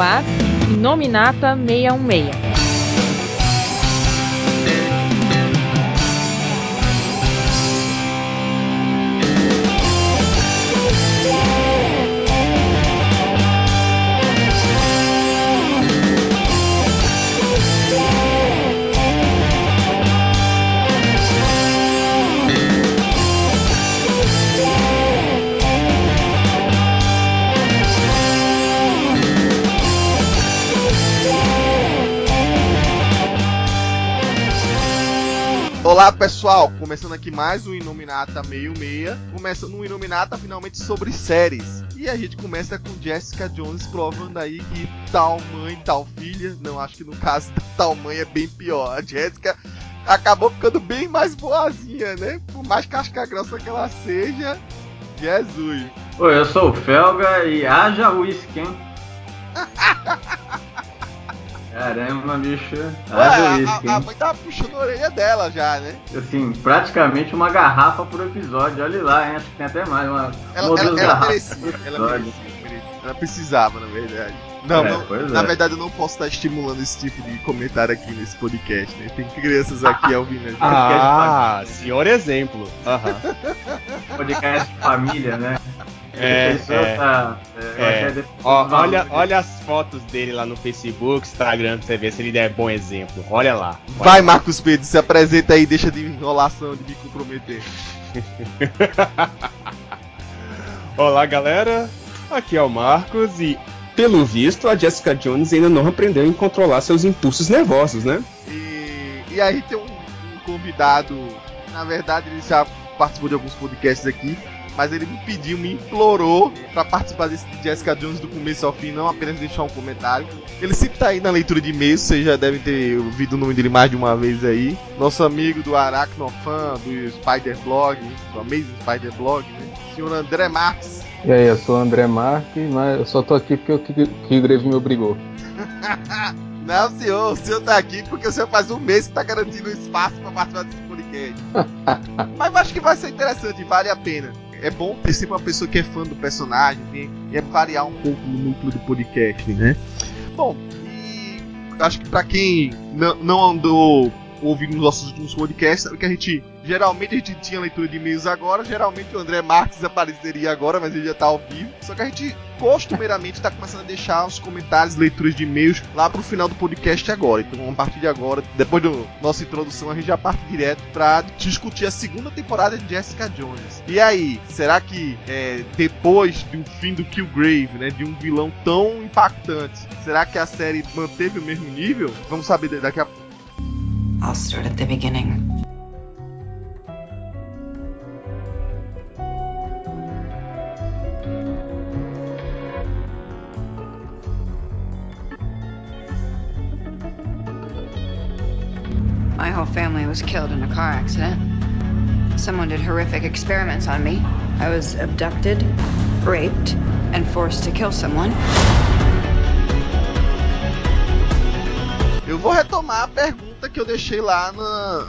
ar Nominata 616. Olá pessoal, começando aqui mais um Iluminata meio meia, começando um Iluminata finalmente sobre séries. E a gente começa com Jessica Jones provando aí que tal mãe, tal filha, não acho que no caso da tal mãe é bem pior. A Jessica acabou ficando bem mais boazinha, né? Por mais casca grossa que ela seja, Jesus. Oi, eu sou o Felga e haja uísque, hein? Caramba, bicho. Ué, a, a, a, mãe tava puxando a orelha dela já, né? Assim, praticamente uma garrafa por episódio. Olha lá, hein? Acho que tem até mais. Uma, ela, uma ela, ela merecia, ela merecia, Ela precisava, na verdade. Não, é, não na é. verdade eu não posso estar estimulando esse tipo de comentário aqui nesse podcast, né? Tem crianças aqui ouvindo a gente. Ah, senhor exemplo. Uhum. podcast de família, né? É, é, tá, é, é. Ó, olha, olha as fotos dele lá no Facebook, Instagram, pra você ver se ele é bom exemplo. Olha lá. Olha Vai, Marcos Pedro, se apresenta aí, deixa de enrolação, de me comprometer. Olá, galera. Aqui é o Marcos e, pelo visto, a Jessica Jones ainda não aprendeu a controlar seus impulsos nervosos, né? E, e aí tem um, um convidado, na verdade ele já participou de alguns podcasts aqui, mas ele me pediu, me implorou para participar desse de Jessica Jones do começo ao fim, não apenas deixar um comentário. Ele sempre tá aí na leitura de e-mails, vocês já devem ter ouvido o nome dele mais de uma vez aí. Nosso amigo do Aracnofan, do Spider Blog, do Amazing Spider Blog, né? Senhor André Marques. E aí, eu sou o André Marques, mas eu só tô aqui porque o Kilgrave me obrigou. Não, senhor, o senhor tá aqui porque o senhor faz um mês que tá garantindo espaço para participar desse podcast. mas eu acho que vai ser interessante, vale a pena é bom ter sempre uma pessoa que é fã do personagem e é variar um pouco no núcleo do podcast, né? Bom, e acho que para quem não andou ouvindo os nossos últimos podcasts, sabe que a gente Geralmente a gente tinha leitura de e-mails agora, geralmente o André Marques apareceria agora, mas ele já tá ao vivo. Só que a gente costumeiramente está começando a deixar os comentários, leituras de e-mails lá pro final do podcast agora. Então, a partir de agora, depois da nossa introdução, a gente já parte direto para discutir a segunda temporada de Jessica Jones. E aí, será que é, depois do fim do Killgrave, né, de um vilão tão impactante, será que a série manteve o mesmo nível? Vamos saber daqui a pouco. I'll start at the beginning. My whole family was killed in a car accident. Someone did horrific experiments on me. I was abducted, raped, and forced to kill someone. Eu vou retomar a pergunta que eu deixei lá na,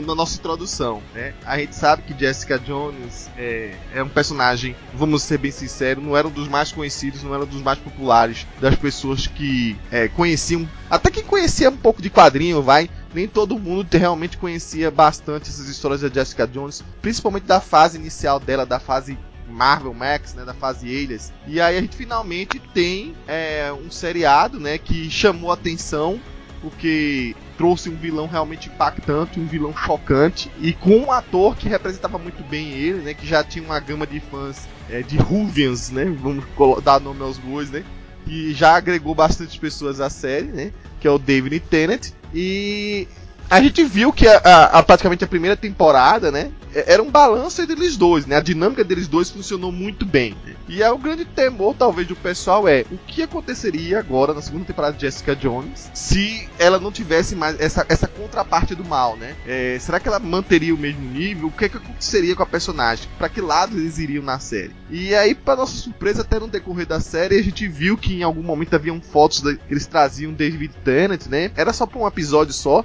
na nossa introdução, né? A gente sabe que Jessica Jones é, é, um personagem, vamos ser bem sinceros, não era um dos mais conhecidos, não era um dos mais populares das pessoas que é, conheciam, até que conhecia um pouco de quadrinho, vai. Nem todo mundo realmente conhecia bastante essas histórias da Jessica Jones, principalmente da fase inicial dela, da fase Marvel Max, né, da fase Alias. E aí a gente finalmente tem é, um seriado, né, que chamou atenção porque trouxe um vilão realmente impactante, um vilão chocante e com um ator que representava muito bem ele, né, que já tinha uma gama de fãs é, de Ruvians, né, vamos dar nome aos bois, né, e já agregou bastante pessoas à série, né, que é o David Tennant. E a gente viu que a, a, a, praticamente a primeira temporada, né, era um balanço entre eles dois, né? A dinâmica deles dois funcionou muito bem. E é o grande temor, talvez, do pessoal é o que aconteceria agora na segunda temporada de Jessica Jones se ela não tivesse mais essa, essa contraparte do mal, né? É, será que ela manteria o mesmo nível? O que, é que aconteceria com a personagem? Para que lado eles iriam na série? E aí, para nossa surpresa, até no decorrer da série, a gente viu que em algum momento haviam fotos que eles traziam David Tennant, né? Era só para um episódio só,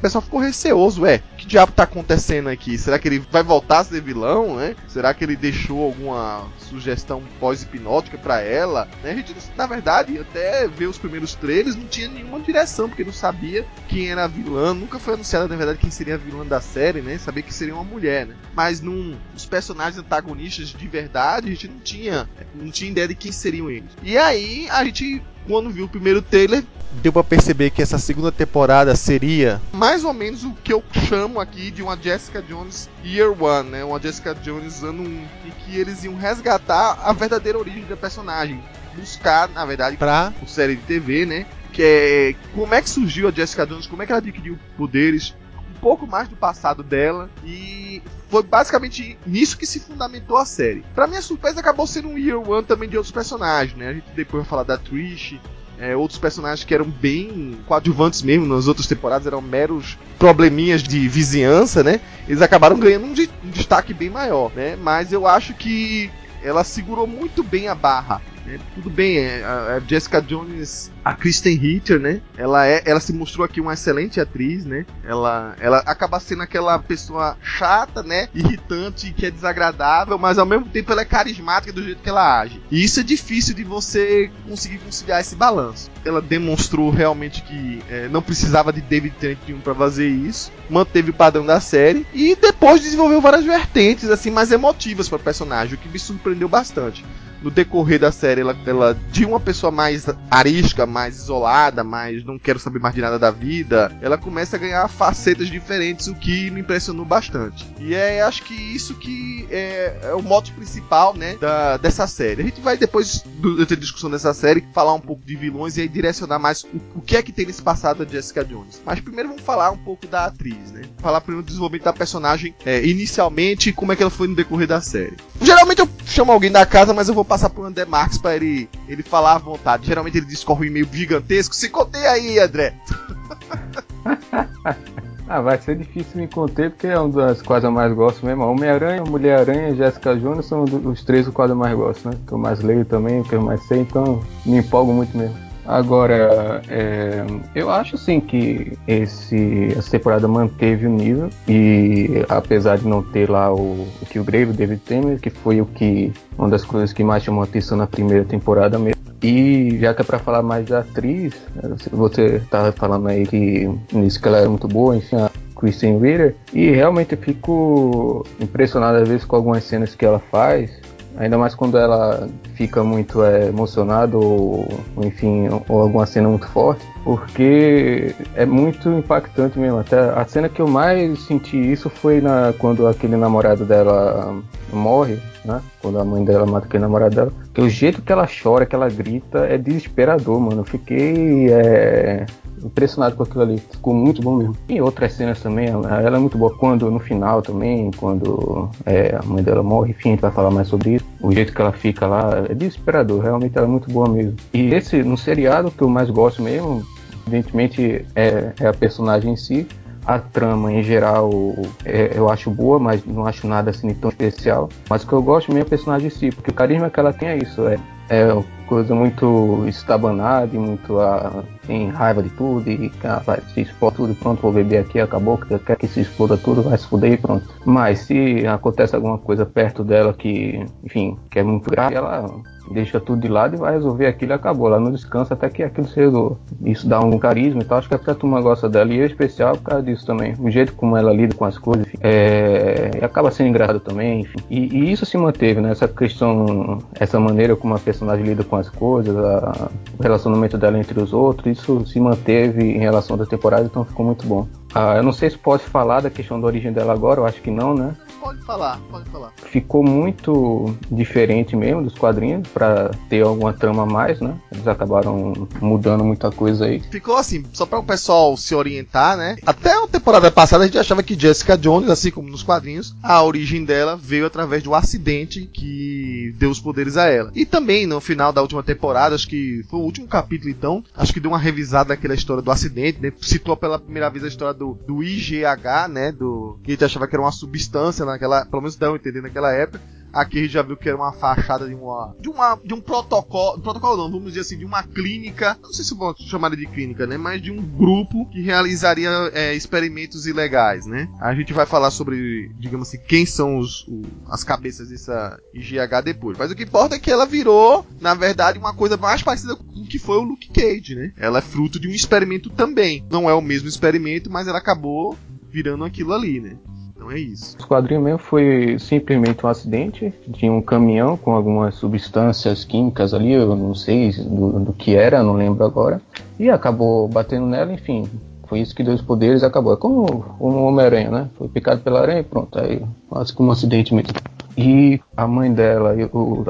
mas pessoal ficou receoso, ué, que diabo tá acontecendo aqui? Será que ele vai voltar a ser vilão, né? Será que ele deixou alguma sugestão pós-hipnótica para ela? Né? A gente, na verdade, até ver os primeiros trailers, não tinha nenhuma direção, porque não sabia quem era a vilã, nunca foi anunciada, na verdade, quem seria a vilã da série, né? Sabia que seria uma mulher, né? Mas num, os personagens antagonistas de verdade, a gente não tinha, não tinha ideia de quem seriam eles. E aí, a gente quando viu o primeiro trailer, deu para perceber que essa segunda temporada seria mais ou menos o que eu chamo aqui de uma Jessica Jones Year One, né? Uma Jessica Jones ano 1, em que eles iam resgatar a verdadeira origem da personagem, buscar, na verdade, para série de TV, né? Que é como é que surgiu a Jessica Jones, como é que ela adquiriu poderes, pouco mais do passado dela e foi basicamente nisso que se fundamentou a série. Para minha surpresa, acabou sendo um Year One também de outros personagens, né? A gente depois vai falar da Trish, é, outros personagens que eram bem coadjuvantes mesmo nas outras temporadas, eram meros probleminhas de vizinhança, né? Eles acabaram ganhando um, de, um destaque bem maior, né? Mas eu acho que ela segurou muito bem a barra é, tudo bem, é, a, Jessica Jones, a Kristen Ritter, né? Ela, é, ela se mostrou aqui uma excelente atriz, né? Ela, ela acaba sendo aquela pessoa chata, né? Irritante, que é desagradável, mas ao mesmo tempo ela é carismática do jeito que ela age. E isso é difícil de você conseguir conciliar esse balanço. Ela demonstrou realmente que é, não precisava de David Tennant para fazer isso, manteve o padrão da série e depois desenvolveu várias vertentes assim mais emotivas para o personagem, o que me surpreendeu bastante no decorrer da série, ela, ela de uma pessoa mais arisca, mais isolada, mais não quero saber mais de nada da vida, ela começa a ganhar facetas diferentes, o que me impressionou bastante. E é, acho que isso que é, é o mote principal, né, da, dessa série. A gente vai depois da discussão dessa série falar um pouco de vilões e aí direcionar mais o, o que é que tem nesse passado da Jessica Jones. Mas primeiro vamos falar um pouco da atriz, né? Falar primeiro do desenvolvimento da personagem é, inicialmente e como é que ela foi no decorrer da série. Geralmente eu chamo alguém da casa, mas eu vou passar pro André Marques pra ele, ele falar à vontade. Geralmente ele discorre um e-mail gigantesco. Se contei aí, André! ah, vai ser difícil me conter, porque é uma das quais eu mais gosto mesmo. Homem-Aranha, Mulher-Aranha e Jessica Jones são os três quais eu mais gosto, né? Que eu mais leio também, que eu mais sei, então me empolgo muito mesmo. Agora, é, eu acho sim que esse, essa temporada manteve o nível e apesar de não ter lá o, o que o Grave, o David Temer, que foi o que uma das coisas que mais chamou atenção na primeira temporada mesmo. E já que é para falar mais da atriz, você estava falando aí que nisso que ela era muito boa, enfim, a Kristen Ritter, e realmente eu fico impressionado às vezes com algumas cenas que ela faz Ainda mais quando ela fica muito é, emocionada ou, enfim, ou alguma cena muito forte, porque é muito impactante mesmo. Até a cena que eu mais senti isso foi na, quando aquele namorado dela morre, né? Quando a mãe dela mata aquele namorado dela. Que o jeito que ela chora, que ela grita, é desesperador, mano. Eu fiquei é, impressionado com aquilo ali. Ficou muito bom mesmo. E outras cenas também, ela é muito boa. Quando no final também, quando é, a mãe dela morre, enfim, a gente vai falar mais sobre isso. O jeito que ela fica lá é desesperador. Realmente ela é muito boa mesmo. E esse, no seriado, que eu mais gosto mesmo, evidentemente, é, é a personagem em si a trama em geral é, eu acho boa, mas não acho nada assim tão especial. Mas o que eu gosto mesmo é a personagem em si, porque o carisma que ela tem é isso, é, é coisa muito estabanada e muito ah, tem raiva de tudo e ah, vai se expor tudo pronto, vou beber aqui, acabou, que quer que se exploda tudo, vai se fuder e pronto. Mas se acontece alguma coisa perto dela que, enfim, que é muito grave, ela deixa tudo de lado e vai resolver aquilo e acabou. Ela não descansa até que aquilo se resolva. Isso dá um carisma e tal. Acho que até a turma gosta dela. E é especial por causa disso também. O jeito como ela lida com as coisas enfim, é... acaba sendo engraçado também. E, e, isso se manteve, né? Essa questão, essa maneira como a personagem lida com as coisas, a... o relacionamento dela entre os outros, isso se manteve em relação da temporada, então ficou muito bom. Ah, eu não sei se pode falar da questão da origem dela agora, eu acho que não, né? Pode falar, pode falar. Ficou muito diferente mesmo dos quadrinhos, para ter alguma trama a mais, né? Eles acabaram mudando muita coisa aí. Ficou assim, só para o pessoal se orientar, né? Até a temporada passada a gente achava que Jessica Jones, assim como nos quadrinhos, a origem dela veio através de um acidente que deu os poderes a ela. E também no final da última temporada, acho que foi o último capítulo então, acho que deu uma revisada naquela história do acidente, né? Citou pela primeira vez a história do do, do IGH, né? Do, que a gente achava que era uma substância naquela. Pelo menos a entender naquela época. Aqui a gente já viu que era uma fachada de uma. de uma. de um protocolo. Protocolo não, vamos dizer assim, de uma clínica. Não sei se vou chamar de clínica, né? Mas de um grupo que realizaria é, experimentos ilegais, né? A gente vai falar sobre, digamos assim, quem são os, o, as cabeças dessa IGH depois. Mas o que importa é que ela virou, na verdade, uma coisa mais parecida com o que foi o Luke Cage, né? Ela é fruto de um experimento também. Não é o mesmo experimento, mas ela acabou virando aquilo ali, né? Então é isso. Os quadrinhos mesmo foi simplesmente um acidente de um caminhão com algumas substâncias químicas ali, eu não sei do, do que era, não lembro agora, e acabou batendo nela, enfim. Foi isso que deu os poderes acabou. É como o Homem-Aranha, né? Foi picado pela aranha e pronto. Aí quase como um acidente mesmo. E a mãe dela,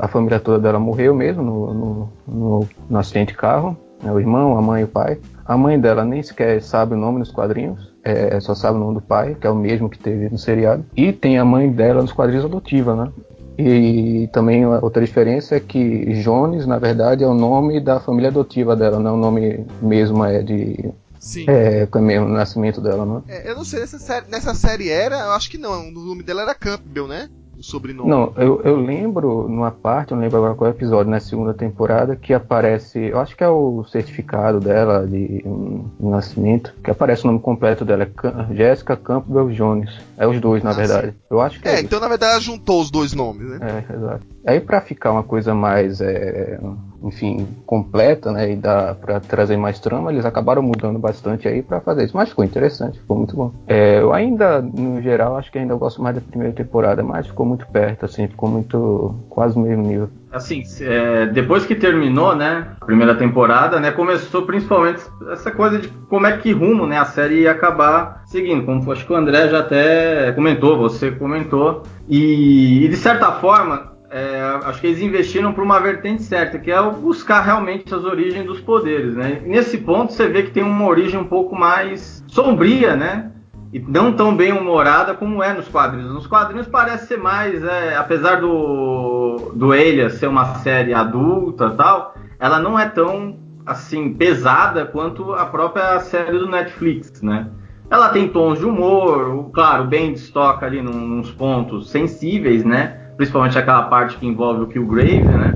a família toda dela morreu mesmo no, no, no, no acidente de carro. Né? O irmão, a mãe e o pai. A mãe dela nem sequer sabe o nome nos quadrinhos, é, só sabe o nome do pai, que é o mesmo que teve no seriado. E tem a mãe dela nos quadrinhos adotiva, né? E também outra diferença é que Jones, na verdade, é o nome da família adotiva dela, não é o nome mesmo é de Sim. É, com o mesmo nascimento dela, né? É, eu não sei, nessa série, nessa série era, eu acho que não, o nome dela era Campbell, né? O sobrenome. Não, eu, eu lembro numa parte, eu não lembro agora qual é episódio, na segunda temporada, que aparece, eu acho que é o certificado dela de, de nascimento, que aparece o nome completo dela, é Jéssica Campbell Jones. É os dois, na ah, verdade. Sim. Eu acho que é. É, então na verdade ela juntou os dois nomes, né? É, exato. Aí para ficar uma coisa mais, é, enfim, completa, né, e dá para trazer mais trama, eles acabaram mudando bastante aí para fazer isso. Mas ficou interessante, ficou muito bom. É, eu ainda, no geral, acho que ainda gosto mais da primeira temporada, mas ficou muito perto, assim, ficou muito quase no mesmo nível. Assim, é, depois que terminou, né, a primeira temporada, né, começou principalmente essa coisa de como é que rumo, né, a série ia acabar seguindo, como acho que o André já até comentou, você comentou, e, e de certa forma é, acho que eles investiram para uma vertente certa, que é buscar realmente as origens dos poderes, né? Nesse ponto você vê que tem uma origem um pouco mais sombria, né? E não tão bem humorada como é nos quadrinhos. Nos quadrinhos parece ser mais, é, apesar do do Elias ser uma série adulta, tal, ela não é tão assim pesada quanto a própria série do Netflix, né? Ela tem tons de humor, claro, bem destoca ali nos pontos sensíveis, né? principalmente aquela parte que envolve o Killgrave, né?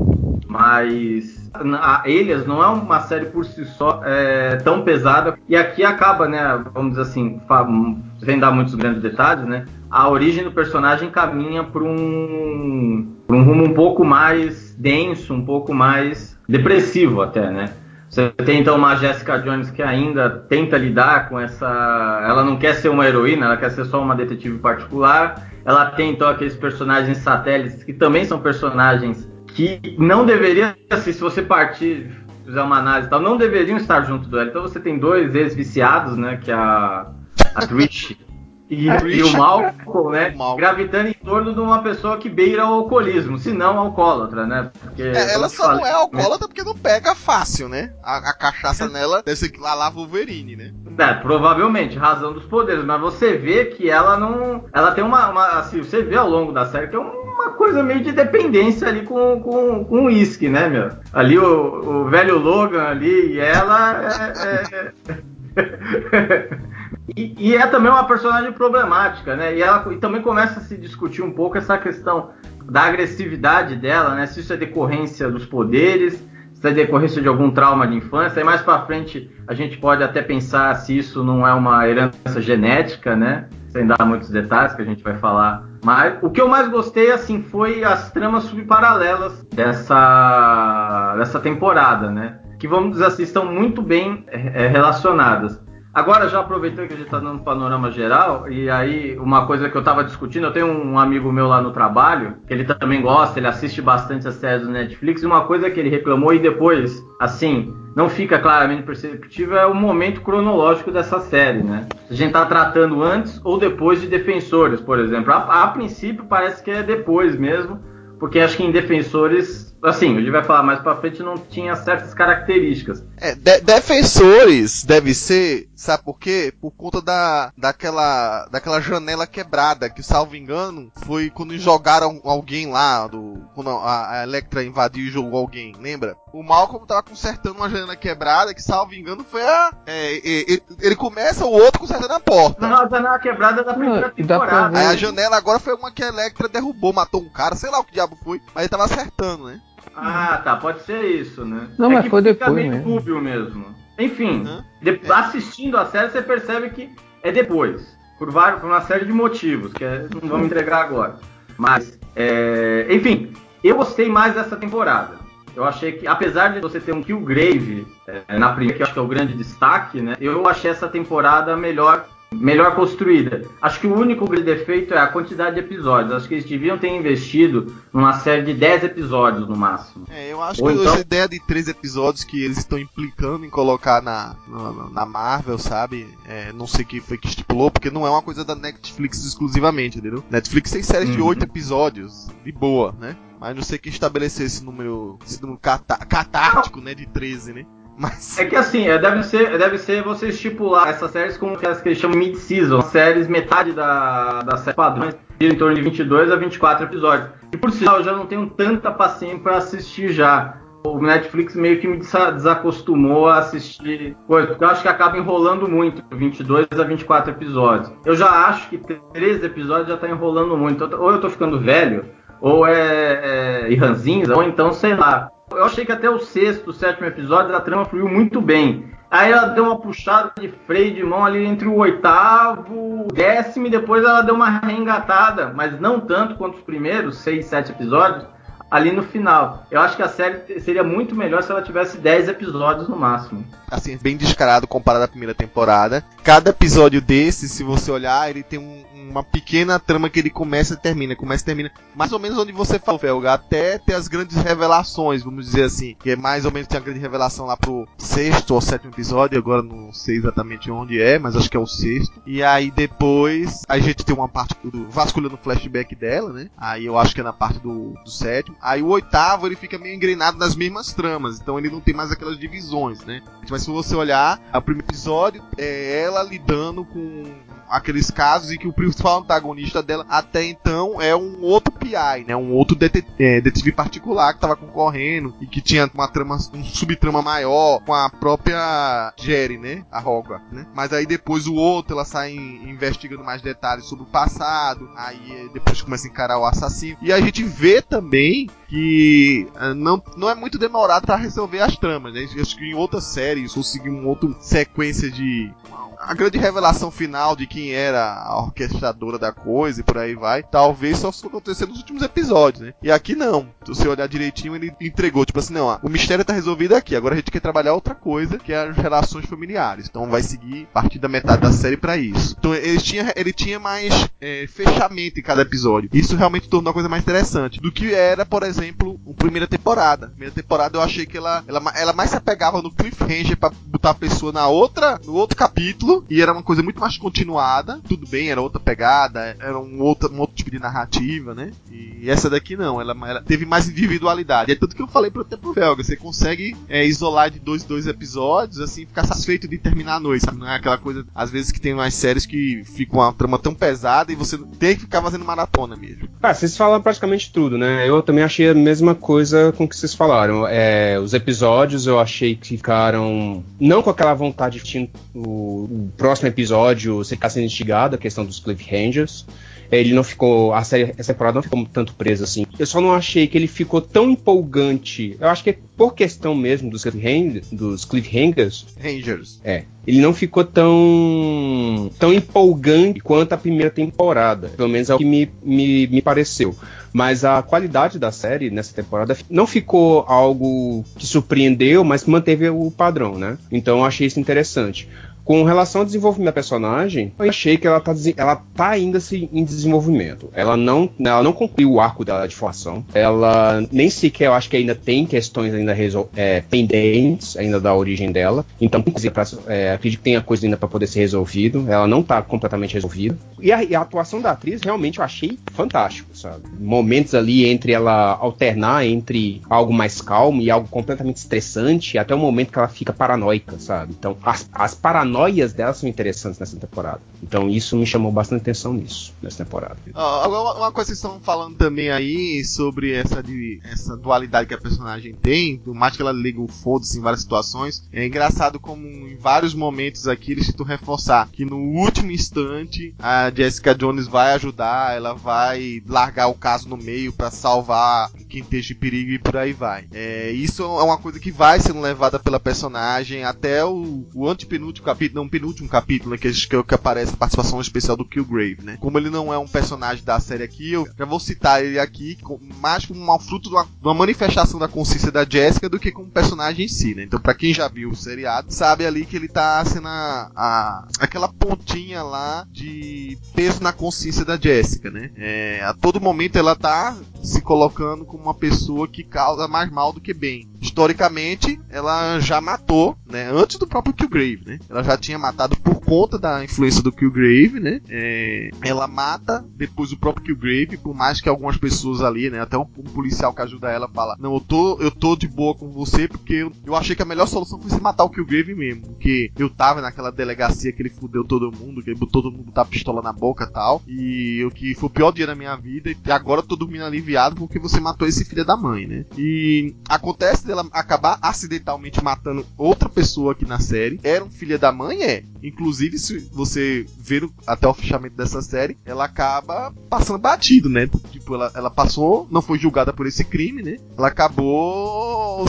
Mas a Elias não é uma série por si só é, tão pesada. E aqui acaba, né? Vamos dizer assim, sem dar muitos grandes detalhes, né? A origem do personagem caminha para um, um rumo um pouco mais denso, um pouco mais depressivo até, né? Você tem então uma Jessica Jones que ainda tenta lidar com essa. Ela não quer ser uma heroína, ela quer ser só uma detetive particular. Ela tem então aqueles personagens satélites que também são personagens que não deveriam, assim, se você partir, fizer uma análise e tal, não deveriam estar junto dela. Então você tem dois ex-viciados, né? Que é a, a Trish e, e, o Malcolm, né? Malcolm. Gravitando em torno de uma pessoa que beira o alcoolismo, se não alcoólatra, né? Porque, é, ela só não é alcoólatra porque não pega fácil, né? A, a cachaça nela deve ser lá, lá Wolverine, né? É, provavelmente, razão dos poderes, mas você vê que ela não. Ela tem uma. uma assim, você vê ao longo da série que é uma coisa meio de dependência ali com, com, com uísque, né, meu? Ali o, o velho Logan ali e ela é, é... E, e, é também uma personagem problemática, né? E, ela, e também começa a se discutir um pouco essa questão da agressividade dela, né? Se isso é decorrência dos poderes, se é decorrência de algum trauma de infância. E mais para frente a gente pode até pensar se isso não é uma herança genética, né? Sem dar muitos detalhes que a gente vai falar. Mas o que eu mais gostei assim foi as tramas subparalelas dessa dessa temporada, né? Que vamos dizer assim estão muito bem é, relacionadas. Agora, já aproveitando que a gente está dando um panorama geral, e aí uma coisa que eu estava discutindo, eu tenho um amigo meu lá no trabalho, que ele também gosta, ele assiste bastante as séries do Netflix, e uma coisa que ele reclamou e depois, assim, não fica claramente perceptível é o momento cronológico dessa série, né? A gente está tratando antes ou depois de Defensores, por exemplo. A, a princípio parece que é depois mesmo, porque acho que em Defensores assim, a gente vai falar mais pra frente, não tinha certas características. É, de defensores deve ser Sabe por quê? Por conta da, daquela, daquela janela quebrada, que salvo engano, foi quando jogaram alguém lá, do, quando a, a Electra invadiu e jogou alguém, lembra? O Malcolm tava consertando uma janela quebrada, que salvo engano foi a. É, ele, ele começa, o outro consertando a porta. Não, a janela quebrada da primeira temporada. Aí a janela agora foi uma que a Electra derrubou, matou um cara, sei lá o que diabo foi, mas ele tava acertando, né? Ah, tá, pode ser isso, né? Não, é mas que foi fica depois meio mesmo. dúbio mesmo. Enfim, Hã? de- assistindo a série você percebe que é depois. Por, vários, por uma série de motivos, que é- não vamos entregar agora. Mas, é, enfim, eu gostei mais dessa temporada. Eu achei que, apesar de você ter um Killgrave é, na primeira, que eu acho que é o grande destaque, né? Eu achei essa temporada melhor, melhor construída. Acho que o único grande defeito é a quantidade de episódios. Acho que eles deviam ter investido numa série de 10 episódios no máximo. É, eu acho Ou que então- essa ideia de três episódios que eles estão implicando em colocar na, na, na Marvel, sabe? É, não sei quem foi que estipulou, porque não é uma coisa da Netflix exclusivamente, entendeu? Netflix tem séries de Uhum. oito episódios, de boa, né? Mas não sei quem estabeleceu esse número, esse número catá- catártico, né? De 13, né? Mas. É que assim, é, deve ser, deve ser você estipular essas séries como aquelas que eles chamam mid-season, séries metade da, da série padrões, em torno de 22 a 24 episódios. E por sinal, eu já não tenho tanta paciência para assistir já. O Netflix meio que me desa- desacostumou a assistir porque eu acho que acaba enrolando muito, 22 a 24 episódios. Eu já acho que 13 episódios já tá enrolando muito. Ou eu tô ficando velho, ou é, é ou então, sei lá. Eu achei que até o sexto, sétimo episódio a trama fluiu muito bem. Aí ela deu uma puxada de freio de mão ali entre o oitavo, décimo, e depois ela deu uma reengatada, mas não tanto quanto os primeiros seis, sete episódios, ali no final. Eu acho que a série seria muito melhor se ela tivesse 10 episódios no máximo. assim, bem descarado comparado à primeira temporada. Cada episódio desse, se você olhar, ele tem um- uma pequena trama que ele começa e termina, começa e termina. Mais ou menos onde você falou, Felga, até ter as grandes revelações, vamos dizer assim. Que é mais ou menos tem a grande revelação lá pro sexto ou sétimo episódio, agora não sei exatamente onde é, mas acho que é o sexto. E aí depois a gente tem uma parte do vasculhando o flashback dela, né? Aí eu acho que é na parte do, do sétimo. Aí o oitavo ele fica meio engrenado nas mesmas tramas, então ele não tem mais aquelas divisões, né? Mas se você olhar, o primeiro episódio é ela lidando com aqueles casos em que o principal antagonista dela até então é um outro PI, né? Um outro é, detetive particular que tava concorrendo e que tinha uma trama, um subtrama maior com a própria Jerry, né? A Roga, né? Mas aí depois o outro ela sai investigando mais detalhes sobre o passado, aí depois começa a encarar o assassino. E a gente vê também que ah, não, não é muito demorado pra resolver as tramas, né? Acho que em outras séries ou seguir uma outra sequência de a grande revelação final de quem era a orquestradora da coisa e por aí vai, talvez só acontecer nos últimos episódios, né? E aqui não. Se você olhar direitinho, ele entregou, tipo assim, não, ó, o mistério tá resolvido aqui, agora a gente quer trabalhar outra coisa, que é as relações familiares. Então vai seguir a partir da metade da série pra isso. Então ele tinha, ele tinha mais é, fechamento em cada episódio. Isso realmente tornou a coisa mais interessante do que era, por exemplo, a primeira temporada. A primeira temporada eu achei que ela, ela, ela mais se apegava no cliffhanger pra botar a pessoa na outra, no outro capítulo e era uma coisa muito mais continuada. Tudo bem, era outra pegada, era um outro, um outro tipo de narrativa, né? E essa daqui não, ela, ela teve mais individualidade. É tudo que eu falei pro tempo Velga. Você consegue é, isolar de dois, dois episódios, assim, ficar satisfeito de terminar a noite, sabe? Não é aquela coisa, às vezes, que tem umas séries que ficam uma trama tão pesada e você tem que ficar fazendo maratona mesmo. Ah, vocês falaram praticamente tudo, né? Eu também achei a mesma coisa com o que vocês falaram. É, os episódios eu achei que ficaram não com aquela vontade de o, o próximo episódio você ficar sendo instigado, a questão dos cliffhangers. Ele não ficou. A série, essa temporada não ficou tanto presa assim. Eu só não achei que ele ficou tão empolgante. Eu acho que é por questão mesmo dos, cliffhang- dos cliffhangers. Rangers. É. Ele não ficou tão. tão empolgante quanto a primeira temporada. Pelo menos é o que me, me, me pareceu. Mas a qualidade da série nessa temporada não ficou algo que surpreendeu, mas manteve o padrão, né? Então eu achei isso interessante. Com relação ao desenvolvimento da personagem, eu achei que ela tá, ela tá ainda se- em desenvolvimento. Ela não, ela não concluiu o arco dela de formação. Ela nem sequer, eu acho que ainda tem questões ainda é, pendentes ainda da origem dela. Então, pra- é, acredito que tenha coisa ainda para poder ser resolvido. Ela não tá completamente resolvida. E a, a atuação da atriz realmente eu achei fantástico, sabe? Momentos ali entre ela alternar entre algo mais calmo e algo completamente estressante, até o momento que ela fica paranoica, sabe? Então, as, as paranoias noias dela são interessantes nessa temporada. Então isso me chamou bastante atenção nisso, nessa temporada. Ó, agora, uma coisa que estão falando também aí sobre essa, de, essa dualidade que a personagem tem, por mais que ela liga o foda-se em várias situações, é engraçado como em vários momentos aqui eles tentam reforçar que no último instante a Jessica Jones vai ajudar, ela vai largar o caso no meio para salvar quem esteja em perigo e por aí vai. É, isso é uma coisa que vai sendo levada pela personagem até o, o antepenúltimo capítulo, não, penúltimo capítulo, né, que, que, que aparece a participação especial do Killgrave, né? Como ele não é um personagem da série aqui, eu já vou citar ele aqui mais como um fruto de uma, de uma manifestação da consciência da Jessica do que como personagem em si, né? Então, para quem já viu o seriado, sabe ali que ele tá sendo a, a, aquela pontinha lá de peso na consciência da Jessica, né? É, a todo momento ela tá se colocando como uma pessoa que causa mais mal do que bem. Historicamente, ela já matou, né? Antes do próprio Killgrave, né? Ela já tinha matado por conta da influência do Killgrave, né? É, ela mata depois o próprio Killgrave, por mais que algumas pessoas ali, né? Até um, um, policial que ajuda ela fala: Não, eu tô, eu tô de boa com você porque eu, eu achei que a melhor solução fosse matar o Killgrave mesmo. Porque eu tava naquela delegacia que ele fudeu todo mundo, que ele botou todo mundo botar pistola na boca e tal. E o que foi o pior dia da minha vida. E agora eu tô dormindo aliviado porque você matou esse filho da mãe, né? E acontece dela acabar acidentalmente matando outra pessoa aqui na série. Era um filho da mãe? É. Inclusive, se você ver até o fechamento dessa série, ela acaba passando batido, né? Tipo, ela, ela passou, não foi julgada por esse crime, né? Ela acabou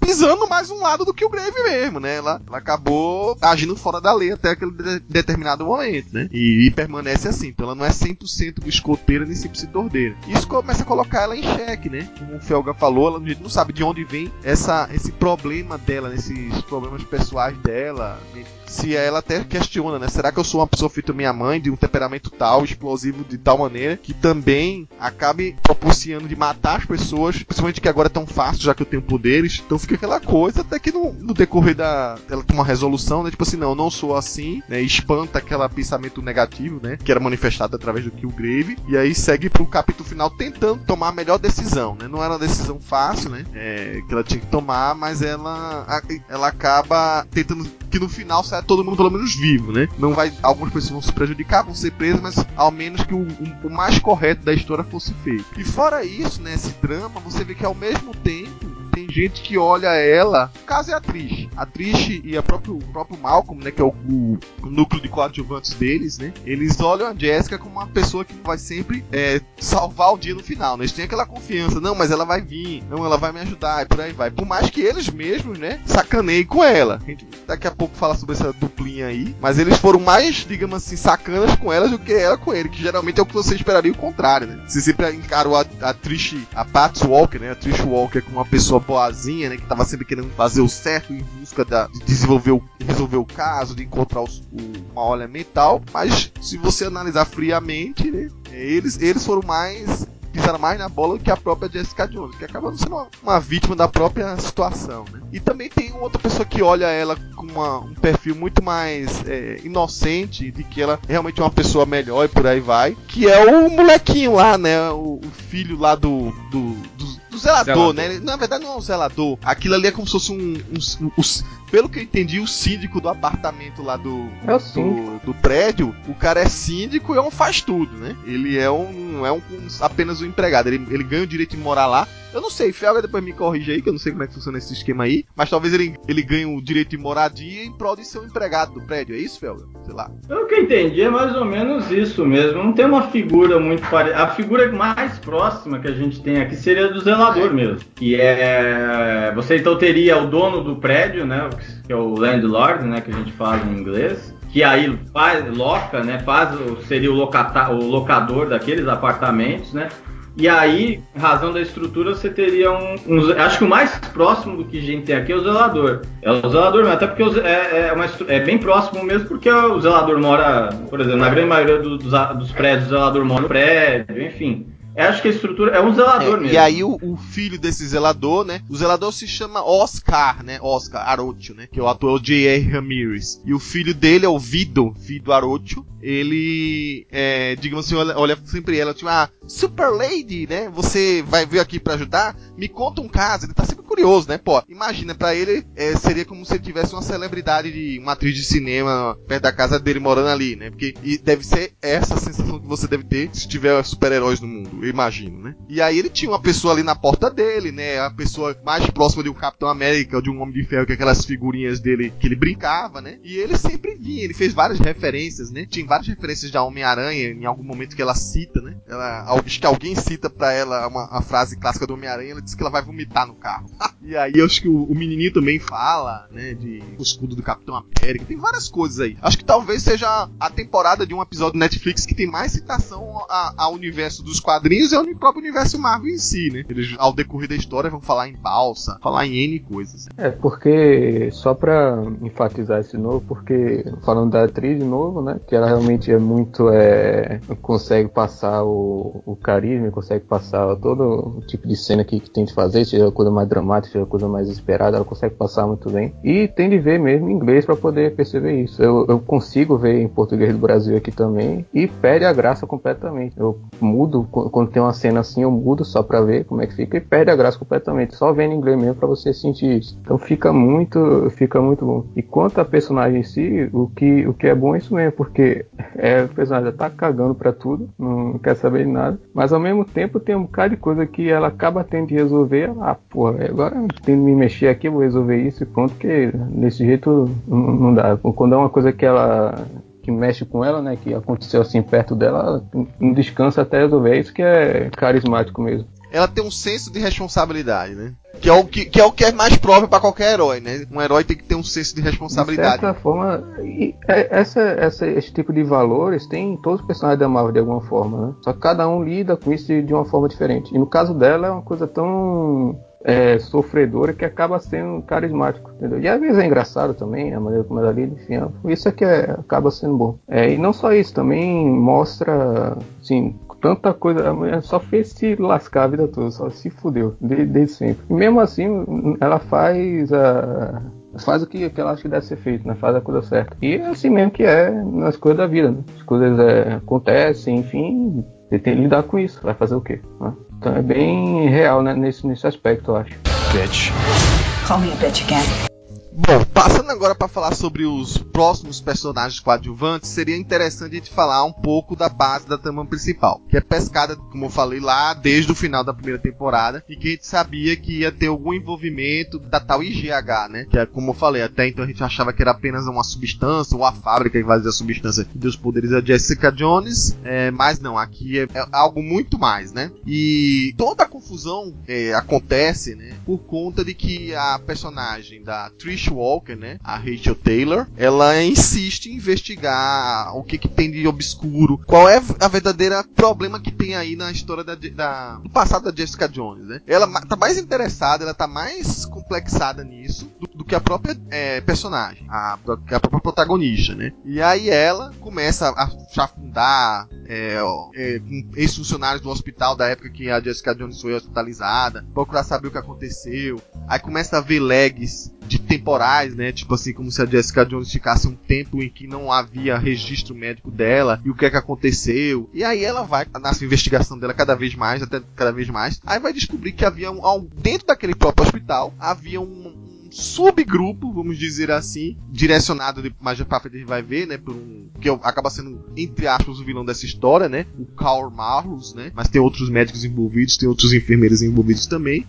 pisando mais um lado do que o Grave mesmo, né? Ela, ela acabou agindo fora da lei até aquele de, determinado momento, né? E, e, permanece assim. Então ela não é 100% escoteira nem 100% ordeira. Isso começa a colocar ela em xeque, né? Como o Felga falou, ela não sabe de onde vem essa, esse problema dela, esses problemas pessoais dela. Né? Se ela até questiona, né? Será que eu sou uma pessoa feita minha mãe, de um temperamento tal, explosivo de tal maneira, que também acabe propiciando de matar as pessoas, principalmente que agora é tão fácil, já que eu tenho poderes. Então fica aquela coisa, até que no, no decorrer da. Ela toma uma resolução, né? Tipo assim, não, eu não sou assim, né? Espanta aquele pensamento negativo, né? Que era manifestado através do Killgrave. E aí segue pro capítulo final tentando tomar a melhor decisão, né? Não era uma decisão fácil, né? É, que ela tinha que tomar, mas ela, ela acaba tentando que no final saia todo mundo pelo menos vivo, né? Não vai. Algumas pessoas vão se prejudicar, vão ser presas, mas ao menos que o, o, mais correto da história fosse feito. E fora isso, né? Esse drama, você vê que ao mesmo tempo tem gente que olha ela. Caso é a Trish. A Trish e a próprio, o próprio Malcolm, né? Que é o, o, núcleo de coadjuvantes deles, né? Eles olham a Jessica como uma pessoa que vai sempre é, salvar o dia no final, né? Eles têm aquela confiança. Não, mas ela vai vir. Não, ela vai me ajudar. E por aí vai. Por mais que eles mesmos, né? Sacaneiem com ela. A gente daqui a pouco fala sobre essa duplinha aí. Mas eles foram mais, digamos assim, sacanas com elas do que ela com ele. Que geralmente é o que você esperaria o contrário, né? Você sempre encarou a, a a Pat Walker, né? A Trish Walker como uma pessoa boazinha, né? Que tava sempre querendo fazer o certo em busca da, de desenvolver o, resolver o caso, de encontrar o, o, uma olha mental. Mas se você analisar friamente, né? Eles, eles foram mais pisaram mais na bola do que a própria Jessica Jones, que acaba sendo uma, uma, vítima da própria situação, né? E também tem outra pessoa que olha ela com uma, um perfil muito mais é, inocente, de que ela é realmente uma pessoa melhor e por aí vai, que é o molequinho lá, né? O, o filho lá do, do, do do zelador, zelador, né? Na verdade não é um zelador. Aquilo ali é como se fosse um, um, um, um pelo que eu entendi, o síndico do apartamento lá do, é do, do, prédio, o cara é síndico e é um faz tudo, né? Ele é um, é um, apenas um empregado. Ele, ele ganha o direito de morar lá. Eu não sei, Felga depois me corrige aí, que eu não sei como é que funciona esse esquema aí. Mas talvez ele, ele ganhe o direito de moradia em prol de ser um empregado do prédio. É isso, Felga? Sei lá. Pelo que eu entendi, é mais ou menos isso mesmo. Não tem uma figura muito parecida. A figura mais próxima que a gente tem aqui seria do zelador é. mesmo. Que é. Você então teria o dono do prédio, né? Que é o landlord, né, que a gente fala em inglês, que aí faz, loca, né, faz, seria o, locata, o locador daqueles apartamentos, né, e aí, razão da estrutura, você teria um, um, Acho que o mais próximo do que a gente tem aqui é o zelador. É o zelador mesmo, até porque é, é, uma, é bem próximo mesmo, porque o zelador mora, por exemplo, na grande maioria dos, dos prédios, o zelador mora no prédio, enfim. É, acho que a estrutura é um zelador É, mesmo. e aí o, o filho desse zelador, né? O zelador se chama Oscar, né? Oscar Arocho, né? Que é o ator J.R. Ramirez. E o filho dele é o Vido, filho do Arocho. Ele, é, digamos assim, olha, olha sempre ela, tipo, ah, Super Lady, né? Você vai vir aqui pra ajudar? Me conta um caso. Ele tá sempre curioso, né? Pô, imagina, pra ele é, seria como se ele tivesse uma celebridade de uma atriz de cinema perto da casa dele morando ali, né? Porque e deve ser essa a sensação que você deve ter se tiver super-heróis no mundo, imagino, né? E aí ele tinha uma pessoa ali na porta dele, né? A pessoa mais próxima de um Capitão América ou de um Homem de Ferro, que é aquelas figurinhas dele que ele brincava, né? E ele sempre vinha, ele fez várias referências, né? Tinha várias referências da Homem-Aranha em algum momento que ela cita, né? Ela, acho que alguém cita pra ela uma, uma frase clássica do Homem-Aranha, ela diz que ela vai vomitar no carro. e aí eu acho que o, o menininho também fala, né? De o escudo do Capitão América, tem várias coisas aí. Acho que talvez seja a temporada de um episódio do Netflix que tem mais citação ao universo dos quadrinhos e ao próprio universo Marvel em si, né? Eles, ao decorrer da história, vão falar em balsa, falar em N coisas. É, porque, só pra enfatizar esse novo, porque, falando da atriz de novo, né, que ela realmente é muito, é, consegue passar o, o carisma, consegue passar todo o tipo de cena que, que tem de fazer, seja coisa mais dramática, seja a coisa mais esperada, ela consegue passar muito bem. E tem de ver mesmo em inglês pra poder perceber isso. Eu, eu consigo ver em português do Brasil aqui também, e perde a graça completamente. Eu mudo, qu- quando tem uma cena assim, eu mudo só pra ver como é que fica, e perde a graça completamente. Só vendo em inglês mesmo pra você sentir isso. Então fica muito, fica muito bom. E quanto a personagem em si, o que, o que é bom é isso mesmo, porque é, o personagem tá cagando pra tudo, não quer saber de nada, mas ao mesmo tempo tem um bocado de coisa que ela acaba tendo de resolver. Ah, porra, agora que me mexer aqui, eu vou resolver isso e pronto, porque desse jeito não, dá. Quando é uma coisa que ela que mexe com ela, né, que aconteceu assim perto dela, ela não descansa até resolver. É isso que é carismático mesmo. Ela tem um senso de responsabilidade, né? Que é o que, que é o que é mais próprio pra qualquer herói, né? Um herói tem que ter um senso de De responsabilidade. certa forma, é- essa, essa, esse tipo de valores tem em todos os personagens da Marvel de alguma forma, né? Só que cada um lida com isso de, de uma forma diferente. E no caso dela é uma coisa tão é, sofredora que acaba sendo carismático, entendeu? E às vezes é engraçado também, a maneira como ela lida, enfim, é- isso é que é- acaba sendo bom. É, e não só isso, também mostra, assim, tanta coisa, a mulher só fez se lascar a vida toda, só se fudeu, desde, sempre. E mesmo assim, ela faz a faz o que, que ela acha que deve ser feito, né? Faz a coisa certa. E é assim mesmo que é nas coisas da vida, né? As coisas é, acontecem, enfim, você tem que lidar com isso. Vai fazer o quê? né? Então é bem real né? nesse, nesse aspecto, eu acho. Call me a bitch again. Bom, passando agora para falar sobre os próximos personagens coadjuvantes, seria interessante a gente falar um pouco da base da trama principal, que é pescada, como eu falei lá, desde o final da primeira temporada, e que a gente sabia que ia ter algum envolvimento da tal IGH, né? Que é como eu falei, até então a gente achava que era apenas uma substância, ou a fábrica que fazia a substância que deu os poderes a Jessica Jones, é, mas não, aqui é, é algo muito mais, né? E toda a confusão é, acontece, né? Por conta de que a personagem da Trish Walker, né? A Rachel Taylor, ela insiste em investigar o que, que tem de obscuro, qual é a verdadeira problema que tem aí na história da, da- do passado da Jessica Jones, né? Ela tá mais interessada, ela tá mais complexada nisso do, do que a própria é, personagem, a, a própria protagonista, né? E aí ela começa a chafundar é, é, ex-funcionários do hospital da época que a Jessica Jones foi hospitalizada, procurar saber o que aconteceu. Aí começa a ver legs de temporais, né? Tipo assim, como se a Jessica Jones ficasse um tempo em que não havia registro médico dela e o que é que aconteceu. E aí ela vai nessa investigação dela cada vez mais, até cada vez mais. Aí vai descobrir que havia um, dentro daquele próprio hospital havia um subgrupo, vamos dizer assim, direcionado de, mais pra frente a gente vai ver, né, por um que acaba sendo entre aspas o vilão dessa história, né, o Karl Marlos, né, mas tem outros médicos envolvidos, tem outros enfermeiros envolvidos também,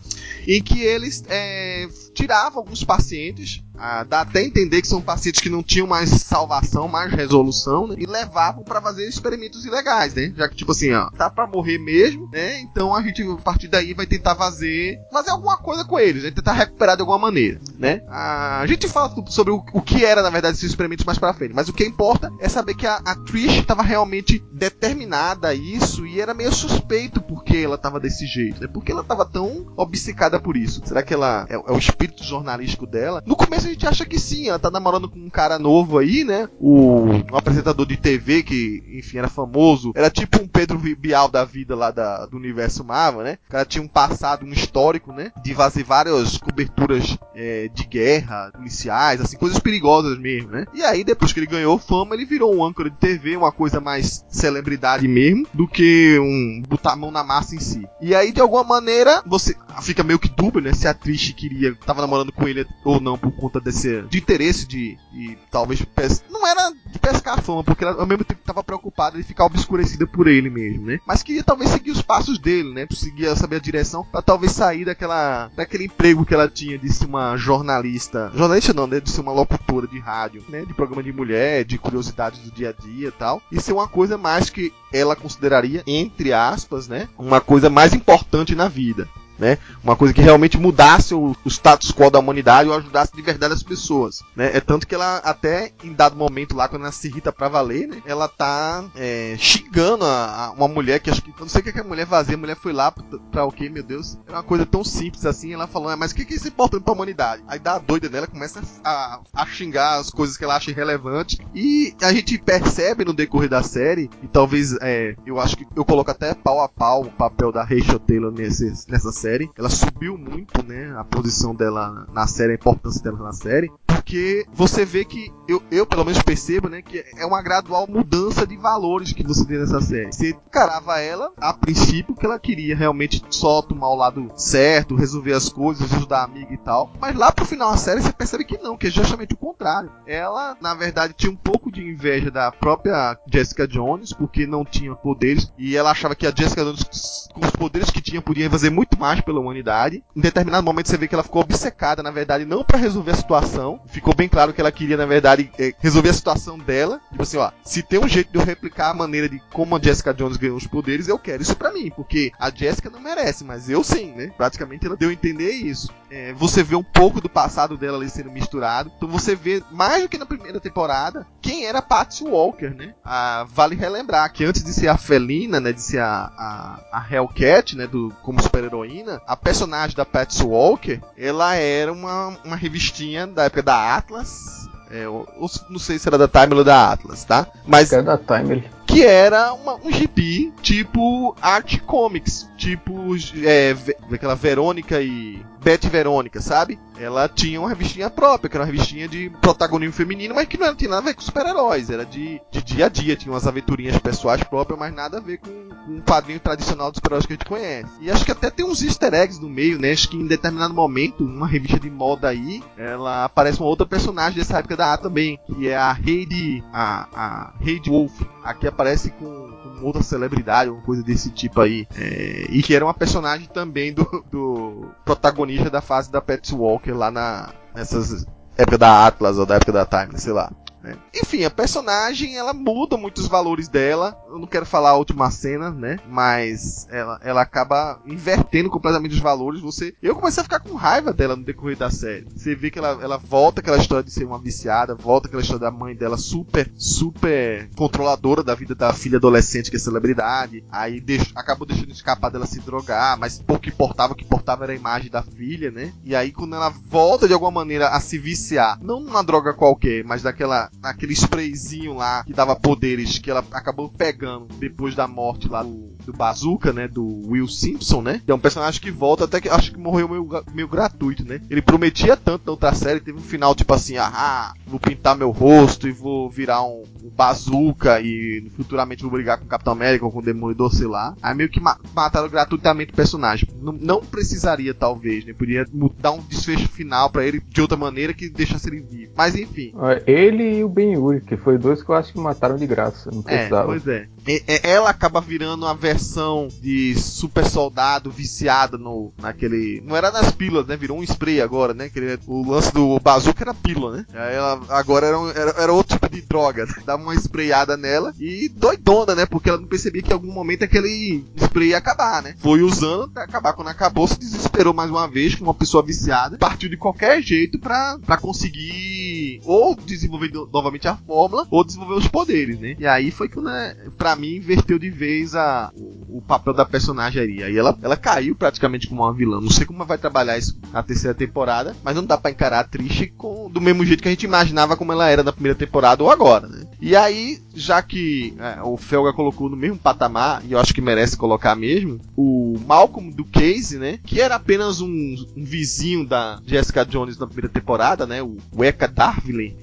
em que eles é, tiravam alguns pacientes, ah, dá até entender que são pacientes que não tinham mais salvação, mais resolução, né, e levavam pra fazer experimentos ilegais, né, já que tipo assim, ó, tá pra morrer mesmo, né, então a gente a partir daí vai tentar fazer fazer alguma coisa com eles, né, tentar recuperar de alguma maneira, né. Ah, a gente fala sobre o, o que era na verdade esses experimentos mais pra frente, mas o que importa é saber que a, a Trish estava realmente determinada a isso e era meio suspeito porque ela tava desse jeito, né? Porque ela tava tão obcecada por isso. Será que ela é, é, o espírito jornalístico dela? No começo a gente acha que sim, ela tá namorando com um cara novo aí, né? O um apresentador de TV que, enfim, era famoso. Era tipo um Pedro Bial da vida lá da, do universo Marvel, né? O cara tinha um passado, um histórico, né? De fazer várias coberturas é, de guerra, policiais, assim, coisas perigosas mesmo, né? E aí, depois que ele ganhou fama, ele virou um âncora de TV, uma coisa mais celebridade mesmo, do que um botar a mão na massa em si. E aí, de alguma maneira, você fica meio que dúbio, né? Se a atriz queria, tava namorando com ele ou não por conta desse de interesse de, de talvez não era de pescar fama, porque ela ao mesmo tempo estava preocupada de ficar obscurecida por ele mesmo, né? Mas queria talvez seguir os passos dele, né? Seguir saber a direção para talvez sair daquela daquele emprego que ela tinha de ser uma jornalista, jornalista não, né? De ser uma locutora de rádio, né? De programa de mulher, de curiosidades do dia a dia, e tal, e ser uma coisa mais que ela consideraria entre aspas, né? Uma coisa mais importante na vida né? Uma coisa que realmente mudasse o, o, status quo da humanidade ou ajudasse de verdade as pessoas, né? É tanto que ela até em dado momento lá quando ela se irrita para valer, né? Ela tá é, xingando a, a, uma mulher que acho que eu não sei o que, que a mulher fazia, a mulher foi lá pra, o que, meu Deus? Era uma coisa tão simples assim, ela falou, ah, mas o que, que é isso importante pra humanidade? Aí dá a doida dela, começa a, a xingar as coisas que ela acha irrelevantes e a gente percebe no decorrer da série e talvez é, eu acho que eu coloco até pau a pau o papel da Rachel Taylor nesse, nessa série série. Ela subiu muito, né? A posição dela na série, a importância dela na série. Porque você vê que, eu, eu pelo menos percebo, né? Que é uma gradual mudança de valores que você tem nessa série. Você encarava ela, a princípio, que ela queria realmente só tomar o lado certo, resolver as coisas, ajudar a amiga e tal. Mas lá pro final da série você percebe que não, que é justamente o contrário. Ela, na verdade, tinha um pouco de inveja da própria Jessica Jones, porque não tinha poderes. E ela achava que a Jessica Jones, com os poderes que tinha, podia fazer muito mais pela humanidade. Em determinado momento você vê que ela ficou obcecada, na verdade, não para resolver a situação. Ficou bem claro que ela queria, na verdade, é, resolver a situação dela. Tipo assim, ó, se tem um jeito de eu replicar a maneira de como a Jessica Jones ganhou os poderes, eu quero isso para mim, porque a Jessica não merece, mas eu sim, né? Praticamente ela deu a entender isso. É, você vê um pouco do passado dela ali sendo misturado. Então você vê mais do que na primeira temporada quem era Patsy Walker, né? Ah, vale relembrar que antes de ser a Felina, né, de ser a, a, a Hellcat, né, do, como super-heroína, a personagem da Patsy Walker, ela era uma, uma revistinha da época da Atlas. É, eu, não sei se era da Time ou da Atlas, tá? Mas. Era da. Que era uma, um gibi tipo Art Comics, tipo é, aquela Verônica e Beth Verônica, sabe? Ela tinha uma revistinha própria, que era uma revistinha de protagonismo feminino, mas que não tinha nada a ver com super-heróis, era de, de dia a dia, tinha umas aventurinhas pessoais próprias, mas nada a ver com, com um quadrinho tradicional dos super-heróis que a gente conhece. E acho que até tem uns easter eggs no meio, né? Acho que em determinado momento, numa revista de moda aí, ela aparece uma outra personagem dessa época da A também, que é a Heidi, a, a Heidi Wolf. Aqui aparece com, com outra celebridade, uma coisa desse tipo aí. É, e que era uma personagem também do, do protagonista da fase da Pet Walker lá na, nessas época da Atlas ou da época da Time, sei lá. Né? Enfim, a personagem ela muda muitos valores dela. Eu não quero falar a última cena, né? Mas ela, ela acaba invertendo completamente os valores. Você, eu comecei a ficar com raiva dela no decorrer da série. Você vê que ela, ela volta aquela história de ser uma viciada, volta aquela história da mãe dela super, super controladora da vida da filha adolescente que é celebridade. Aí deixo, acabou deixando escapar dela se drogar, mas pouco importava, o que importava era a imagem da filha, né? E aí quando ela volta de alguma maneira a se viciar, não numa droga qualquer, mas daquela aquele sprayzinho lá que dava poderes que ela acabou pegando depois da morte lá do, do Bazooka, né? Do Will Simpson, né? Que é um personagem que volta até que acho que morreu meio, meio gratuito, né? Ele prometia tanto na outra série, teve um final tipo assim, ah, vou pintar meu rosto e vou virar um, um Bazooka e futuramente vou brigar com o Capitão América ou com o Demolidor, sei lá. Aí meio que ma mataram gratuitamente o personagem. Não, não precisaria, talvez, né? Podia dar um desfecho final para ele de outra maneira que deixasse ele vivo. Mas enfim. Ele e o Ben Yuri, que foi dois que eu acho que mataram de graça. Não é, precisava. É, pois é. Ela acaba virando uma versão de super soldado viciada no, naquele. Não era nas pílulas, né? Virou um spray agora, né? Aquele, o lance do bazooka era pílula, né? Aí ela agora era, um, era, era, outro tipo de droga. Né? Dava uma sprayada nela e doidona, né? Porque ela não percebia que em algum momento aquele spray ia acabar, né? Foi usando até acabar. Quando acabou, se desesperou mais uma vez com uma pessoa viciada. Partiu de qualquer jeito pra, pra conseguir ou desenvolver novamente a fórmula, ou desenvolver os poderes, né? E aí foi que, né, pra mim, inverteu de vez a, o, o papel da personagem aí. Aí ela, ela caiu praticamente como uma vilã. Não sei como vai trabalhar isso na terceira temporada, mas não dá pra encarar a com, do mesmo jeito que a gente imaginava como ela era na primeira temporada ou agora, né? E aí, já que é, o Felga colocou no mesmo patamar, e eu acho que merece colocar mesmo, o Malcolm do Case, né? Que era apenas um, um vizinho da Jessica Jones na primeira temporada, né? O, Eka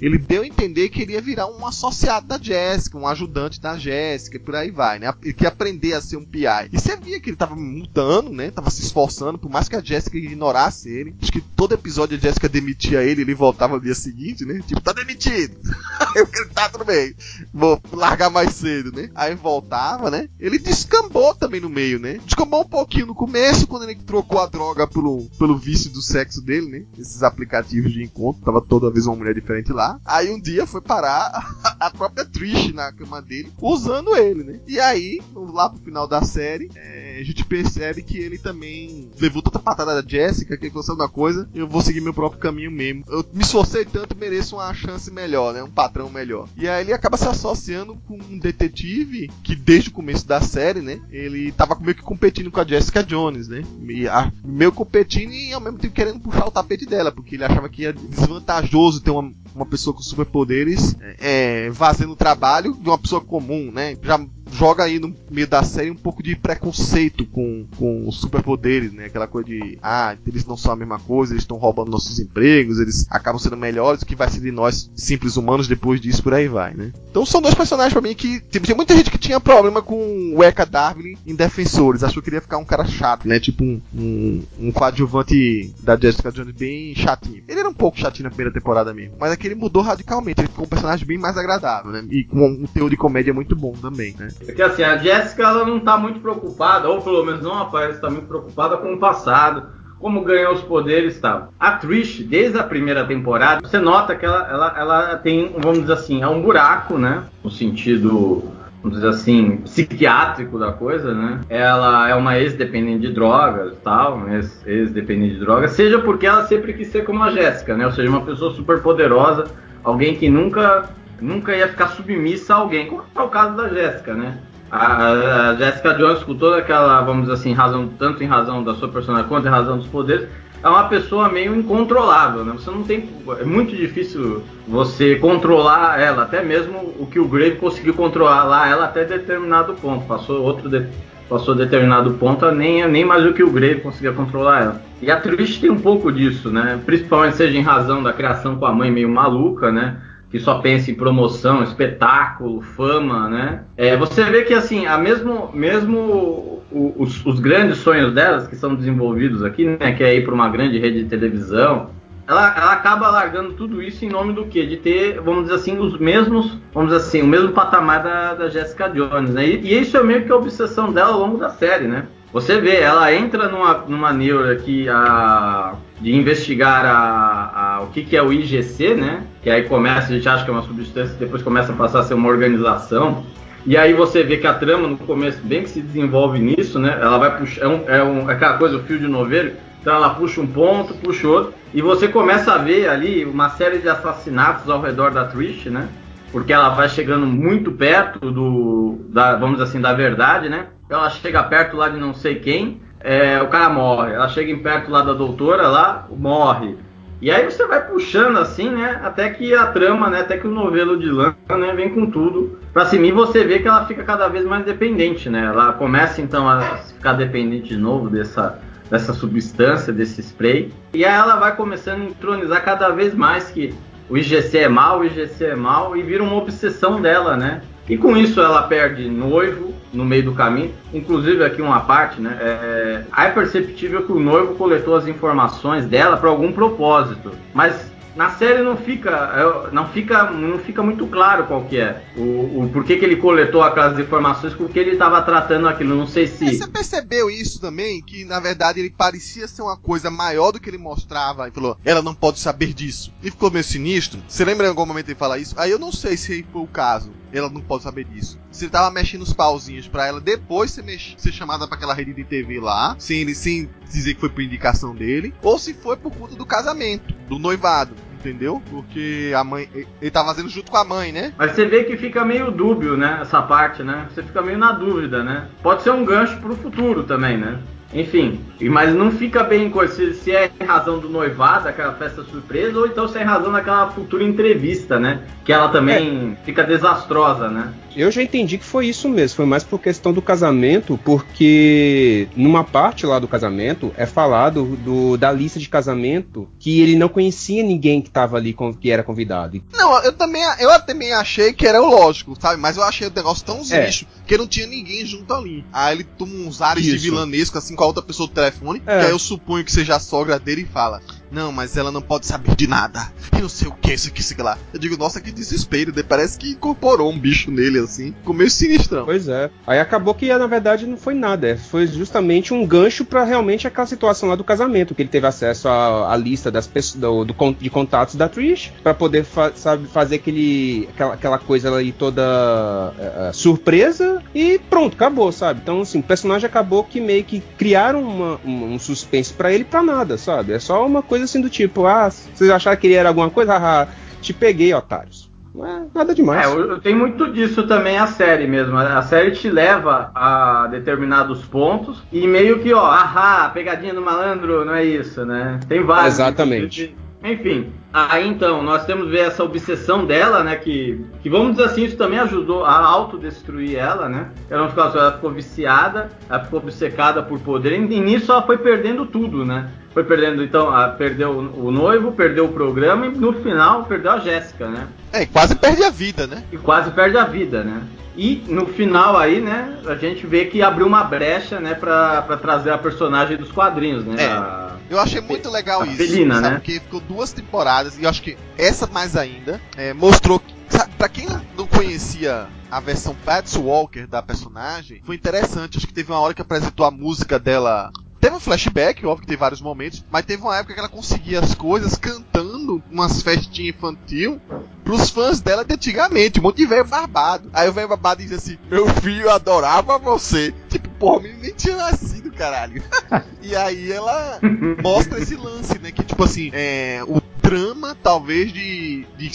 Ele deu a entender que ele ia virar um associado da Jessica, um ajudante da Jessica, e por aí vai, né? Ele queria aprender a ser um PI. E você via que ele tava mudando, né? Tava se esforçando, por mais que a Jessica ignorasse ele. Acho que todo episódio a Jessica demitia ele, ele voltava no dia seguinte, né? Tipo, tá demitido. Eu quero tá tudo bem. Vou largar mais cedo, né? Aí voltava, né? Ele descambou também no meio, né? Descambou um pouquinho no começo, quando ele trocou a droga pelo, pelo vício do sexo dele, né? Esses aplicativos de encontro, tava toda vez uma mulher diferente lá. Aí um dia foi parar a própria Trish na cama dele, usando ele, né? E aí, lá pro final da série, é, a gente percebe que ele também levou tanta patada da Jessica, que sabe uma coisa? Eu vou seguir meu próprio caminho mesmo. Eu me esforcei tanto, mereço uma chance melhor, né? Um patrão melhor. E aí ele acaba se associando com um detetive que desde o começo da série, né? Ele tava meio que competindo com a Jessica Jones, né? E a- meio competindo e ao mesmo tempo querendo puxar o tapete dela, porque ele achava que ia desvantajoso ter uma, uma pessoa com superpoderes é, fazendo o trabalho de uma pessoa comum, né? Já joga aí no meio da série um pouco de preconceito com, com os superpoderes, né? Aquela coisa de, ah, eles não são a mesma coisa, eles estão roubando nossos empregos, eles acabam sendo melhores do que vai ser de nós, simples humanos, depois disso, por aí vai, né? Então são dois personagens pra mim que. Tem, tem muita gente que tinha problema com o Eka Darwin em Defensores, achou que ele ia ficar um cara chato, né? Tipo um, um, um coadjuvante da Jessica Jones bem chatinho. Ele era um pouco chatinho na primeira temporada mesmo, mas aqui ele mudou radicalmente, ele ficou um personagem bem mais agradável, né? E com um teor de comédia muito bom também, né? Porque assim, a Jessica ela não tá muito preocupada, ou pelo menos não aparece tá muito preocupada com o passado, como ganhou os poderes tal. A Trish, desde a primeira temporada, você nota que ela, ela, ela tem, vamos dizer assim, é um buraco, né? No sentido, vamos dizer assim, psiquiátrico da coisa, né? Ela é uma ex-dependente de drogas tal, ex-dependente de drogas, seja porque ela sempre quis ser como a Jéssica, né? Ou seja, uma pessoa super poderosa, alguém que nunca nunca ia ficar submissa a alguém, como é o caso da Jéssica, né? A, a Jessica Jones, com toda aquela, vamos dizer assim, razão, tanto em razão da sua personalidade quanto em razão dos poderes, é uma pessoa meio incontrolável, né? Você não tem. É muito difícil você controlar ela, até mesmo o que o Grave conseguiu controlar lá ela até determinado ponto. Passou outro de- passou determinado ponto, nem, nem mais o que o Grave conseguia controlar ela. E a Trish tem um pouco disso, né? Principalmente seja em razão da criação com a mãe meio maluca, né? Que só pensa em promoção, espetáculo, fama, né? É, você vê que assim, a mesmo, mesmo os, os grandes sonhos delas que são desenvolvidos aqui, né? Que é ir para uma grande rede de televisão. Ela, ela acaba largando tudo isso em nome do quê? De ter, vamos dizer assim, os mesmos, vamos assim, o mesmo patamar da, da Jessica Jones, né? E, e isso é meio que a obsessão dela ao longo da série, né? Você vê, ela entra numa, numa neura que a, de investigar a, a- o que, que é o IGC, né? Que aí começa, a gente acha que é uma substância, depois começa a passar a ser uma organização. E aí você vê que a trama no começo bem que se desenvolve nisso, né? Ela vai puxar, é, um, é, um, é aquela coisa, o fio de novelo. Então ela puxa um ponto, puxa outro. E você começa a ver ali uma série de assassinatos ao redor da Trish, né? porque ela vai chegando muito perto do, da, vamos assim, da verdade, né? Ela chega perto lá de não sei quem, é, o cara morre. Ela chega em perto lá da doutora, lá morre. E aí você vai puxando assim, né? Até que a trama, né? Até que o novelo de lã, né? Vem com tudo pra cima. E você vê que ela fica cada vez mais dependente, né? Ela começa então a ficar dependente de novo dessa dessa substância, desse spray. E aí ela vai começando a entronizar cada vez mais que o IGC é mal, o IGC é mal, e vira uma obsessão dela, né? E com isso ela perde noivo no meio do caminho. Inclusive aqui uma parte, né? É, é perceptível que o noivo coletou as informações dela para algum propósito, mas na série não fica, é, não fica, não fica muito claro qual que é o, o porquê que ele coletou aquelas informações, porque ele estava tratando aquilo. Não sei se Você percebeu isso também? Que na verdade ele parecia ser uma coisa maior do que ele mostrava. E falou, ela não pode saber disso. E ficou meio sinistro. Você lembra em algum momento ele falar isso? Aí eu não sei se foi o caso. Ela não pode saber disso. Ele tava mexendo os pauzinhos pra ela depois ser, mex... ser chamada pra aquela rede de TV lá, sem ele sem dizer que foi por indicação dele, ou se foi por conta do casamento, do noivado. entendeu? Porque a mãe. Ele tá fazendo junto com a mãe, né? Mas você vê que fica meio dúbio, né? Essa parte, né? Você fica meio na dúvida, né? Pode ser um gancho pro futuro também, né? Enfim, mas não fica bem se, se é em razão do noivado, aquela festa surpresa, ou então se é em razão daquela futura entrevista, né? Que ela também é. fica desastrosa, né? Eu já entendi que foi isso mesmo, foi mais por questão do casamento, porque numa parte lá do casamento é falado do, da lista de casamento que ele não conhecia ninguém que estava ali que era convidado. Não, eu também, eu também achei que era o lógico, sabe? Mas eu achei o negócio tão é. lixo que não tinha ninguém junto ali. Aí ele toma uns ares isso. de vilanesco assim com a outra pessoa do telefone, é. que aí eu suponho que seja a sogra dele e fala: não, mas ela não pode saber de nada. E não sei o que, isso aqui, isso aqui lá. Eu digo, nossa, que desespero. Né? Parece que incorporou um bicho nele, assim. Ficou meio sinistrão. Pois é. Aí acabou que, na verdade, não foi nada. É, foi justamente um gancho para realmente aquela situação lá do casamento, que ele teve acesso à, à lista das pessoas, do, do, de contatos da Trish, para poder fa sabe, fazer aquele, aquela, aquela coisa ali toda uh, surpresa. E pronto, acabou, sabe? Então, assim, o personagem acabou que meio que criaram uma, uma, um suspense para ele para nada, sabe? É só uma coisa assim do tipo, ah, vocês acharam que ele era alguma coisa? Haha, te peguei, otários. Não é nada demais. É, tem muito disso também a série mesmo. A série te leva a determinados pontos e meio que, ó, ahá, pegadinha do malandro, não é isso, né? Tem vários. Exatamente. Enfim, aí então, nós temos ver essa obsessão dela, né? Que, que vamos dizer assim, isso também ajudou a autodestruir ela, né? Ela, não ficou, ela ficou viciada, ela ficou obcecada por poder, e nisso ela foi perdendo tudo, né? Foi perdendo, então, perdeu o noivo, perdeu o programa e no final perdeu a Jéssica, né? É, quase perde a vida, né? E quase perde a vida, né? E no final aí, né, a gente vê que abriu uma brecha, né, pra, pra trazer a personagem dos quadrinhos, né? É, a... eu achei muito legal a isso, Felina, sabe? Né? Porque ficou duas temporadas e eu acho que essa mais ainda é, mostrou que, sabe, pra quem não conhecia a versão Patsy Walker da personagem, foi interessante. Acho que teve uma hora que apresentou a música dela Teve um flashback, óbvio que tem vários momentos, mas teve uma época que ela conseguia as coisas cantando umas festinhas infantil pros fãs dela de antigamente, um monte de velho barbado. Aí o velho barbado diz assim: Meu filho adorava você. Tipo, porra, o menino nem tinha nascido, caralho. e aí ela mostra esse lance, né? Que tipo assim, é, o drama, talvez, de, de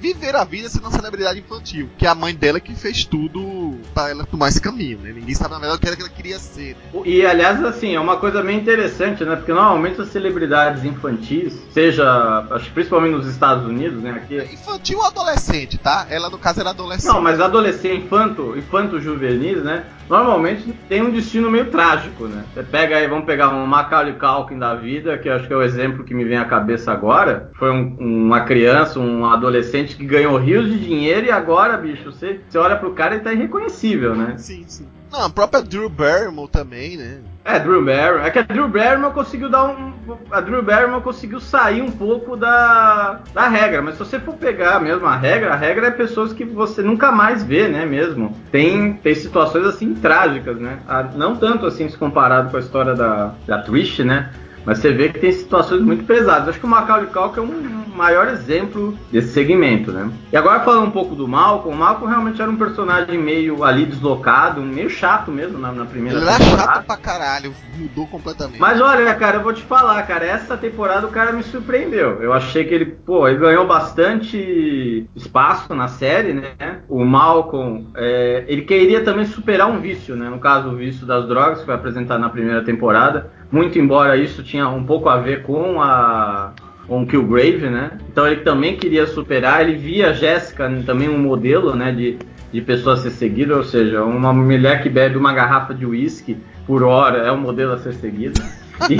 viver a vida sendo uma celebridade infantil. Que é a mãe dela que fez tudo para ela tomar esse caminho, né? Ninguém sabe na verdade o que era que ela queria ser. Né? E aliás, assim, é uma coisa bem interessante, né? Porque normalmente as celebridades infantis, seja, acho que principalmente nos Estados Unidos, né? Aqui... É infantil ou adolescente, tá? Ela no caso era adolescente. Não, mas adolescente, infanto, infanto juvenis, né? Normalmente tem um destino meio trágico, né? Você pega aí, vamos pegar um Macaulay Culkin da vida, que acho que é o exemplo que me vem à cabeça agora. Foi um, uma criança, um adolescente que ganhou rios de dinheiro e agora, bicho, você, você olha pro cara e tá irreconhecível, né? Sim, sim. Não, a própria Drew Barrymore também, né? É, Drew Barrymore. É que a Drew Barrymore conseguiu dar um... A Drew Barrymore conseguiu sair um pouco da, da regra. Mas se você for pegar mesmo a regra, a regra é pessoas que você nunca mais vê, né, mesmo. Tem, tem situações, assim, trágicas, né? Não tanto, assim, se comparado com a história da, da Trish, né? Mas você vê que tem situações muito pesadas. Acho que o Macaulay Culkin é um maior exemplo desse segmento, né? E agora falando um pouco do Malcolm, o Malcolm realmente era um personagem meio ali deslocado, meio chato mesmo na, na primeira Ele temporada. Ele era chato pra caralho, mudou completamente. Mas olha, cara, eu vou te falar, cara, essa temporada o cara me surpreendeu. Eu achei que ele, pô, ele ganhou bastante espaço na série, né? O Malcolm, é, ele queria também superar um vício, né? No caso, o vício das drogas, que foi apresentado na primeira temporada. Muito embora isso tinha um pouco a ver com a com Killgrave, né? Então ele também queria superar, ele via a Jéssica também um modelo, né, de, de pessoa a ser seguida, ou seja, uma mulher que bebe uma garrafa de uísque por hora é um modelo a ser seguido. E...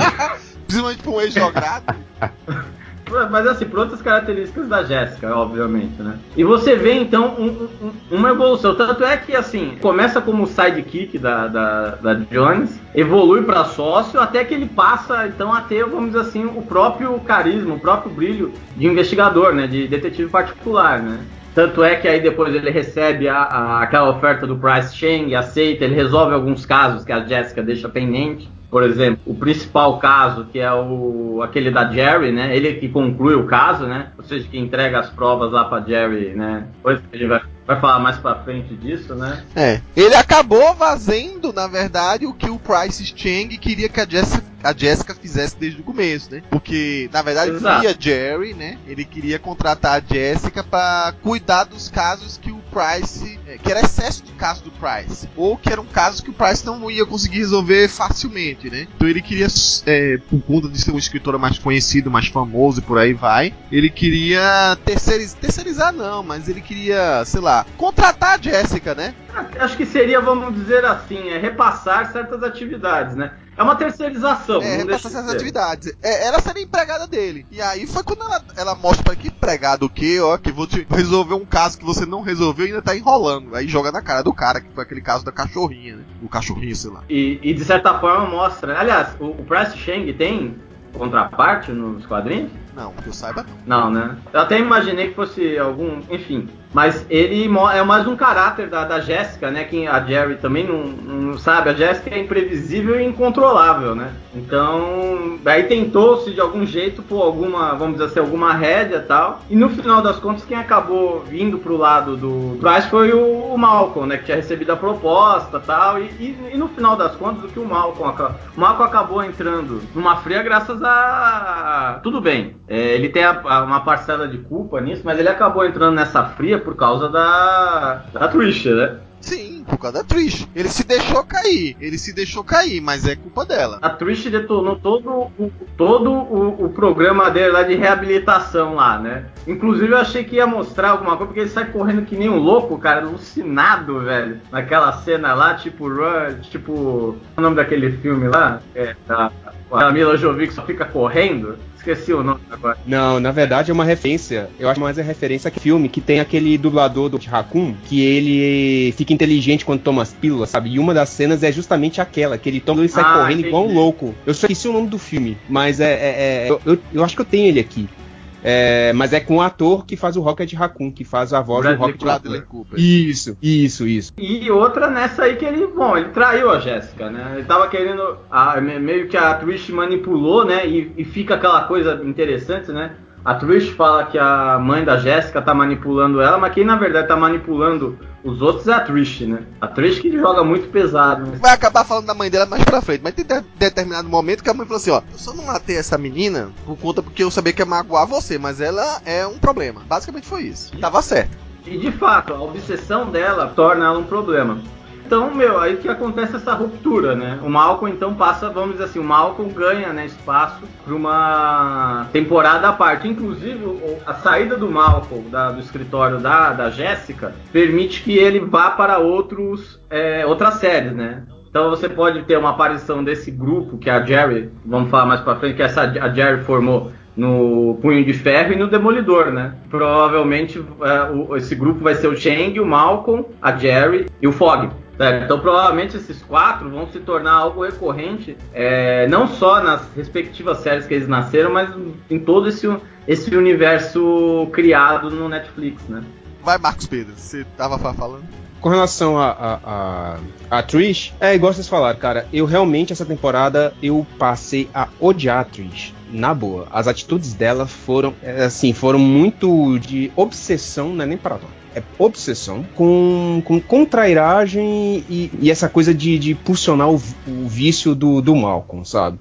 Principalmente para um ex-jogado. Mas assim, por outras características da Jéssica, obviamente, né? E você vê então um, um, uma evolução. Tanto é que assim, começa como sidekick da, da, da Jones, evolui para sócio, até que ele passa então a ter, vamos dizer assim, o próprio carisma, o próprio brilho de investigador, né? De detetive particular, né? Tanto é que aí depois ele recebe a, a, aquela oferta do Price Chang, aceita, ele resolve alguns casos que a Jéssica deixa pendente. Por exemplo, o principal caso, que é o aquele da Jerry, né? Ele que conclui o caso, né? Ou seja, que entrega as provas lá para Jerry, né? Depois a gente vai vai falar mais pra frente disso, né? É. Ele acabou fazendo, na verdade, o que o Price Chang queria que a Jessica, a Jessica fizesse desde o começo, né? Porque, na verdade, Exato. via Jerry, né? Ele queria contratar a Jessica pra cuidar dos casos que o Price. é, que era excesso de casos do Price. Ou que eram casos que o Price não ia conseguir resolver facilmente, né? Então ele queria, é, por conta de ser um escritor mais conhecido, mais famoso e por aí vai, ele queria terceirizar. Terceirizar não, mas ele queria, sei lá, contratar a Jessica, né? Acho que seria, vamos dizer assim, é repassar certas atividades, né? É uma terceirização. É, repassar essas atividades. É, ela seria empregada dele. E aí foi quando ela, ela mostra pra que empregado o quê, ó, que vou te resolver um caso que você não resolveu e ainda tá enrolando. Aí joga na cara do cara, que foi aquele caso da cachorrinha, né? O cachorrinho, sei lá. E, e, de certa forma mostra. Aliás, o, o Price Chang tem contraparte nos quadrinhos? Não, que eu saiba não. Né? Eu até imaginei que fosse algum. Enfim. Mas ele é mais um caráter da, da Jéssica, né? Que a Jerry também não, não sabe. A Jéssica é imprevisível e incontrolável, né? Então. Daí tentou-se de algum jeito por alguma, vamos dizer assim, alguma rédea e tal. E no final das contas, quem acabou vindo pro lado do Price foi o, o Malcolm, né? Que tinha recebido a proposta tal. E, e, e no final das contas, o que o Malcolm, o Malcolm acabou entrando numa fria graças a. Tudo bem. É, ele tem a- a- uma parcela de culpa nisso, mas ele acabou entrando nessa fria por causa da. da Trisha, né? Sim, por causa da Trish. Ele se deixou cair. Ele se deixou cair, mas é culpa dela. A Trish detonou todo, o, todo o, o programa dele lá de reabilitação lá, né? Inclusive eu achei que ia mostrar alguma coisa, porque ele sai correndo que nem um louco, cara, alucinado, velho. Naquela cena lá, tipo Run, tipo. é o nome daquele filme lá? É, da, a Mila Jovic só fica correndo. Esqueci o nome agora. Não, na verdade é uma referência. Eu acho mais é referência a que filme que tem aquele dublador do Raccoon que ele fica inteligente quando toma as pílulas, sabe? E uma das cenas é justamente aquela, que ele toma e sai Ah, correndo entendi. igual um louco. Eu só esqueci o nome do filme, mas é. é- é- eu, eu- eu acho que eu tenho ele aqui. É, mas é com o ator que faz o Rocket Raccoon, que faz a voz Bradley do Rocket Bradley Raccoon. Cooper. Isso, isso, isso. E outra nessa aí que ele, bom, ele traiu a Jéssica, né? Ele tava querendo, a- me- meio que a Trish manipulou, né? E, e fica aquela coisa interessante, né? A Trish fala que a mãe da Jéssica tá manipulando ela, mas quem na verdade tá manipulando os outros é a Trish, né? A Trish que joga muito pesado, né? Vai acabar falando da mãe dela mais pra frente, mas tem de- determinado momento que a mãe falou assim: ó, eu só não matei essa menina por conta porque eu sabia que ia magoar você, mas ela é um problema. Basicamente foi isso. Tava certo. E de fato, a obsessão dela torna ela um problema. Então, meu, aí que acontece essa ruptura, né? O Malcolm então passa, vamos dizer assim, o Malcolm ganha né, espaço para uma temporada à parte. Inclusive, a saída do Malcolm da- do escritório da, da Jéssica permite que ele vá para outros, é, outras séries, né? Então você pode ter uma aparição desse grupo que a Jerry, vamos falar mais pra frente, que essa, a Jerry formou no Punho de Ferro e no Demolidor, né? Provavelmente é, o- esse grupo vai ser o Chang, o Malcolm, a Jerry e o Fog. Certo? Então provavelmente esses quatro vão se tornar algo recorrente, é, não só nas respectivas séries que eles nasceram, mas em todo esse, esse universo criado no Netflix, né? Vai, Marcos Pedro, você tava fa- falando? Com relação a, a, a, a Trish, é igual vocês falaram, cara. Eu realmente, essa temporada, eu passei a odiar a Trish. Na boa. As atitudes dela foram, é, assim, foram muito de obsessão, não é nem paratona. É obsessão com, com contrairagem e, e essa coisa de, de pulsionar o, o vício do, do Malcolm, sabe?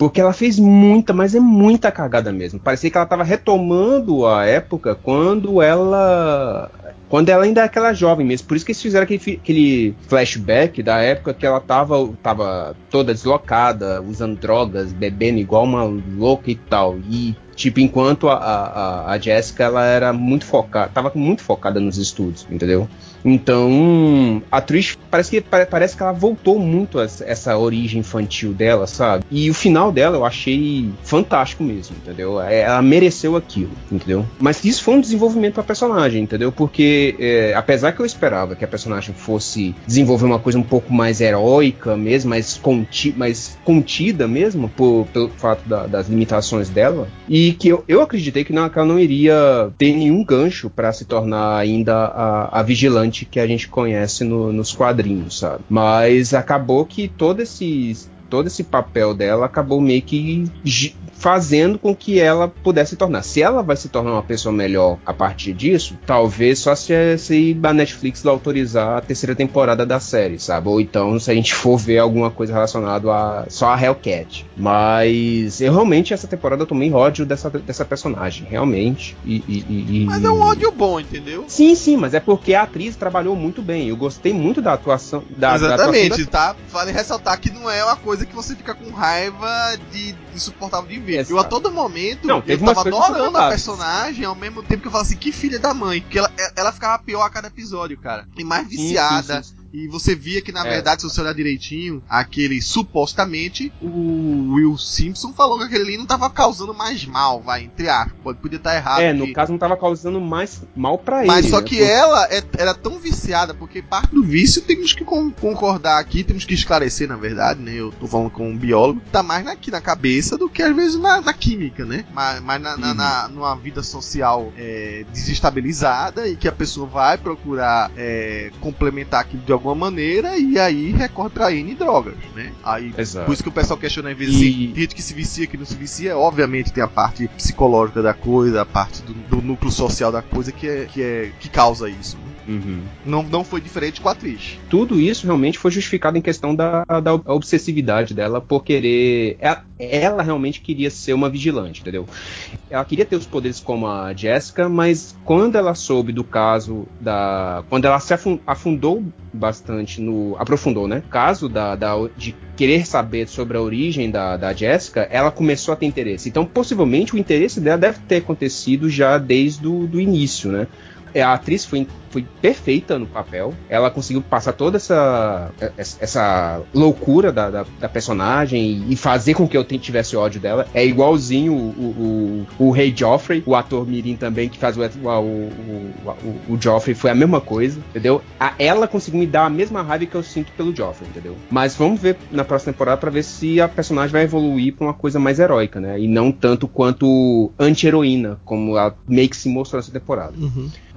Porque ela fez muita, mas é muita cagada mesmo. Parecia que ela tava retomando a época quando ela. Quando ela ainda é aquela jovem mesmo. Por isso que eles fizeram aquele, aquele flashback da época que ela tava, tava toda deslocada, usando drogas, bebendo igual uma louca e tal. E, tipo, enquanto a, a, a Jessica ela era muito focada, tava muito focada nos estudos, entendeu? Então, a Trish parece que, pare- parece que ela voltou muito a essa- origem infantil dela, sabe? E o final dela eu achei fantástico mesmo, entendeu? É, Ela mereceu aquilo, entendeu? Mas isso foi um desenvolvimento pra personagem, entendeu? Porque, é, apesar que eu esperava que a personagem fosse desenvolver uma coisa um pouco mais heróica mesmo, mais, conti mais contida mesmo, por- pelo fato da- das limitações dela, e que eu, eu acreditei que, não, que ela não iria ter nenhum gancho pra se tornar ainda a, a vigilante que a gente conhece no- nos quadrinhos, sabe? Mas acabou que todo esse todo esse papel dela acabou meio que fazendo com que ela pudesse se tornar. Se ela vai se tornar uma pessoa melhor a partir disso, talvez só se, se a Netflix autorizar a terceira temporada da série, sabe? Ou então se a gente for ver alguma coisa relacionada a só a Hellcat. Mas eu realmente essa temporada eu tomei ódio dessa, dessa personagem, realmente. E, e, e, Mas é um ódio bom, entendeu? Sim, sim, mas é porque a atriz trabalhou muito bem. Eu gostei muito da atuação da Exatamente, da atuação tá? Vale ressaltar que não é uma coisa que você fica com raiva de insuportável de Exato. Eu a todo momento Não, eu teve tava adorando a personagem ao mesmo tempo que eu falo assim, que filha da mãe. Porque ela, ela ficava pior a cada episódio, cara. E mais Sim, viciada. sim, sim. E você via que, na É. verdade, se você olhar direitinho, aquele supostamente, o Will Simpson falou que aquele ali não tava causando mais mal, vai, entre aspas. Pode, podia estar errado. É, no caso não tava causando mais mal pra ele. mas só né? que Por- ela é- era tão viciada, porque parte do vício temos que con- concordar aqui, temos que esclarecer, na verdade, né? Eu tô falando com um biólogo, tá mais aqui na cabeça do que às vezes na, na química, né? Mas, mas na, na- Uhum. na- numa vida social é, desestabilizada e que a pessoa vai procurar é, complementar aquilo de alguma maneira e aí recorre pra N drogas, né? Aí Exato. por isso que o pessoal questiona às vezes E- assim, tem gente que se vicia, que não se vicia, obviamente tem a parte psicológica da coisa, a parte do, do núcleo social da coisa que é que, é, que causa isso. né? Uhum. Não, não foi diferente com a atriz. Tudo isso realmente foi justificado em questão da, da obsessividade dela por querer. Ela, realmente queria ser uma vigilante, entendeu? Ela queria ter os poderes como a Jessica, mas quando ela soube do caso da. Quando ela se afun- afundou bastante no. aprofundou, né? Caso da, da, de querer saber sobre a origem da, da Jessica, ela começou a ter interesse. Então, possivelmente, o interesse dela deve ter acontecido já desde o do início, né? É, A atriz foi, foi perfeita no papel. Ela conseguiu passar toda essa, essa loucura da, da, da personagem e fazer com que eu tivesse ódio dela. É igualzinho o, o, o Rei Joffrey, o ator Mirim também, que faz o, o, o, o, Joffrey, foi a mesma coisa, entendeu? A, ela conseguiu me dar a mesma raiva que eu sinto pelo Joffrey, entendeu? Mas vamos ver na próxima temporada pra ver se a personagem vai evoluir pra uma coisa mais heróica, né? E não tanto quanto anti-heroína, como ela meio que se mostrou nessa temporada.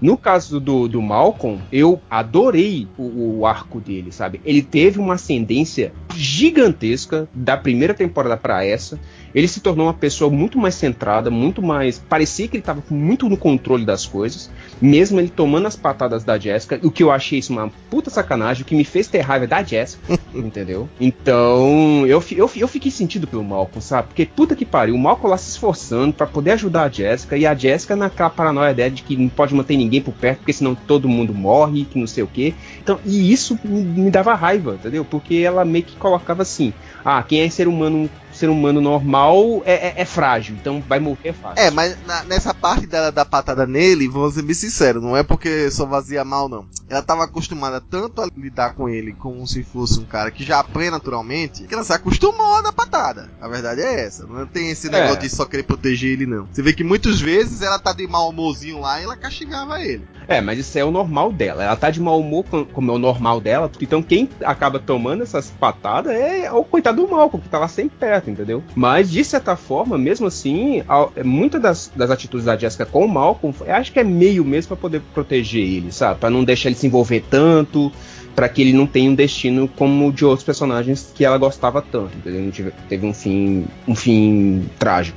No caso do, do Malcolm, eu adorei o, o arco dele, sabe? Ele teve uma ascendência gigantesca da primeira temporada pra essa. Ele se tornou uma pessoa muito mais centrada, muito mais. Parecia que ele estava muito no controle das coisas, mesmo ele tomando as patadas da Jessica, o que eu achei isso uma puta sacanagem, o que me fez ter raiva da Jessica, entendeu? Então, eu, eu, eu fiquei sentido pelo Malcolm, sabe? Porque puta que pariu, o Malcolm lá se esforçando pra poder ajudar a Jessica, e a Jessica naquela paranoia dela de que não pode manter ninguém por perto, porque senão todo mundo morre, que não sei o quê. Então, e isso me, me dava raiva, entendeu? Porque ela meio que colocava assim: ah, quem é ser humano ser humano normal é, é- é frágil, então vai morrer fácil. É, mas na- nessa parte dela da patada nele, vamos ser bem sinceros, não é porque só vazia mal, não. Ela tava acostumada tanto a lidar com ele como se fosse um cara que já apanha naturalmente, que ela se acostumou a dar patada. A verdade é essa. Não tem esse negócio É. de só querer proteger ele, não. Você vê que muitas vezes ela tá de mau humorzinho lá e ela castigava ele. É, mas isso é o normal dela. Ela tá de mau humor com- como é o normal dela. Então quem acaba tomando essas patadas é o coitado do Malcolm, que tá lá sempre perto, entendeu? Mas de certa forma, mesmo assim, a- muitas das, das atitudes da Jessica com o Malcolm, acho que é meio mesmo pra poder proteger ele, sabe? Pra não deixar ele se envolver tanto. Pra que ele não tenha um destino como o de outros personagens que ela gostava tanto, entendeu? Tive- teve um fim, um fim trágico.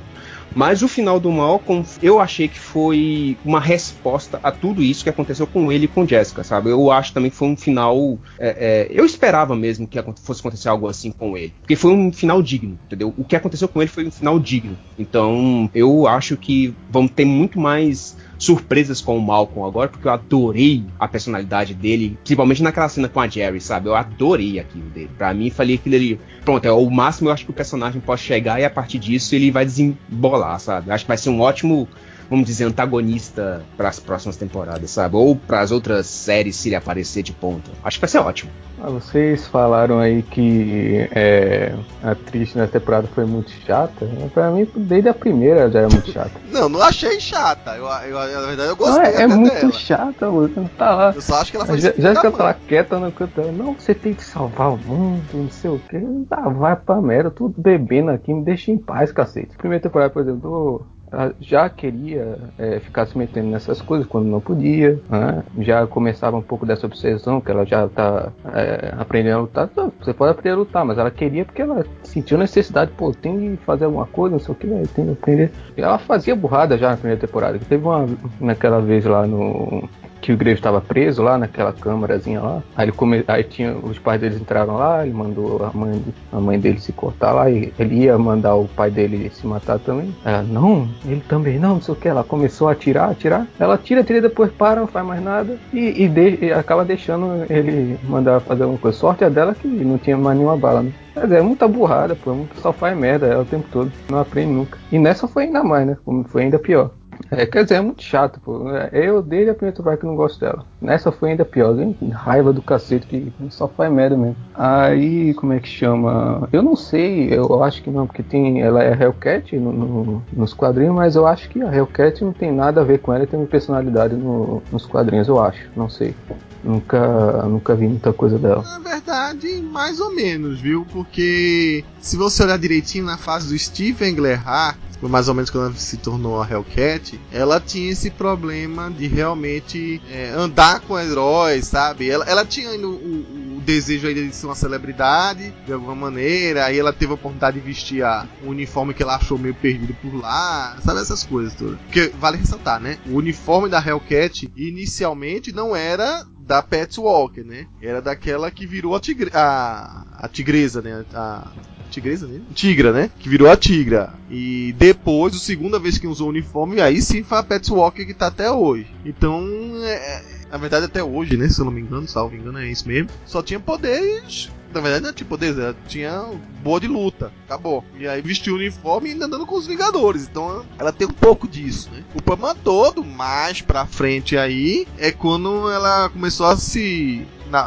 Mas o final do Malcolm, eu achei que foi uma resposta a tudo isso que aconteceu com ele e com Jessica, sabe? Eu acho também que foi um final. é, é, eu esperava mesmo que fosse acontecer algo assim com ele. Porque foi um final digno, entendeu? O que aconteceu com ele foi um final digno. Então, eu acho que vão ter muito mais surpresas com o Malcolm agora, porque eu adorei a personalidade dele, principalmente naquela cena com a Jerry, sabe? Eu adorei aquilo dele. Pra mim, falei aquilo ali. Pronto, é o máximo eu acho que o personagem pode chegar e a partir disso ele vai desembolar, sabe? Eu acho que vai ser um ótimo, vamos dizer, antagonista para as próximas temporadas, sabe? Ou para as outras séries se ele aparecer de ponta. Acho que vai ser ótimo. Ah, vocês falaram aí que é, a atriz nessa temporada foi muito chata. Pra mim, desde a primeira já é muito chata. Não, não achei chata. Eu, eu- na verdade, eu Não, gostei é, é até muito dela. chata, Luca. Tá lá. Eu só acho que ela foi Já, já que eu mãe. tava quieta no canto, ela, não, você tem que salvar o mundo, não sei o que. Ah, vai pra merda, tudo bebendo aqui, me deixa em paz, cacete. Primeira temporada, por exemplo, do ela já queria é, ficar se metendo nessas coisas quando não podia, né? já começava um pouco dessa obsessão que ela já tá é, aprendendo a lutar. Tá, você pode aprender a lutar, mas ela queria porque ela sentiu necessidade, pô, tem que fazer alguma coisa, não sei o que, né? tem que aprender. Ela fazia burrada já na primeira temporada. Teve uma naquela vez lá no que o Graves estava preso lá naquela câmarazinha lá. Aí, ele come... aí tinha os pais deles entraram lá, ele mandou a mãe, a mãe dele se cortar lá e ele ia mandar o pai dele se matar também. Ela, não, ele também não, não sei o que. Ela começou a atirar, atirar. Ela tira, tira, depois para, não faz mais nada e, e, de... e acaba deixando ele mandar fazer alguma coisa. Sorte é dela que não tinha mais nenhuma bala, né? Mas é muita burrada, pô. Só faz merda é, o tempo todo. Não aprende nunca. E nessa foi ainda mais, né? Foi ainda pior. É, quer dizer, é muito chato, pô. É, eu, desde a primeira temporada que não gosto dela. Nessa foi ainda pior, hein? Raiva do cacete, que só faz merda mesmo. Aí, como é que chama? Eu não sei, eu acho que não, porque tem. Ela é Hellcat no, no, nos quadrinhos, mas eu acho que a Hellcat não tem nada a ver com ela e tem uma personalidade no, nos quadrinhos, eu acho. Não sei. Nunca, nunca vi muita coisa dela. Na verdade, mais ou menos, viu? Porque se você olhar direitinho na fase do Steve Englehart, mais ou menos quando ela se tornou a Hellcat, ela tinha esse problema de realmente é, andar com heróis, sabe? Ela, ela tinha o, o, o, desejo ainda de ser uma celebridade, de alguma maneira, aí ela teve a oportunidade de vestir a, uniforme que ela achou meio perdido por lá, sabe? Essas coisas todas. Porque vale ressaltar, né? O uniforme da Hellcat inicialmente não era da Pets Walker, né? Era daquela que virou a, tigre, a, a tigresa, né? A, tigresa né? Tigra, né? Que virou a tigra. E depois, a segunda vez que usou o uniforme, aí sim foi a Pets Walker que tá até hoje. Então, é, na verdade até hoje, né? Se eu não me engano, salvo engano, é isso mesmo. Só tinha poderes na verdade não tinha poderes, ela tinha boa de luta, acabou. E aí vestiu o uniforme e ainda andando com os Vingadores. Então ela tem um pouco disso, né? O problema todo, mais pra frente aí, é quando ela começou a se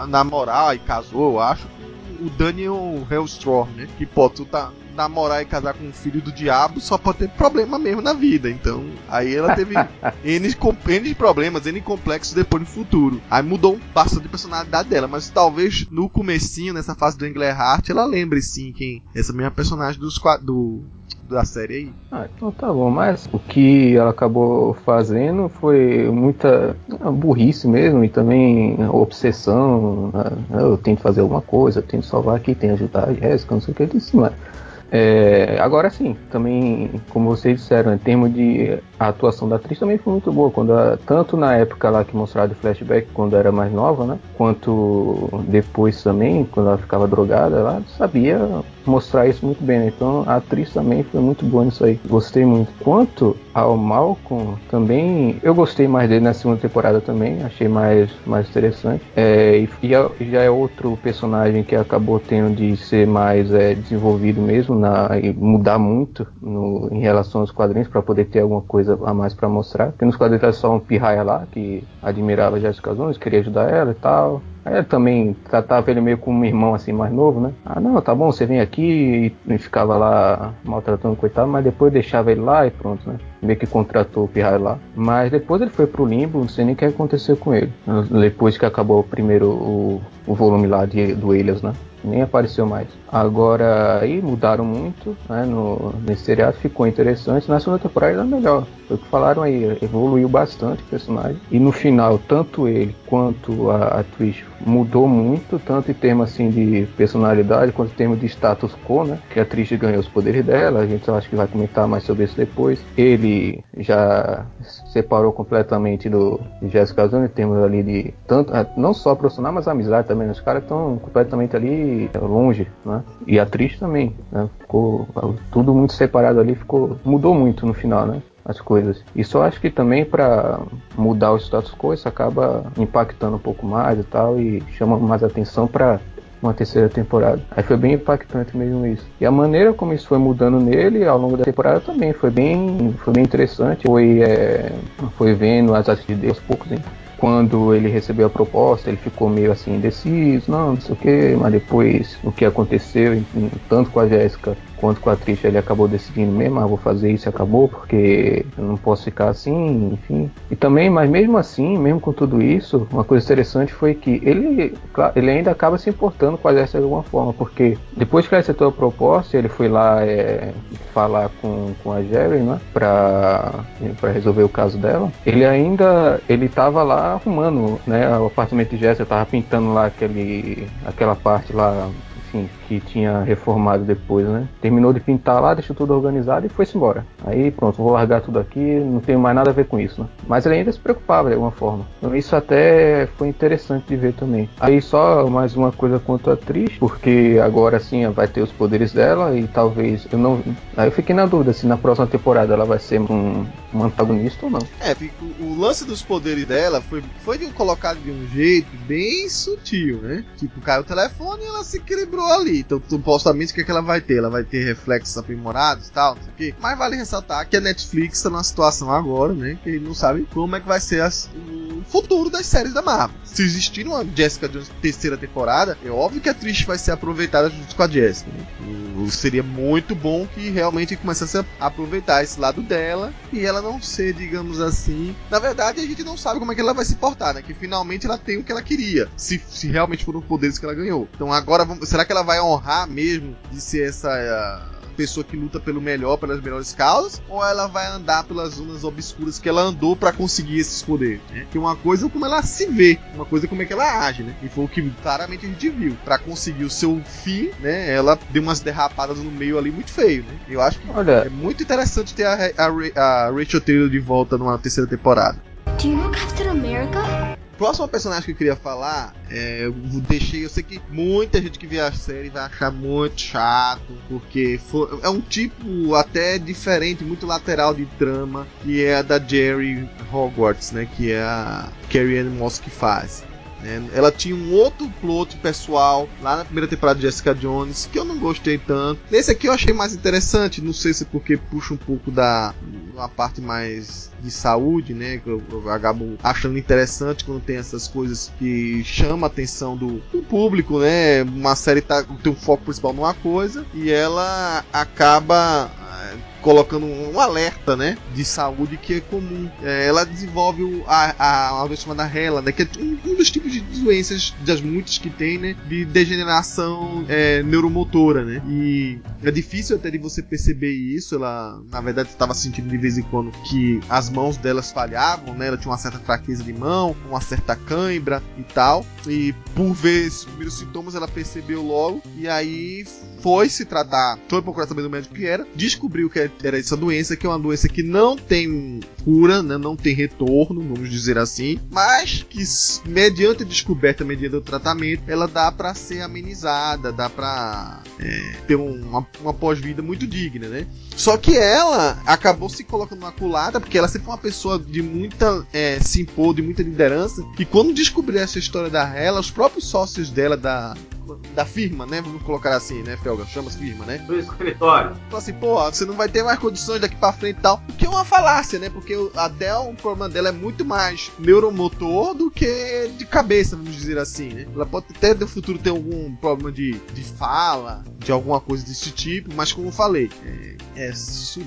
namorar e casou, eu acho, o Daniel Hellstrom, né? Que, pô, tu tá namorar e casar com um filho do diabo só pode ter problema mesmo na vida. Então, aí ela teve N, N problemas, N complexos depois no futuro. Aí mudou bastante a personalidade dela, mas talvez no comecinho, nessa fase do Englehart, ela lembre sim quem essa mesma personagem dos do da série aí. Ah, então tá bom, mas o que ela acabou fazendo foi muita burrice mesmo e também obsessão. Né? Eu tenho que fazer alguma coisa, eu tenho que salvar aqui, tenho que ajudar a Jéssica, não sei o que. Eu disse, mas é, agora sim, também, como vocês disseram, em termos de a atuação da atriz também foi muito boa, quando a, tanto na época lá que mostrava de flashback, quando era mais nova, né? Quanto depois também, quando ela ficava drogada, ela sabia mostrar isso muito bem, né? Então a atriz também foi muito boa nisso aí. Gostei muito. Quanto ao Malcolm, também eu gostei mais dele na segunda temporada também, achei mais, mais interessante. É, e, e, já é outro personagem que acabou tendo de ser mais é, desenvolvido mesmo na, e mudar muito no, em relação aos quadrinhos para poder ter alguma coisa a mais para mostrar. Porque nos quadrinhos era só um pirraia lá que admirava Jessica Jones, queria ajudar ela e tal. Aí também tratava ele meio como um irmão assim mais novo, né? Ah, não, tá bom, você vem aqui e ficava lá maltratando o coitado, mas depois deixava ele lá e pronto, né? Meio que contratou o Pirraia lá. Mas depois ele foi pro limbo, não sei nem o que aconteceu com ele. Depois que acabou primeiro o, o volume lá de, do Elias, né? nem apareceu mais. Agora, aí mudaram muito, né, no, nesse seriado, ficou interessante. Na segunda temporada era melhor. Foi o que falaram aí, evoluiu bastante o personagem. E no final, tanto ele quanto a, a Trish mudou muito, tanto em termos assim de personalidade, quanto em termos de status quo, né? Que a Trish ganhou os poderes dela, a gente acho que vai comentar mais sobre isso depois. Ele já separou completamente do Jessica Jones em termos ali de tanto, não só profissional, mas amizade também. Os caras estão completamente ali longe, né? E a atriz também, né? Ficou tudo muito separado ali, ficou mudou muito no final, né? As coisas. Só acho que também para mudar o status quo isso acaba impactando um pouco mais e tal e chama mais atenção para uma terceira temporada. Aí foi bem impactante mesmo isso. E a maneira como isso foi mudando nele ao longo da temporada também foi bem, foi bem interessante. Foi, é, foi vendo as atitudes aos poucos, hein? quando ele recebeu a proposta, ele ficou meio assim indeciso, não, não sei o que, mas depois o que aconteceu, tanto com a Jéssica enquanto com a Trisha ele acabou decidindo mesmo, ah, vou fazer isso acabou, porque eu não posso ficar assim, enfim. E também, mas mesmo assim, mesmo com tudo isso, uma coisa interessante foi que ele, ele ainda acaba se importando com a Jessica de alguma forma, porque depois que ela aceitou a proposta, ele foi lá é, falar com, com a Jerry, né, pra, pra resolver o caso dela, ele ainda, ele tava lá arrumando, né, o apartamento de Jessica, tava pintando lá aquele, aquela parte lá enfim, que tinha reformado depois, né? Terminou de pintar lá, deixou tudo organizado e foi-se embora. Aí pronto, vou largar tudo aqui, não tenho mais nada a ver com isso, né? Mas ele ainda se preocupava de alguma forma. Então isso até foi interessante de ver também. Aí só mais uma coisa quanto a atriz, porque agora sim vai ter os poderes dela e talvez eu não. Aí eu fiquei na dúvida se na próxima temporada ela vai ser um, um antagonista ou não. É, o lance dos poderes dela foi, foi colocado de um jeito bem sutil, né? Tipo, caiu o telefone e ela se equilibrou ali. Então, supostamente, o que, é que ela vai ter? Ela vai ter reflexos aprimorados e tal, não sei o quê. Mas vale ressaltar que a Netflix tá numa situação agora, né? Que não sabe como é que vai ser as, o futuro das séries da Marvel. Se existir uma Jessica Jones terceira temporada, é óbvio que a Trish vai ser aproveitada junto com a Jessica. Né? Seria muito bom que realmente começasse a aproveitar esse lado dela e ela não ser, digamos assim. Na verdade, a gente não sabe como é que ela vai se portar, né? Que finalmente ela tem o que ela queria. Se, se realmente foram poderes que ela ganhou. Então agora, será que que ela vai honrar mesmo de ser essa uh, pessoa que luta pelo melhor, pelas melhores causas, ou ela vai andar pelas zonas obscuras que ela andou para conseguir esses poderes, né? Que uma coisa é como ela se vê, uma coisa é como é que ela age, né? E foi o que claramente a gente viu. Para conseguir o seu fim, né? Ela deu umas derrapadas no meio ali muito feio, né? Eu acho que Olha, é muito interessante ter a, a, a Rachel Taylor de volta numa terceira temporada. Do you know Captain America? Próximo personagem que eu queria falar, é, eu deixei. Eu sei que muita gente que vê a série vai achar muito chato, porque foi, é um tipo até diferente, muito lateral de trama, que é a da Jerry Hogwarts, né? Que é a Carrie Ann Moss que faz. Né? Ela tinha um outro plot pessoal lá na primeira temporada de Jessica Jones que eu não gostei tanto. Nesse aqui eu achei mais interessante, não sei se é porque puxa um pouco da uma parte mais de saúde, né? Que eu, eu acabo achando interessante quando tem essas coisas que chama a atenção do, do público, né? Uma série tá, tem um foco principal numa coisa e ela acaba colocando um alerta, né, de saúde que é comum. É, ela desenvolve a, a, a doença chamada HeLa, né, que é um, um, dos tipos de doenças das muitas que tem, né, de degeneração é, neuromotora, né. E é difícil até de você perceber isso. Ela, na verdade, estava sentindo de vez em quando que as mãos delas falhavam, né. Ela tinha uma certa fraqueza de mão, uma certa cãibra e tal. E por ver os primeiros sintomas, ela percebeu logo e aí foi se tratar, foi procurar saber do médico que era, descobriu que era essa doença, que é uma doença que não tem cura, né, não tem retorno, vamos dizer assim, mas que mediante a descoberta, mediante o tratamento, ela dá para ser amenizada, dá para é, ter uma, uma pós-vida muito digna, né? Só que ela acabou se colocando na culata, porque ela sempre foi uma pessoa de muita é, se impor, de muita liderança, e quando descobriu essa história da ela, os próprios sócios dela da da firma, né? Vamos colocar assim, né, Felga? Chama-se firma, né? Do escritório. Então assim, pô, você não vai ter mais condições daqui pra frente e tal. O que é uma falácia, né? Porque até o problema dela é muito mais neuromotor do que de cabeça, vamos dizer assim, né? Ela pode até no futuro ter algum problema de, de fala, de alguma coisa desse tipo, mas como eu falei, é, é,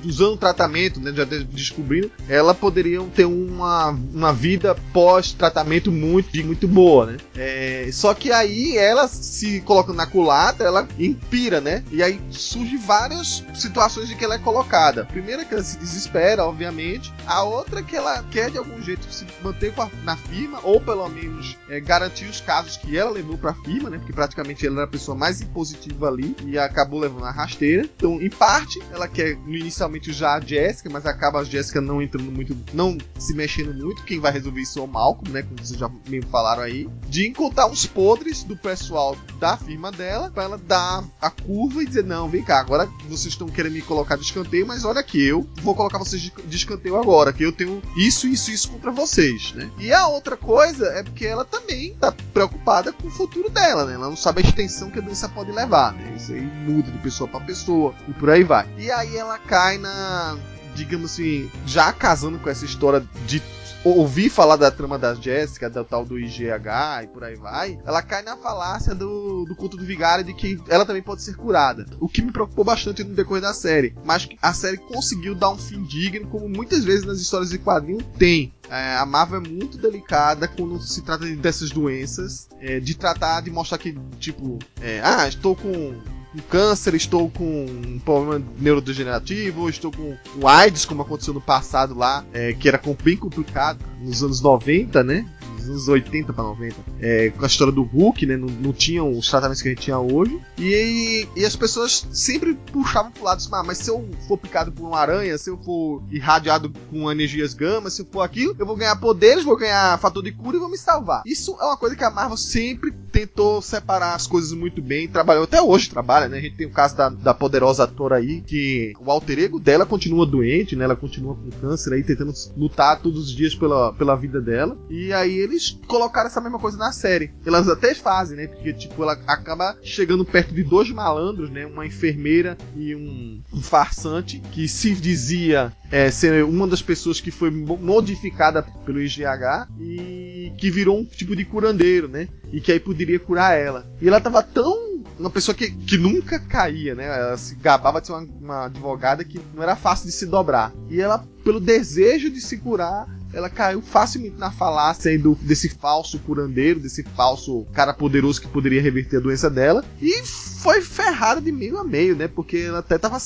usando tratamento, né, já descobrindo, ela poderia ter uma, uma vida pós-tratamento muito, muito boa, né? É, só que aí ela se colocando na culata, ela inspira, né? E aí surge várias situações de que ela é colocada. A primeira que ela se desespera, obviamente. A outra é que ela quer de algum jeito se manter a, na firma, ou pelo menos é, garantir os casos que ela levou pra firma, né? Porque praticamente ela era a pessoa mais impositiva ali e acabou levando a rasteira. Então, em parte, ela quer inicialmente já a Jessica, mas acaba a Jessica não entrando muito, não se mexendo muito. Quem vai resolver isso é o Malcolm, né? Como vocês já me falaram aí. De encontrar os podres do pessoal da firma dela, para ela dar a curva e dizer: Não, vem cá, agora vocês estão querendo me colocar de escanteio, mas olha aqui, eu vou colocar vocês de escanteio agora, que eu tenho isso, isso, isso contra vocês, né? E a outra coisa é porque ela também tá preocupada com o futuro dela, né? Ela não sabe a extensão que a doença pode levar, né? Isso aí muda de pessoa para pessoa e por aí vai. E aí ela cai na digamos assim, já casando com essa história de ouvir falar da trama da Jéssica, da tal do IGH e por aí vai, ela cai na falácia do, do culto do vigário de que ela também pode ser curada. O que me preocupou bastante no decorrer da série. Mas a série conseguiu dar um fim digno, como muitas vezes nas histórias de quadrinho tem. É, a Marvel é muito delicada quando se trata dessas doenças, é, de tratar de mostrar que, tipo, é, ah, estou com um câncer, estou com um problema neurodegenerativo, estou com o AIDS, como aconteceu no passado lá, é, que era bem complicado, nos anos 90, né? Nos anos 80 para 90. É, com a história do Hulk, né? Não, não tinham os tratamentos que a gente tinha hoje. E, e as pessoas sempre puxavam pro lado assim, ah, mas se eu for picado por uma aranha, se eu for irradiado com energias gama, se eu for aquilo, eu vou ganhar poderes, vou ganhar fator de cura e vou me salvar. Isso é uma coisa que a Marvel sempre tentou separar as coisas muito bem, trabalhou até hoje, trabalha, né? A gente tem o caso da, da poderosa ator aí, que o alter ego dela continua doente, né? Ela continua com câncer aí, tentando lutar todos os dias pela, pela vida dela. E aí eles colocaram essa mesma coisa na série. Elas até fazem, né? Porque, tipo, ela acaba chegando perto de dois malandros, né? Uma enfermeira e um, um farsante, que se dizia é, ser uma das pessoas que foi modificada pelo IGH e que virou um tipo de curandeiro, né? E que aí poderia curar ela. E ela tava tão uma pessoa que, que nunca caía, né? Ela se gabava de ser uma, uma advogada que não era fácil de se dobrar. E ela, pelo desejo de se curar, ela caiu facilmente na falácia do, desse falso curandeiro, desse falso cara poderoso que poderia reverter a doença dela. E foi ferrada de meio a meio, né? Porque ela até tava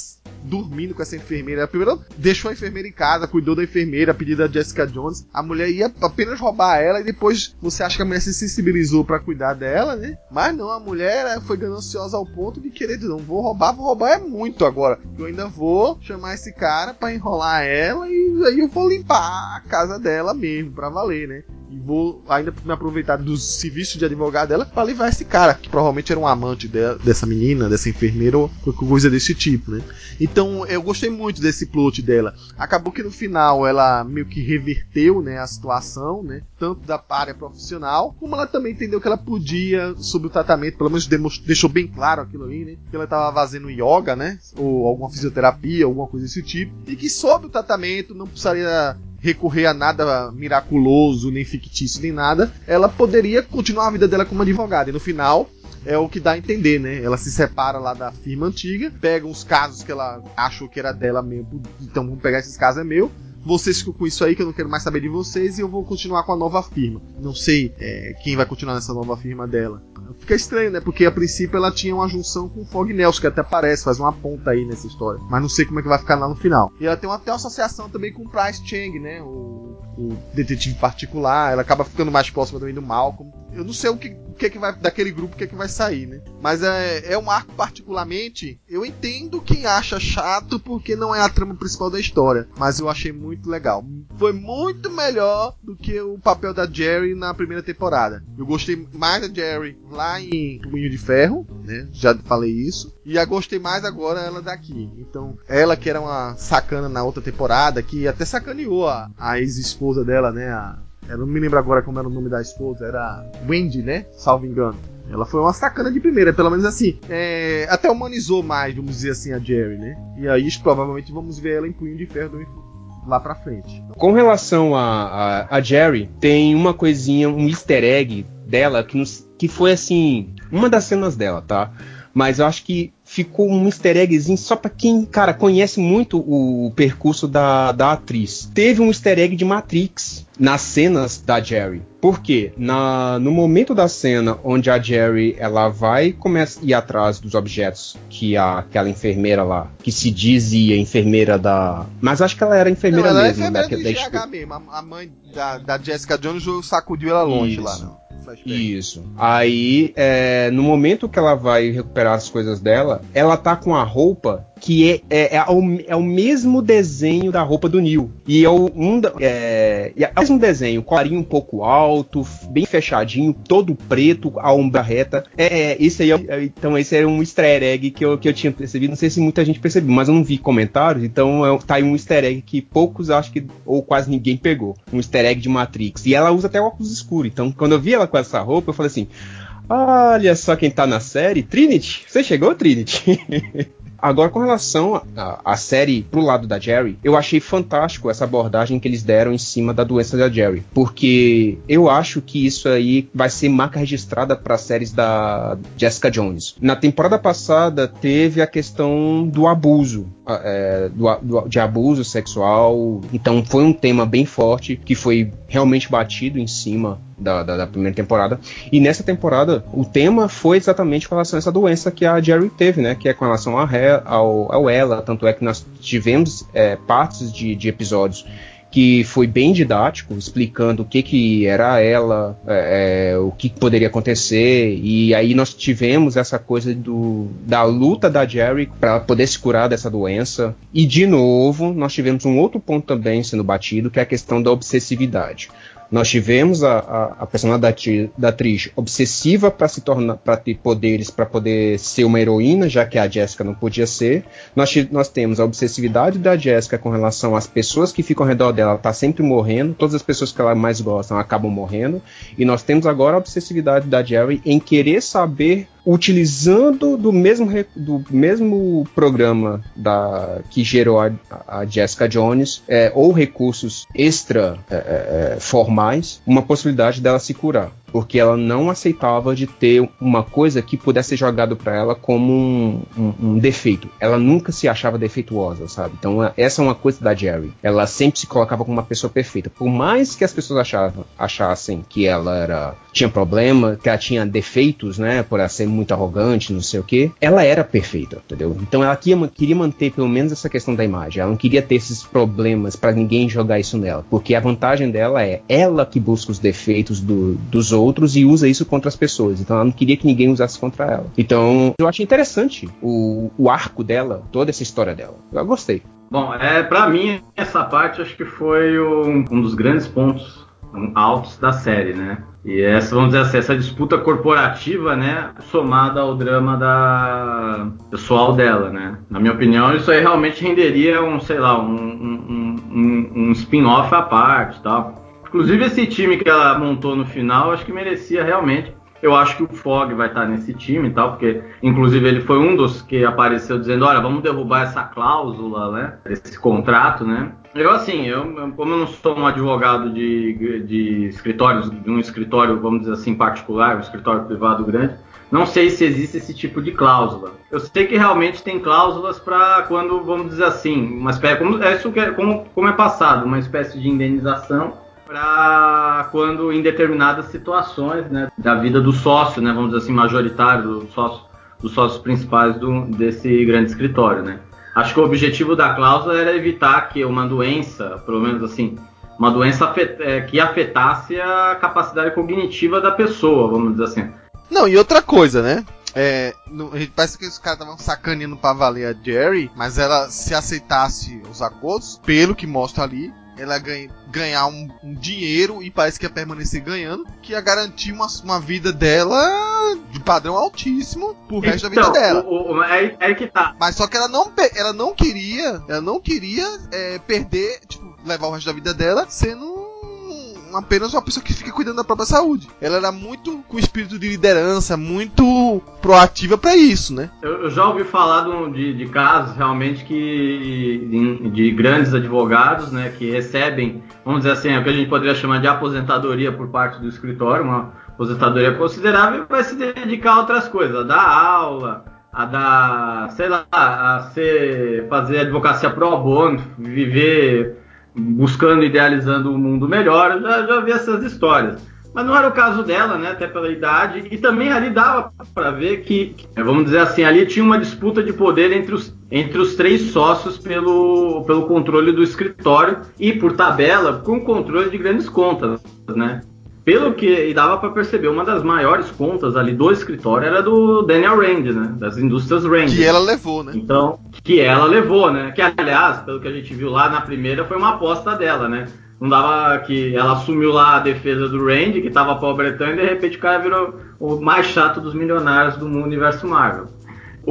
dormindo com essa enfermeira. Primeiro deixou a enfermeira em casa, cuidou da enfermeira, a pedido da Jessica Jones. A mulher ia apenas roubar ela e depois você acha que a mulher se sensibilizou para cuidar dela, né? Mas não, a mulher foi gananciosa ao ponto de querer dizer, não vou roubar, vou roubar é muito agora. Eu ainda vou chamar esse cara para enrolar ela e aí eu vou limpar a casa dela mesmo, para valer, né? E vou ainda me aproveitar do serviço de advogado dela para levar esse cara, que provavelmente era um amante de, dessa menina, dessa enfermeira ou coisa desse tipo, né? Então eu gostei muito desse plot dela. Acabou que no final ela meio que reverteu, né, a situação, né? Tanto da área profissional, como ela também entendeu que ela podia, sobre o tratamento, pelo menos deixou bem claro aquilo ali, né? Que ela estava fazendo yoga, né? Ou alguma fisioterapia, alguma coisa desse tipo. E que sobre o tratamento não precisaria recorrer a nada miraculoso, nem fictício, nem nada, ela poderia continuar a vida dela como advogada. E no final, é o que dá a entender, né? Ela se separa lá da firma antiga, pega uns casos que ela achou que era dela mesmo, então vamos pegar esses casos, é meu. Vocês ficam com isso aí que eu não quero mais saber de vocês e eu vou continuar com a nova firma. Não sei é, quem vai continuar nessa nova firma dela. Fica estranho, né? Porque a princípio ela tinha uma junção com o Fog Nelson, que até aparece, faz uma ponta aí nessa história. Mas não sei como é que vai ficar lá no final. E ela tem até uma associação também com o Price Chang, né? O, o detetive particular. Ela acaba ficando mais próxima também do Malcolm. Eu não sei o que, que, é que vai daquele grupo o que, é que vai sair, né? Mas é, é um arco particularmente. Eu entendo quem acha chato porque não é a trama principal da história, mas eu achei muito legal. Foi muito melhor do que o papel da Jerry na primeira temporada. Eu gostei mais da Jerry lá em Punho de Ferro, né? Já falei isso. E a gostei mais agora ela daqui. Então, ela que era uma sacana na outra temporada, que até sacaneou a, a ex-esposa dela, né? A, eu não me lembro agora como era o nome da esposa, era Wendy, né? Salvo engano. Ela foi uma sacana de primeira, pelo menos assim. É, até humanizou mais, vamos dizer assim, a Jerry, né? E aí provavelmente vamos ver ela em Punho de Ferro lá pra frente. Com relação a, a, a, Jerry, tem uma coisinha, um easter egg dela que, nos, que foi assim, uma das cenas dela, tá? Mas eu acho que ficou um easter eggzinho só para quem, cara, conhece muito o percurso da, da atriz. Teve um easter egg de Matrix nas cenas da Jerry. Por quê? Na, no momento da cena onde a Jerry ela vai e começa a ir atrás dos objetos que a, aquela enfermeira lá, que se dizia enfermeira da. Mas acho que ela era enfermeira não, ela mesmo. É enfermeira da, da mesmo. A, a mãe da, da Jessica Jones sacudiu ela longe Isso. lá, não flashback. Isso. Aí, é, no momento que ela vai recuperar as coisas dela, ela tá com a roupa que é, é, é, o, é o mesmo desenho da roupa do Neil. E é o, um, é, é o mesmo desenho, colarinho um pouco alto, bem fechadinho, todo preto, a ombra reta. É, é esse aí é, então esse era um easter egg que eu, que eu tinha percebido. Não sei se muita gente percebeu, mas eu não vi comentários, então é, tá aí um easter egg que poucos acho que, ou quase ninguém pegou. Um easter egg de Matrix. E ela usa até óculos escuros. Então, quando eu vi ela com essa roupa, eu falei assim. Olha só quem tá na série, Trinity. Você chegou, Trinity? Agora, com relação à série pro lado da Jerry, eu achei fantástico essa abordagem que eles deram em cima da doença da Jerry. Porque eu acho que isso aí vai ser marca registrada para séries da Jessica Jones. Na temporada passada teve a questão do abuso, é, do, do, de abuso sexual. Então foi um tema bem forte que foi realmente batido em cima da, da, da, primeira temporada. E nessa temporada, o tema foi exatamente com relação a essa doença que a Jerry teve, né? Que é com relação a, ao, ao ela. Tanto é que nós tivemos é, partes de, de episódios que foi bem didático, explicando o que, que era ela, é, é, o que poderia acontecer, e aí nós tivemos essa coisa do, da luta da Jerry para poder se curar dessa doença. E de novo, nós tivemos um outro ponto também sendo batido, que é a questão da obsessividade. Nós tivemos a, a, a personalidade da, da atriz obsessiva para se tornar, para ter poderes, para poder ser uma heroína, já que a Jessica não podia ser. Nós, nós temos a obsessividade da Jessica com relação às pessoas que ficam ao redor dela, ela tá sempre morrendo. Todas as pessoas que ela mais gosta acabam morrendo. E nós temos agora a obsessividade da Jerry em querer saber utilizando do mesmo, do mesmo programa da, que gerou a, a Jessica Jones, é, ou recursos extra é, é, é formais, uma possibilidade dela se curar porque ela não aceitava de ter uma coisa que pudesse ser jogado para ela como um, um, um, defeito. Ela nunca se achava defeituosa, sabe? Então essa é uma coisa da Jerry. Ela sempre se colocava como uma pessoa perfeita. Por mais que as pessoas achavam, achassem que ela era tinha problema, que ela tinha defeitos, né? Por ela ser muito arrogante, não sei o que. Ela era perfeita, entendeu? Então ela queria, queria manter pelo menos essa questão da imagem. Ela não queria ter esses problemas para ninguém jogar isso nela, porque a vantagem dela é ela que busca os defeitos do, dos outros e usa isso contra as pessoas. Então ela não queria que ninguém usasse contra ela. Então eu achei interessante o, o arco dela, toda essa história dela. Eu gostei. Bom, é, para mim, essa parte acho que foi um, um dos grandes pontos altos da série, né? E essa, vamos dizer assim, essa disputa corporativa, né, somada ao drama da pessoal dela, né? Na minha opinião, isso aí realmente renderia um, sei lá, um, um, um, um spin-off à parte, tal. Inclusive esse time que ela montou no final, acho que merecia realmente. Eu acho que o Fog vai estar nesse time e tal, porque inclusive ele foi um dos que apareceu dizendo, olha, vamos derrubar essa cláusula, né? Esse contrato, né? Eu assim, eu, como eu não sou um advogado de, de escritórios, de um escritório, vamos dizer assim, particular, um escritório privado grande, não sei se existe esse tipo de cláusula. Eu sei que realmente tem cláusulas para quando, vamos dizer assim, uma espécie, como, é é, como, como é passado, uma espécie de indenização para quando em determinadas situações né, da vida do sócio, né, vamos dizer assim, majoritário, do sócio, dos sócios principais do, desse grande escritório. Né. Acho que o objetivo da cláusula era evitar que uma doença, pelo menos assim, uma doença afet, é, que afetasse a capacidade cognitiva da pessoa, vamos dizer assim. Não, e outra coisa, né? É, no, parece que os caras estavam sacaneando pra valer a Jerry, mas ela se aceitasse os acordos, pelo que mostra ali, ela ganha, ganhar um, um, dinheiro e parece que ia permanecer ganhando, que ia garantir uma, uma vida dela de padrão altíssimo pro resto da vida então, dela. O, o, é, é, que tá. Mas só que ela não, ela não queria, ela não queria é, perder, tipo, levar o resto da vida dela sendo apenas uma pessoa que fica cuidando da própria saúde. Ela era muito com espírito de liderança, muito proativa para isso, né? Eu, eu, já ouvi falar de, de casos realmente que de, de, grandes advogados, né, que recebem, vamos dizer assim, o que a gente poderia chamar de aposentadoria por parte do escritório, uma aposentadoria considerável, vai se dedicar a outras coisas, a dar aula, a dar, sei lá, a ser, fazer advocacia pro bono, viver buscando, idealizando um mundo melhor, já, já vi essas histórias. Mas não era o caso dela, né? Até pela idade. E também ali dava para ver que, vamos dizer assim, ali tinha uma disputa de poder entre os, entre os três sócios pelo, pelo controle do escritório e, por tabela, com controle de grandes contas, né? pelo que dava para perceber, uma das maiores contas ali do escritório era do Daniel Rand, né? Das indústrias Rand. Que ela levou, né? Então, que ela levou, né? Que aliás, pelo que a gente viu lá na primeira, foi uma aposta dela, né? Não dava que ela assumiu lá a defesa do Rand, que tava pobretão, e de repente o cara virou o mais chato dos milionários do universo Marvel.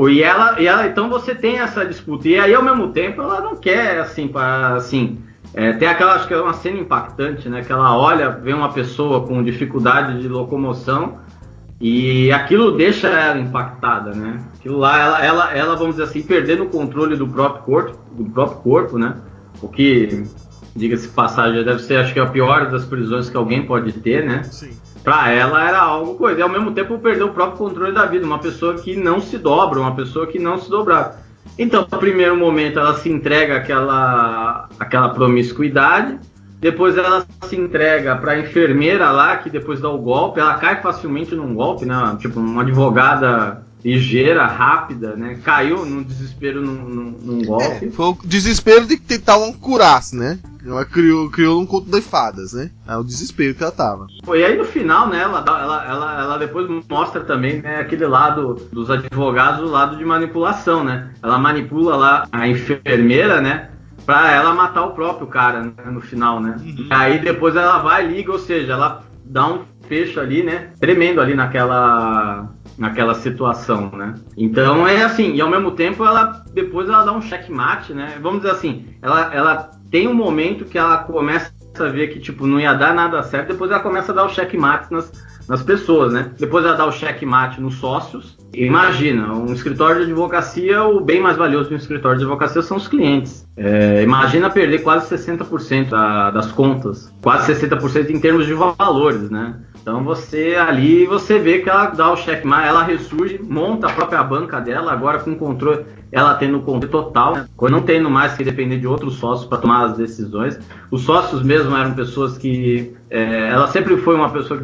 E ela, e ela, então você tem essa disputa. E aí, ao mesmo tempo, ela não quer, assim, para assim, é, tem aquela, acho que é uma cena impactante, né? Que ela olha, vê uma pessoa com dificuldade de locomoção E aquilo deixa ela impactada, né? Aquilo lá, ela, ela, ela, vamos dizer assim, perdendo o controle do próprio corpo, do próprio corpo, né? O que, diga-se passagem, deve ser, acho que a pior das prisões que alguém pode ter, né? Sim. Pra ela era algo coisa. E ao mesmo tempo perder o próprio controle da vida. Uma pessoa que não se dobra, uma pessoa que não se dobrava. Então, no primeiro momento, ela se entrega àquela, àquela promiscuidade. Depois ela se entrega para a enfermeira lá, que depois dá o golpe. Ela cai facilmente num golpe, né? Tipo, uma advogada ligeira, rápida, né? Caiu no desespero num, num, num golpe. É, foi o desespero de tentar um curasse, né? Ela criou, criou um conto de fadas, né? É o desespero que ela tava. E aí no final, né, ela, ela, ela, ela depois mostra também né, aquele lado dos advogados, o lado de manipulação, né? Ela manipula lá a enfermeira, né? Pra ela matar o próprio cara né, no final, né? Uhum. E aí depois ela vai e liga, ou seja, ela dá um fecho ali, né? Tremendo ali naquela naquela situação, né? Então é assim, e ao mesmo tempo ela depois ela dá um checkmate, né? Vamos dizer assim, ela, ela tem um momento que ela começa a ver que tipo não ia dar nada certo, depois ela começa a dar o checkmate nas, nas pessoas, né? Depois ela dá o checkmate nos sócios. Imagina, um escritório de advocacia, o bem mais valioso de um escritório de advocacia são os clientes. É, imagina perder quase 60% da, das contas, quase 60% em termos de valores, né? Então você ali você vê que ela dá o checkmate, ela ressurge, monta a própria banca dela, agora com controle, ela tendo controle total, né? não tendo mais que depender de outros sócios para tomar as decisões. Os sócios mesmo eram pessoas que é, ela sempre foi uma pessoa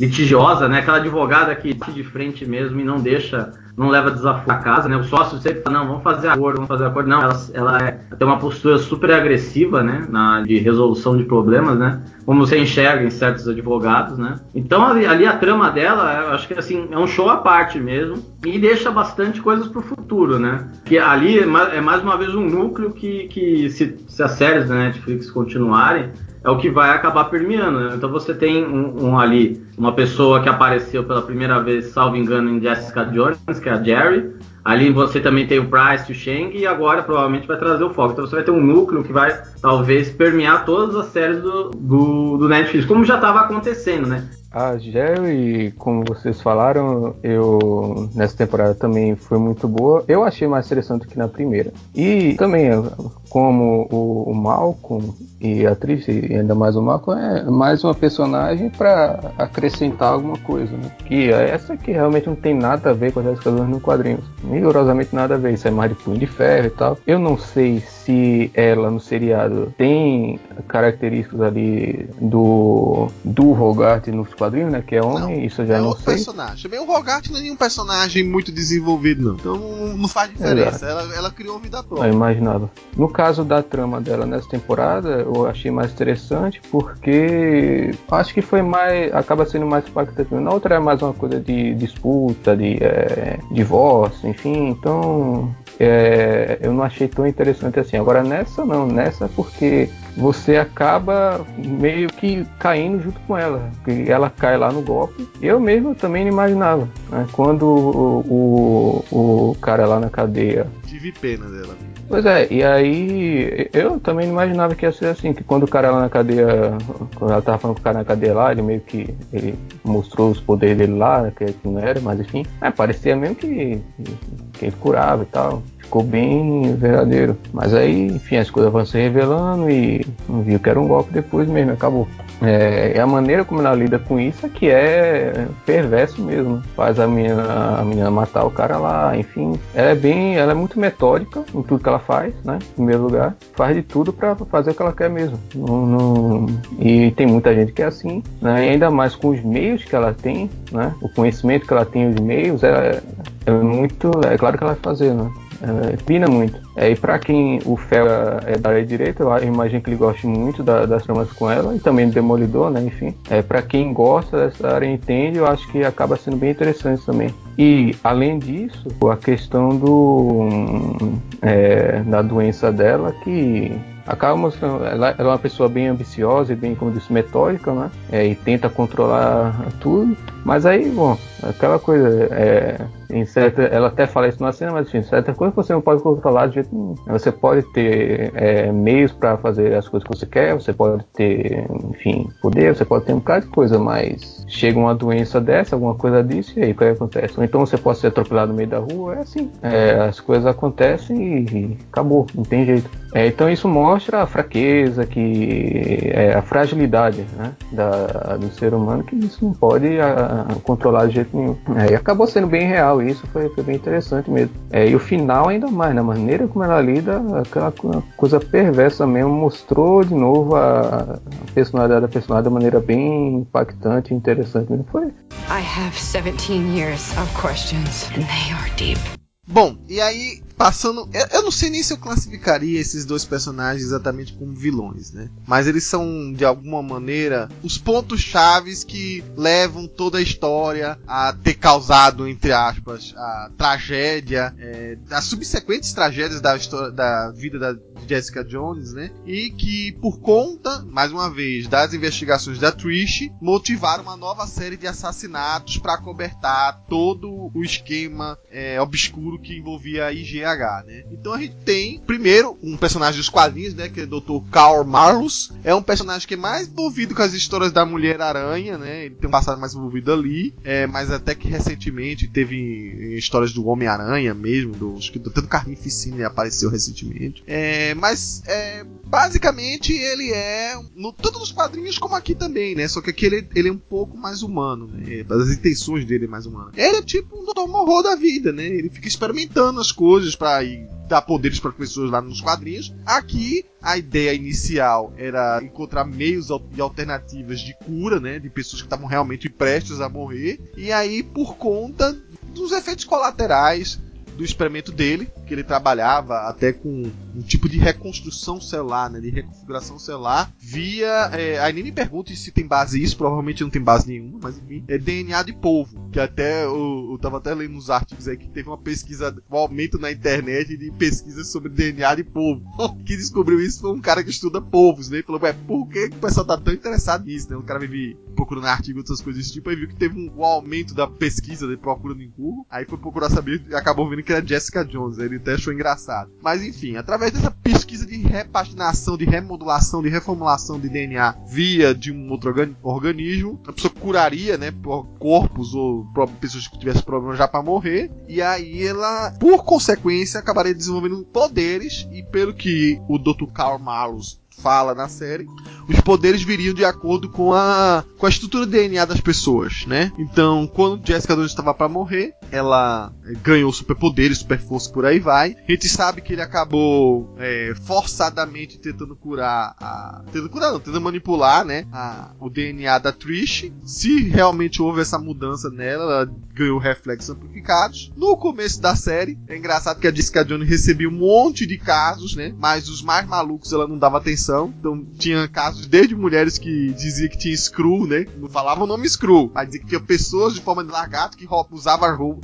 litigiosa, né? Aquela advogada que bate de frente mesmo e não deixa, não leva desafio a casa, né? O sócio sempre fala, não, vamos fazer acordo, vamos fazer acordo. Não, ela, ela é, tem uma postura super agressiva, né? Na, de resolução de problemas, né? Como você enxerga em certos advogados, né? Então ali, ali a trama dela, acho que assim, é um show à parte mesmo e deixa bastante coisas pro futuro, né? Que ali é mais, é mais uma vez um núcleo que, que se, se as séries da Netflix continuarem, é o que vai acabar permeando. Né? Então você tem um, um, ali uma pessoa que apareceu pela primeira vez, salvo engano, em Jessica Jones, que é a Jerry. Ali você também tem o Price, o Shang e agora provavelmente vai trazer o foco. Então você vai ter um núcleo que vai talvez permear todas as séries do, do, do Netflix, como já estava acontecendo, né? A Jerry, como vocês falaram, eu nessa temporada também foi muito boa. Eu achei mais interessante que na primeira. E também, como o, o Malcolm e a atriz, e ainda mais o Malcolm, é mais uma personagem para acrescentar alguma coisa, né? Que é essa que realmente não tem nada a ver com as Jones no quadrinhos. Rigorosamente nada a ver. Isso é mais de punho de ferro e tal. Eu não sei se ela no seriado tem características ali do do Rogart nos quadrinhos, né? Que é homem, Não, isso eu já é não sei. personagem. Também o Rogart não é nenhum personagem muito desenvolvido, não. Então não, faz diferença. Exato. Ela, ela criou vida Eu própria. imaginava. No caso da trama dela nessa temporada, eu achei mais interessante porque acho que foi mais. acaba sendo mais impactante. Na outra é mais uma coisa de disputa, de é, divórcio, enfim. Então é, eu não achei tão interessante assim. Agora nessa não, nessa porque você acaba meio que caindo junto com ela. Que ela cai lá no golpe. Eu mesmo também não imaginava. né? Quando o, o, o cara lá na cadeia Tive pena dela. Pois é, e aí eu também não imaginava que ia ser assim, que quando o cara lá na cadeia, quando ela tava falando com o cara na cadeia lá, ele meio que ele mostrou os poderes dele lá, que não era, mas enfim, é, parecia mesmo que, que ele curava e tal. Ficou bem verdadeiro. Mas aí, enfim, as coisas vão se revelando e viu que era um golpe depois mesmo, acabou. É, e a maneira como ela lida com isso é que é perverso mesmo. Faz a menina, a menina matar o cara lá, enfim. Ela é bem, ela é muito metódica em tudo que ela faz, né? Em primeiro lugar, faz de tudo pra fazer o que ela quer mesmo. Não- não- E tem muita gente que é assim, né? E ainda mais com os meios que ela tem, né? O conhecimento que ela tem, os meios, é, é muito, é claro que ela vai fazer, né? É, pina muito. É, e pra quem o Fel é da área direita, eu imagino que ele goste muito da- das tramas com ela e também do Demolidor, né? Enfim, é, para quem gosta dessa área e entende, eu acho que acaba sendo bem interessante também. E além disso, a questão do é, da doença dela que acaba mostrando ela, ela é uma pessoa bem ambiciosa e bem como disse metódica né É, e tenta controlar tudo mas aí bom aquela coisa é, em certa, ela até fala isso na cena, mas enfim, certa coisa você não pode controlar de jeito nenhum. Você pode ter é, meios para fazer as coisas que você quer, você pode ter, enfim, poder, você pode ter um bocado de coisa, mas chega uma doença dessa, alguma coisa disso, e aí o que acontece? Ou então você pode ser atropelado no meio da rua, é assim. É, as coisas acontecem e acabou, não tem jeito. É, então isso mostra a fraqueza, que é, a fragilidade né, da, do ser humano, que isso não pode a, a controlar de jeito nenhum. É, e acabou sendo bem real, isso foi, foi bem interessante mesmo. É, e o final ainda mais, na maneira como ela lida, aquela coisa perversa mesmo, mostrou de novo a, a personalidade da personagem de maneira bem impactante e interessante. Não foi? I have 17 years of questions, and they are deep. Bom, e aí, passando. Eu, eu, não sei nem se eu classificaria esses dois personagens exatamente como vilões, né? Mas eles são, de alguma maneira, os pontos chaves que levam toda a história a ter causado, entre aspas, a tragédia, é, as subsequentes tragédias da, história, da vida da Jessica Jones, né? E que, por conta, mais uma vez, das investigações da Trish, motivaram uma nova série de assassinatos para cobertar todo o esquema é, obscuro que envolvia a IGH, né? Então a gente tem, primeiro, um personagem dos quadrinhos, né? Que é o Dr. Carl Marlos. É um personagem que é mais envolvido com as histórias da Mulher-Aranha, né? Ele tem um passado mais envolvido ali. É, mas até que recentemente teve histórias do Homem-Aranha mesmo, do, acho que do, tanto Carnificina apareceu recentemente. É, mas, é, basicamente, ele é, no, tanto nos quadrinhos como aqui também, né? Só que aqui ele, ele é um pouco mais humano, né? As intenções dele é mais humano. Ele é tipo um Dr. Morro da vida, né? Ele fica experimentando as coisas para dar poderes para pessoas lá nos quadrinhos. Aqui a ideia inicial era encontrar meios e alternativas de cura, né, de pessoas que estavam realmente prestes a morrer. E aí por conta dos efeitos colaterais do experimento dele, que ele trabalhava até com um tipo de reconstrução celular, né, de reconfiguração celular, via. É, aí nem me pergunte se tem base isso, provavelmente não tem base nenhuma, mas enfim, é DNA de polvo. Que até eu, eu tava até lendo nos artigos aí que teve uma pesquisa, um aumento na internet de pesquisas sobre DNA de polvo. que descobriu isso foi um cara que estuda polvos, né? E falou, ué, por que o pessoal tá tão interessado nisso, né? O cara vive procurando artigos, outras coisas desse tipo, aí viu que teve um, um aumento da pesquisa de procurando em Google, aí foi procurar saber e acabou vendo que era Jessica Jones. Ele até achou engraçado. Mas enfim, através dessa pesquisa de repaginação, de remodulação, de reformulação de DNA via de um outro organismo, a pessoa curaria, né, por corpos ou pessoas que tivessem problemas já para morrer. E aí ela, por consequência, acabaria desenvolvendo poderes. E pelo que o Dr. Karl Malus fala na série, os poderes viriam de acordo com a, com a estrutura DNA das pessoas, né? Então, quando Jessica Jones estava para morrer, ela ganhou superpoderes, super força por aí vai. A gente sabe que ele acabou é, forçadamente tentando curar a. Tentando curar, não, tentando manipular, né? A, o DNA da Trish. Se realmente houve essa mudança nela, ela ganhou reflexos amplificados. No começo da série, é engraçado que a Jessica Jones recebia um monte de casos, né? Mas os mais malucos ela não dava atenção. Então tinha casos desde mulheres que diziam que tinha screw, né? Não falavam o nome screw, mas dizia que tinha pessoas de forma de lagarto que usavam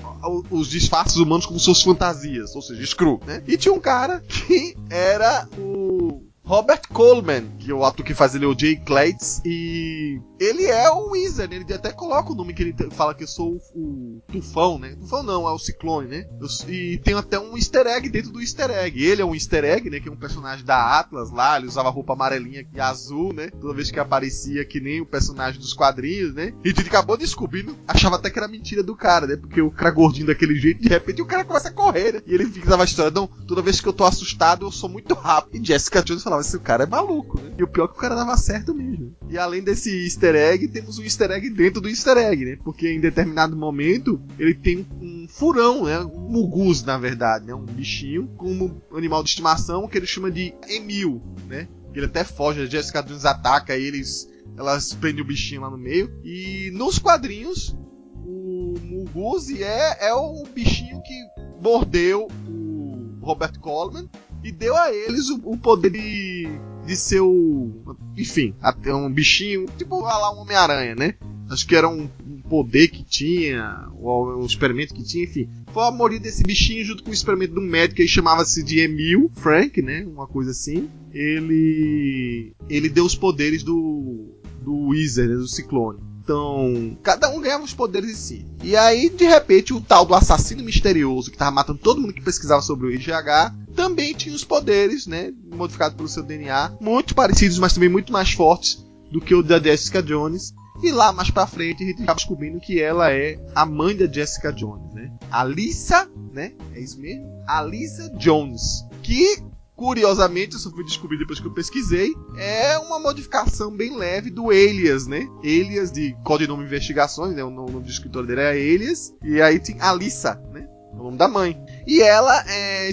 os disfarces humanos como suas fantasias, ou seja, screw, né? E tinha um cara que era o Robert Coleman, que é o ator que faz ele é o Jay Clates, e ele é o Wizard, ele até coloca o nome que ele fala que eu sou o, o Tufão, né? Tufão não, é o Ciclone, né? Eu, e tem até um easter egg dentro do easter egg. Ele é um easter egg, né? Que é um personagem da Atlas lá, ele usava roupa amarelinha e azul, né? Toda vez que aparecia que nem o personagem dos quadrinhos, né? E gente acabou descobrindo, achava até que era mentira do cara, né? Porque o cara gordinho daquele jeito, de repente o cara começa a correr, né? E ele fica a história, não, toda vez que eu tô assustado, eu sou muito rápido. E Jessica Jones falava, esse cara é maluco, né? E o pior é que o cara dava certo mesmo. E além desse easter egg, temos um easter egg dentro do easter egg, né? Porque em determinado momento ele tem um furão, né? Um mugus, na verdade, né? Um bichinho como animal de estimação que ele chama de Emil, né? Ele até foge, a Jessica Jones ataca eles, elas prendem o bichinho lá no meio. E nos quadrinhos, o Muguzi é, é o bichinho que mordeu o Robert Coleman e deu a eles o, o poder de, de ser o. Enfim, até um bichinho, tipo lá um Homem-Aranha, né? Acho que era um, um poder que tinha, ou um experimento que tinha, enfim. Foi a morrer desse bichinho junto com o experimento de um médico que chamava-se de Emil Frank, né? Uma coisa assim. Ele. Ele deu os poderes do. do Wizard, né? do Ciclone. Então, cada um ganhava os poderes em si. E aí, de repente, o tal do assassino misterioso que tava matando todo mundo que pesquisava sobre o IGH também tinha os poderes, né? Modificados pelo seu DNA, muito parecidos, mas também muito mais fortes do que o da Jessica Jones. E lá mais pra frente a gente acaba descobrindo que ela é a mãe da Jessica Jones, né? Alissa, né? É isso mesmo? Alissa Jones. Que curiosamente, eu só fui descobrir depois que eu pesquisei, é uma modificação bem leve do Alias, né? Alias de Codinome Investigações, né? O nome do escritor dele é Alias. E aí tem Alissa, né? É o nome da mãe. E ela é,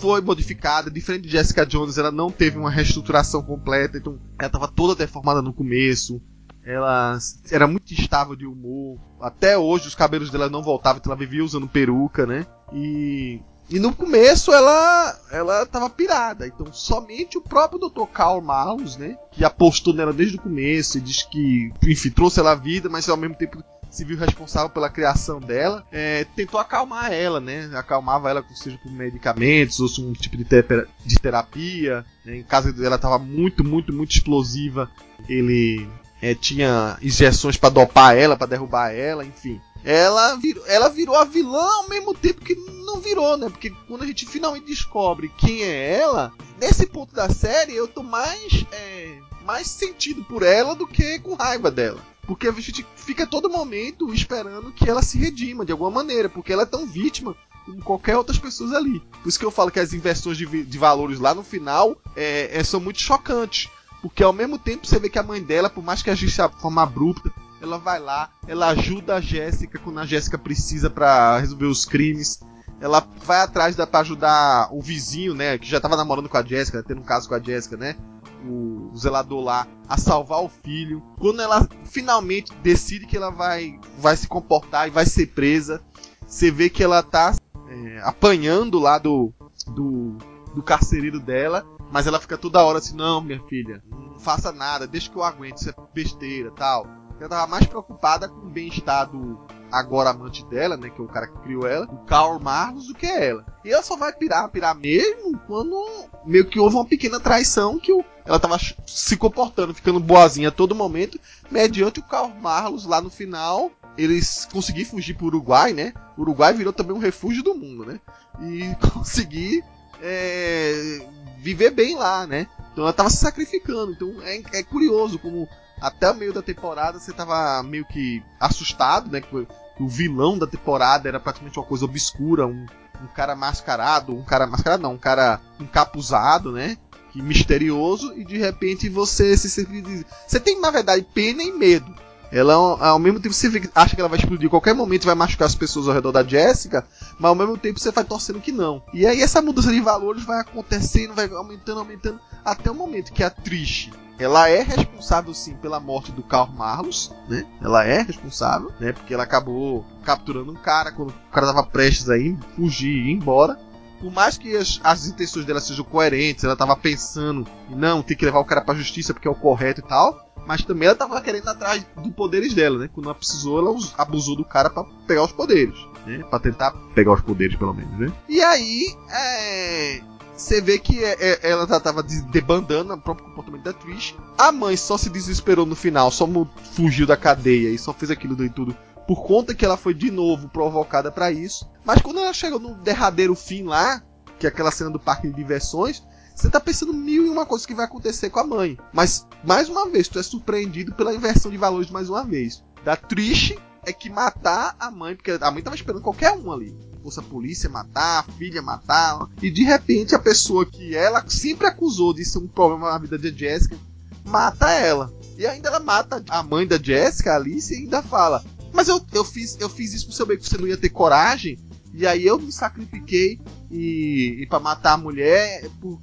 foi modificada, diferente de Jessica Jones, ela não teve uma reestruturação completa, então ela estava toda deformada no começo. Ela era muito instável de humor. Até hoje os cabelos dela não voltavam, então ela vivia usando peruca, né? E e no começo ela ela tava pirada. Então somente o próprio Dr. Karl Marlos, né, que apostou nela desde o começo e diz que, enfim, trouxe ela à vida, mas ao mesmo tempo se viu responsável pela criação dela, é, tentou acalmar ela, né? Acalmava ela, seja por medicamentos ou um tipo de, te de terapia. Né? Em caso dela estava muito, muito, muito explosiva, ele é, tinha injeções para dopar ela, para derrubar ela, enfim ela virou, ela virou a vilã ao mesmo tempo que não virou, né? Porque quando a gente finalmente descobre quem é ela, nesse ponto da série eu tô mais, é, mais sentido por ela do que com raiva dela. Porque a gente fica todo momento esperando que ela se redima de alguma maneira, porque ela é tão vítima como qualquer outras pessoas ali. Por isso que eu falo que as inversões de, de valores lá no final é, é, são muito chocantes. Porque ao mesmo tempo você vê que a mãe dela, por mais que agisse de forma abrupta, ela vai lá, ela ajuda a Jéssica quando a Jéssica precisa para resolver os crimes. Ela vai atrás da, pra ajudar o vizinho, né? Que já tava namorando com a Jéssica, tendo um caso com a Jéssica, né? O, zelador lá, a salvar o filho. Quando ela finalmente decide que ela vai, vai se comportar e vai ser presa, você vê que ela tá é, apanhando lá do, do, do carcereiro dela. Mas ela fica toda hora assim, não, minha filha, não faça nada, deixa que eu aguente, isso é besteira tal. Ela tava mais preocupada com o bem-estar do agora amante dela, né? Que é o cara que criou ela, o Karl Marlos, do que ela. E ela só vai pirar, pirar mesmo quando meio que houve uma pequena traição que o, ela tava se comportando, ficando boazinha a todo momento, mediante o Karl Marlos lá no final. Eles conseguiram fugir pro Uruguai, né? O Uruguai virou também um refúgio do mundo, né? E conseguir é, viver bem lá, né? Então ela tava se sacrificando. Então é, é curioso como até o meio da temporada você tava meio que assustado, né? O vilão da temporada era praticamente uma coisa obscura, um, um cara mascarado, um cara mascarado não, um cara encapuzado, né? Misterioso, e de repente você se Você tem, na verdade, pena e medo. Ela, ao mesmo tempo, você acha que ela vai explodir qualquer momento, vai machucar as pessoas ao redor da Jessica, mas ao mesmo tempo você vai torcendo que não. E aí essa mudança de valores vai acontecendo, vai aumentando, aumentando, até o momento que a Trish ela é responsável sim pela morte do Carl Marlos, né? Ela é responsável, né? Porque ela acabou capturando um cara quando o cara tava prestes a ir, fugir e ir embora. Por mais que as, as intenções dela sejam coerentes, ela tava pensando em não, tem que levar o cara pra justiça porque é o correto e tal. Mas também ela tava querendo atrás dos poderes dela, né? Quando ela precisou, ela abusou do cara para pegar os poderes. Né? Pra tentar pegar os poderes, pelo menos, né? E aí, é você vê que é, é, ela tava debandando o próprio comportamento da Trish. A mãe só se desesperou no final, só fugiu da cadeia e só fez aquilo e tudo por conta que ela foi de novo provocada para isso. Mas quando ela chegou no derradeiro fim lá, que é aquela cena do parque de diversões, você tá pensando mil e uma coisas que vai acontecer com a mãe. Mas, mais uma vez, tu é surpreendido pela inversão de valores mais uma vez. Da Trish é que matar a mãe, porque a mãe tava esperando qualquer um ali fosse a polícia matar, filha matar, e de repente a pessoa que ela sempre acusou de ser um problema na vida de Jessica mata ela. E ainda ela mata a mãe da Jessica, a Alice, e ainda fala: Mas eu, eu, fiz, eu fiz isso pro seu bem que você não ia ter coragem, e aí eu me sacrifiquei e, e para matar a mulher por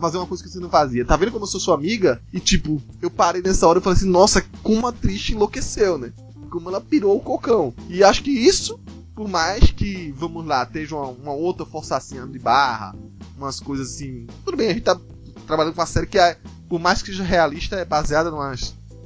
fazer uma coisa que você não fazia. Tá vendo como eu sou sua amiga? E tipo, eu parei nessa hora e falei assim: Nossa, como a triste enlouqueceu, né? Como ela pirou o cocão. E acho que isso por mais que, vamos lá, esteja uma, uma outra forçação de barra, umas coisas assim. Tudo bem, a gente tá trabalhando com uma série que, é, por mais que seja realista, é baseada numa,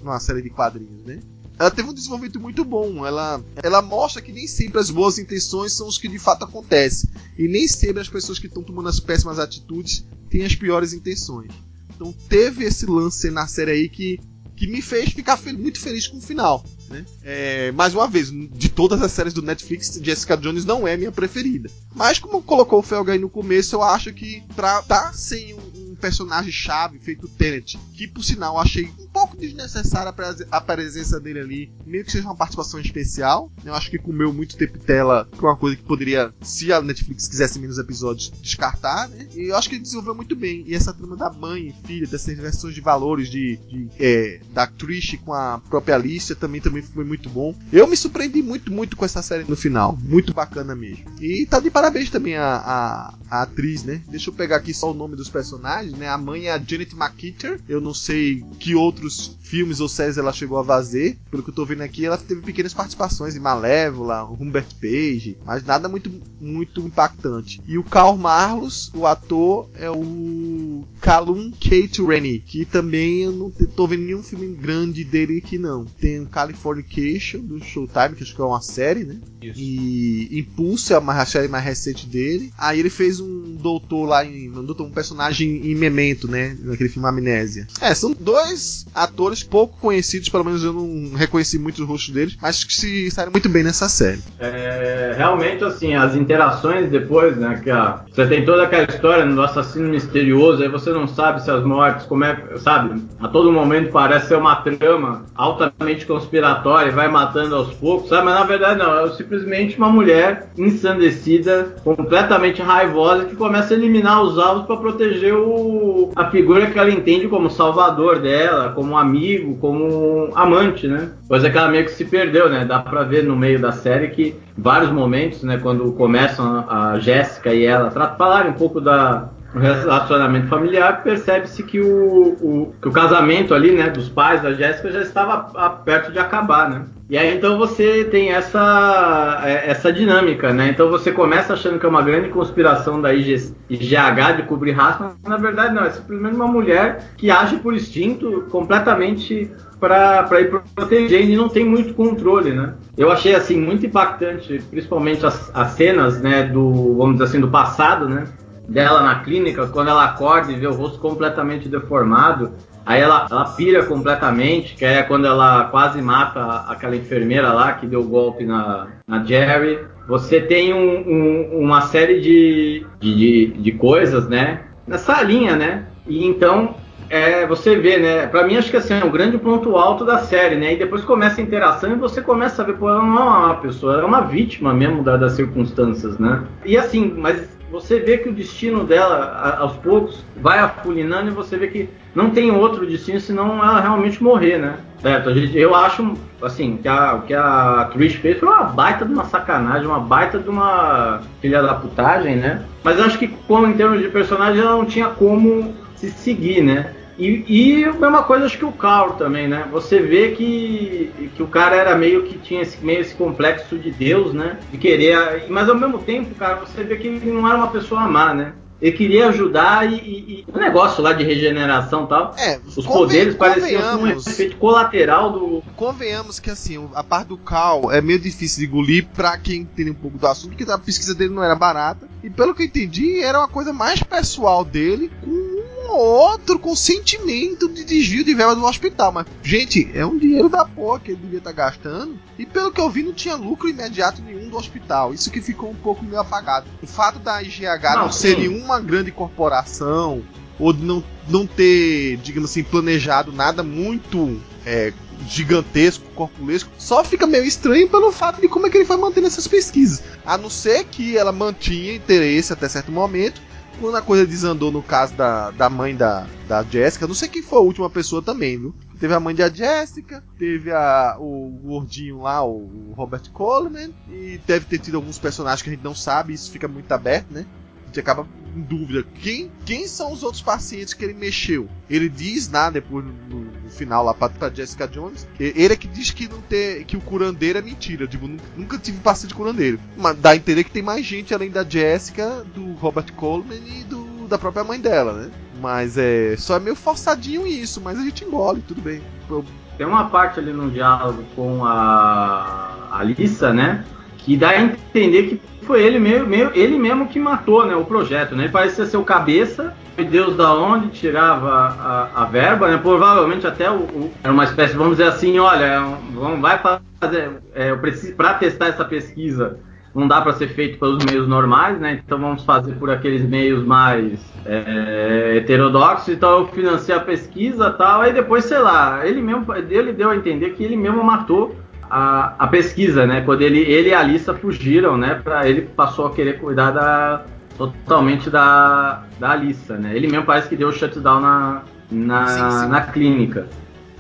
numa série de quadrinhos, né? Ela teve um desenvolvimento muito bom. Ela, ela mostra que nem sempre as boas intenções são os que de fato acontecem. E nem sempre as pessoas que estão tomando as péssimas atitudes têm as piores intenções. Então teve esse lance na série aí que, que me fez ficar muito feliz com o final. né? É, mais uma vez, de todas as séries do Netflix, Jessica Jones não é minha preferida. Mas como colocou o Felga aí no começo, eu acho que pra tá sem um, um personagem chave feito Tenet, que por sinal achei um pouco desnecessária a prese- a presença dele ali, meio que seja uma participação especial. Eu acho que comeu muito tempo tela, é uma coisa que poderia, se a Netflix quisesse menos episódios, descartar, né? E eu acho que ele desenvolveu muito bem. E essa trama da mãe e filha, dessas inversões de valores de, de, é, da Trish com a própria Alicia também, também foi muito bom. Eu me surpreendi muito, muito com essa série no final. Muito bacana mesmo. E tá de parabéns também a, a, a atriz, né? Deixa eu pegar aqui só o nome dos personagens, né? A mãe é a Janet McKeeter. Eu não sei que outros filmes ou séries ela chegou a fazer. Pelo que eu tô vendo aqui, ela teve pequenas participações em Malévola, Humbert Page, mas nada muito, muito impactante. E o Carl Marlos, o ator, é o Callum Kate Rennie, que também eu não tô vendo nenhum filme grande dele aqui não. Tem o Californication do Showtime, que acho que é uma série, né? Isso. E Impulso é uma série mais recente dele. Aí ele fez um doutor lá em. Um, doutor, um personagem em Memento, né? Naquele filme Amnésia. É, são dois atores pouco conhecidos, pelo menos eu não reconheci muito os rostos deles, mas que se saíram muito bem nessa série. É, realmente, assim, as interações depois, né? Que a, você tem toda aquela história do assassino misterioso, aí você não sabe se as mortes, como é, sabe? A todo momento parece ser uma trama altamente conspiratória e vai matando aos poucos, sabe? Mas na verdade não, é simplesmente uma mulher ensandecida, completamente raivosa, que começa a eliminar os alvos para proteger o, a figura que ela entende como salvador dela, como amigo, como amante, né? Coisa que ela meio que se perdeu, né? Dá pra ver no meio da série que vários momentos, né, quando começam a Jéssica e ela falarem um pouco da do relacionamento familiar, percebe-se que o, o, que o casamento ali, né, dos pais da Jéssica já estava a- perto de acabar, né? E aí então você tem essa é, essa dinâmica, né? Então você começa achando que é uma grande conspiração da IG, IGH de cobrir raça, mas na verdade não, é simplesmente uma mulher que age por instinto completamente para ir protegendo e não tem muito controle, né? Eu achei assim muito impactante, principalmente as, as cenas, né, do vamos dizer assim do passado, né? Dela na clínica, quando ela acorda e vê o rosto completamente deformado, aí ela, ela pira completamente, que é quando ela quase mata aquela enfermeira lá que deu o golpe na, na Jerry. Você tem um- um- uma série de, de, de, coisas, né? Nessa linha, né? E então é, você vê, né? Pra mim, acho que assim, é um grande ponto alto da série, né? E depois começa a interação e você começa a ver, pô, ela não é uma pessoa, ela é uma vítima mesmo da- das circunstâncias, né? E assim, mas você vê que o destino dela, aos poucos, vai afulinando e você vê que não tem outro destino senão ela realmente morrer, né? Certo, eu acho, assim, que a, o que a Trish fez foi uma baita de uma sacanagem, uma baita de uma filha da putagem, né? Mas eu acho que, como em termos de personagem, ela não tinha como se seguir, né? E, e a mesma coisa acho que o Carl também, né? Você vê que, que o cara era meio que tinha esse, meio esse complexo de Deus, né? De querer. Mas ao mesmo tempo, cara, você vê que ele não era uma pessoa má, né? Ele queria ajudar e, e, e o negócio lá de regeneração e tal. É, Os poderes pareciam um efeito colateral do. Convenhamos que assim, a parte do Cal é meio difícil de engolir pra quem entende um pouco do assunto, porque a pesquisa dele não era barata. E pelo que eu entendi, era uma coisa mais pessoal dele, com um ou outro consentimento de desvio de verba do hospital. Mas, gente, é um dinheiro da porra que ele devia estar gastando. E pelo que eu vi, não tinha lucro imediato nenhum do hospital. Isso que ficou um pouco meio apagado. O fato da IGH não, Não, ser nenhuma grande corporação, ou de não, não ter, digamos assim, planejado nada muito é, gigantesco, corpulesco, só fica meio estranho pelo fato de como é que ele foi mantendo essas pesquisas. A não ser que ela mantinha interesse até certo momento. Quando a coisa desandou no caso da, da mãe da, da Jessica, não sei quem foi a última pessoa também, viu? Teve a mãe da Jessica, teve a, o gordinho lá, o Robert Coleman, e deve ter tido alguns personagens que a gente não sabe, isso fica muito aberto, né? Gente acaba em dúvida. Quem, quem são os outros pacientes que ele mexeu? Ele diz nada depois no, no final lá pra, Jessica Jones. Ele é que diz que não ter, que o curandeiro é mentira. Tipo, nu- nunca tive paciente curandeiro. Mas dá a entender que tem mais gente além da Jessica, do Robert Coleman e do, da própria mãe dela, né? Mas é. Só é meio forçadinho isso, mas a gente engole, tudo bem. Eu- Tem uma parte ali no diálogo com a Alissa, né? que dá a entender que foi ele mesmo, ele mesmo que matou né, o projeto. Né? Ele parecia ser o cabeça, Deus da onde tirava a, a verba, né? provavelmente até o, o, era uma espécie, vamos dizer assim, olha, vamos, vai fazer, é, eu preciso para testar essa pesquisa não dá para ser feito pelos meios normais, né? Então vamos fazer por aqueles meios mais é, heterodoxos. Então eu financei a pesquisa tal. Aí depois, sei lá, ele mesmo ele deu a entender que ele mesmo matou a, a pesquisa, né? Quando ele, ele e a Alissa fugiram, né? Para ele passou a querer cuidar da, totalmente da, da Alissa, né? Ele mesmo parece que deu o shutdown na, na, sim, sim. na clínica.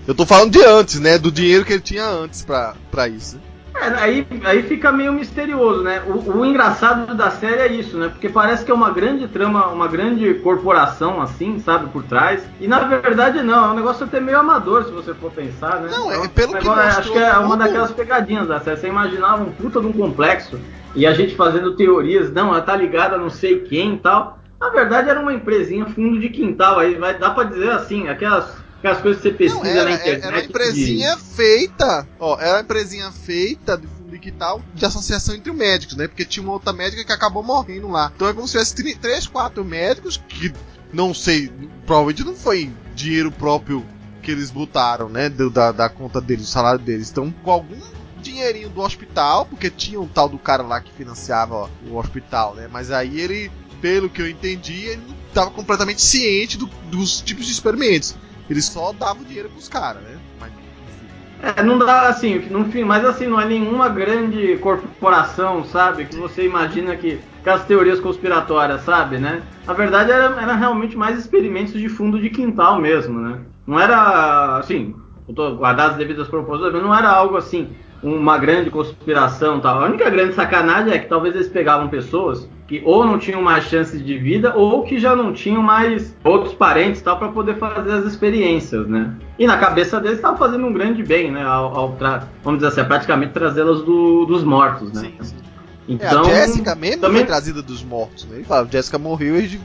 Eu tô falando de antes, né? Do dinheiro que ele tinha antes para isso. É, aí, aí fica meio misterioso, né? O, o, engraçado da série é isso, né? Porque parece que é uma grande trama, uma grande corporação, assim, sabe, por trás. E na verdade não, é um negócio até meio amador, se você for pensar, né? Não, é então, pelo que negócio, Acho que é uma daquelas pegadinhas da série. Você imaginava um puta de um complexo e a gente fazendo teorias, não, ela tá ligada a não sei quem e tal. Na verdade era uma empresinha fundo de quintal, aí vai, dá pra dizer assim, aquelas Aquelas coisas que você pesquisa não, era, na internet. Era uma empresinha de... feita, ó, era uma empresinha feita de fundo que tal, de associação entre médicos, né? Porque tinha uma outra médica que acabou morrendo lá. Então é como se tivesse três, quatro médicos que não sei, provavelmente não foi dinheiro próprio que eles botaram, né? Da, da conta deles, do salário deles. Então, com algum dinheirinho do hospital, porque tinha um tal do cara lá que financiava ó, o hospital, né? Mas aí ele, pelo que eu entendi, ele estava completamente ciente do, dos tipos de experimentos. Ele só dava o dinheiro pros caras, né? Mas, é, não dá assim, no fim, mas assim, não é nenhuma grande corporação, sabe? Que você imagina que aquelas teorias conspiratórias, sabe, né? Na verdade, era, era realmente mais experimentos de fundo de quintal mesmo, né? Não era, assim, guardar as devidas proporções, mas não era algo assim, uma grande conspiração tal. A única grande sacanagem é que talvez eles pegavam pessoas que ou não tinham mais chances de vida ou que já não tinham mais outros parentes tal para poder fazer as experiências, né? E na cabeça deles estava fazendo um grande bem, né? Ao, ao vamos dizer assim, praticamente trazê-las do, dos mortos, né? Sim, sim. Então, é, a Jessica mesmo também... foi trazida dos mortos, né? Ele fala, Jessica morreu e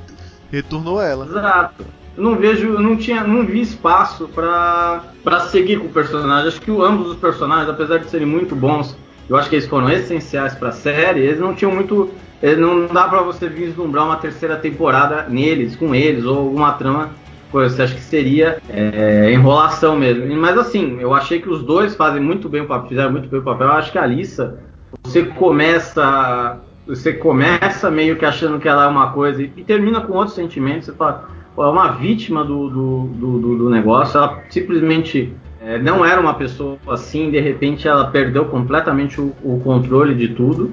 retornou ela. Exato não vejo, não tinha, não vi espaço para para seguir com o personagem. Acho que ambos os personagens, apesar de serem muito bons, eu acho que eles foram essenciais para a série. Eles não tinham muito, não dá para você vislumbrar uma terceira temporada neles, com eles ou alguma trama. Coisa, acho que seria é, enrolação mesmo. Mas assim, eu achei que os dois fazem muito bem o papel, fizeram muito bem o papel. Eu acho que a Alissa, você começa você começa meio que achando que ela é uma coisa e, e termina com outros sentimentos. Você fala, é uma vítima do, do, do, do negócio, ela simplesmente é, não era uma pessoa assim, de repente ela perdeu completamente o, o, controle de tudo,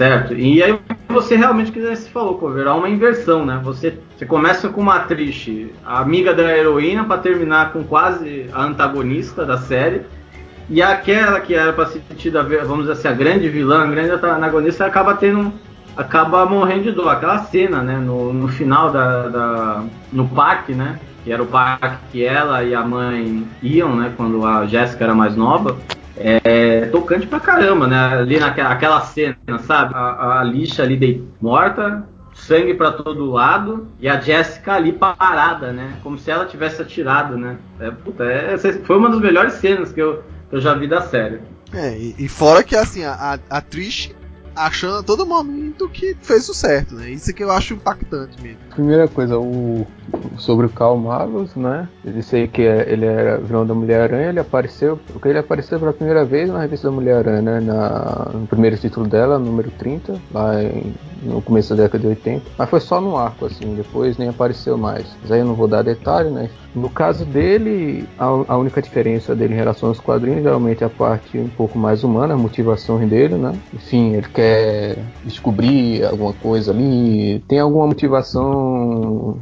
certo? E aí você realmente, que se falou, Cover, há uma inversão, né? Você, você começa com uma atriz, amiga da heroína, para terminar com quase a antagonista da série, e aquela que era para ser tida, vamos dizer assim, a grande vilã, a grande antagonista, acaba tendo acaba morrendo de dor. Aquela cena, né, no, no final da, da, no parque, né, que era o parque que ela e a mãe iam, né, quando a Jéssica era mais nova, é tocante pra caramba, né, ali naquela aquela cena, sabe, a, a lixa ali de, morta, sangue para todo lado e a Jéssica ali parada, né, como se ela tivesse atirado, né, é, puta, é, foi uma das melhores cenas que eu, que eu já vi da série. É, e, e fora que assim, a, a atriz achando a todo momento que fez o certo, né? Isso que eu acho impactante mesmo. Primeira coisa, o sobre o Karl Magos, né? Eu disse que ele era vilão da Mulher-Aranha, ele apareceu, porque ele apareceu pela primeira vez na revista da Mulher-Aranha, né? Na, no primeiro título dela, número 30, lá em, no começo da década de 80. Mas foi só no arco, assim, depois nem apareceu mais. Mas aí eu não vou dar detalhe, né? No caso dele, a, a única diferença dele em relação aos quadrinhos, geralmente é a parte um pouco mais humana, a motivação dele, né? Enfim, ele quer descobrir alguma coisa ali, tem alguma motivação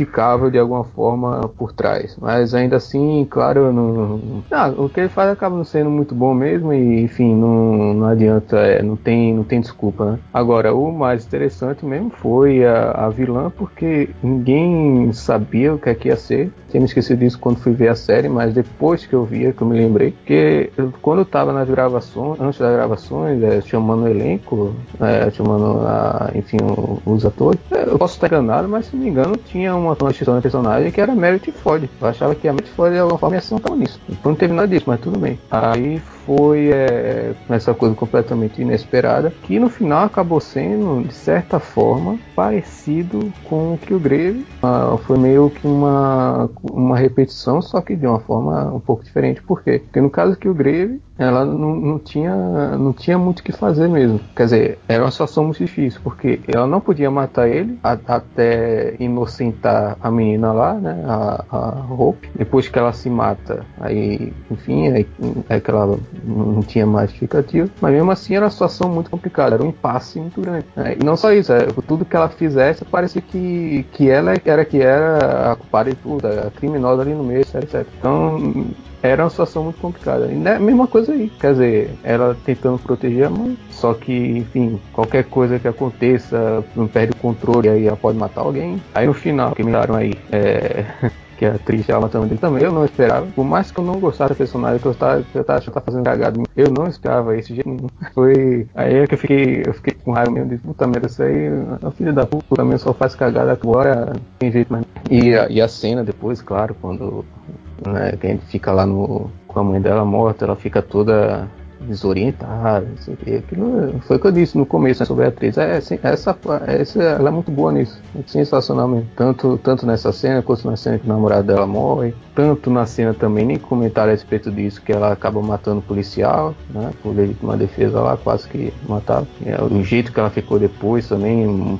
justificável de alguma forma por trás. Mas ainda assim, claro, não, não, o que ele faz acaba não sendo muito bom mesmo e enfim, não, não adianta, é, não, tem, não tem desculpa. Né? Agora, o mais interessante mesmo foi a, a vilã, porque ninguém sabia o que é que ia ser. Tinha me esquecido disso quando fui ver a série, mas depois que eu via, que eu me lembrei, que quando eu tava nas gravações, antes das gravações, é, chamando o elenco, é, chamando, a, enfim, os atores, eu posso estar enganado, mas se não me engano, tinha uma transição de personagem que era Merit Ford. Eu achava que a Merit Ford de alguma forma ia ser protagonista. Então não teve nada disso, mas tudo bem. Aí foi é, essa coisa completamente inesperada, que no final acabou sendo, de certa forma, parecido com o que o Greve. Uh, foi meio que uma, uma repetição, só que de uma forma um pouco diferente. Por quê? Porque no caso que o Greve, ela não, não, tinha, não tinha muito o que fazer mesmo. Quer dizer, era uma situação muito difícil, porque ela não podia matar ele a, até inocentar a menina lá, né, a, a Hope. Depois que ela se mata, aí, enfim, é, é que ela não tinha mais justificativa. Mas mesmo assim era uma situação muito complicada, era um impasse muito grande. Né? E não só isso, é, tudo que ela fizesse parecia que, que ela era que era a culpada de tudo, a criminosa ali no meio, etc. Então era uma situação muito complicada. E é a mesma coisa aí. Quer dizer, ela tentando proteger a mãe, só que, enfim, qualquer coisa que aconteça, não perde o controle, aí ela pode matar alguém. Aí no final, que me aí, é. que a atriz ela matando dele também, eu não esperava. Por mais que eu não gostasse da personagem, que eu tava, eu tava que tá fazendo cagado, eu não esperava esse jeito nenhum. Foi. Aí é que eu fiquei, eu fiquei com raiva mesmo de puta merda, isso aí, a filha da puta também só faz cagada agora, tem jeito mais. E a, e a cena depois, claro, quando né, que a gente fica lá no, com a mãe dela morta, ela fica toda desorientada, não sei o que. Aquilo foi o que eu disse no começo né, sobre a atriz. É, essa, essa, ela é muito boa nisso. Muito sensacional mesmo. Tanto, tanto nessa cena quanto na cena que o namorado dela morre. Tanto na cena também, nem comentário a respeito disso, que ela acaba matando o policial, né? Por legítima defesa lá, quase que matava. É, o jeito que ela ficou depois também,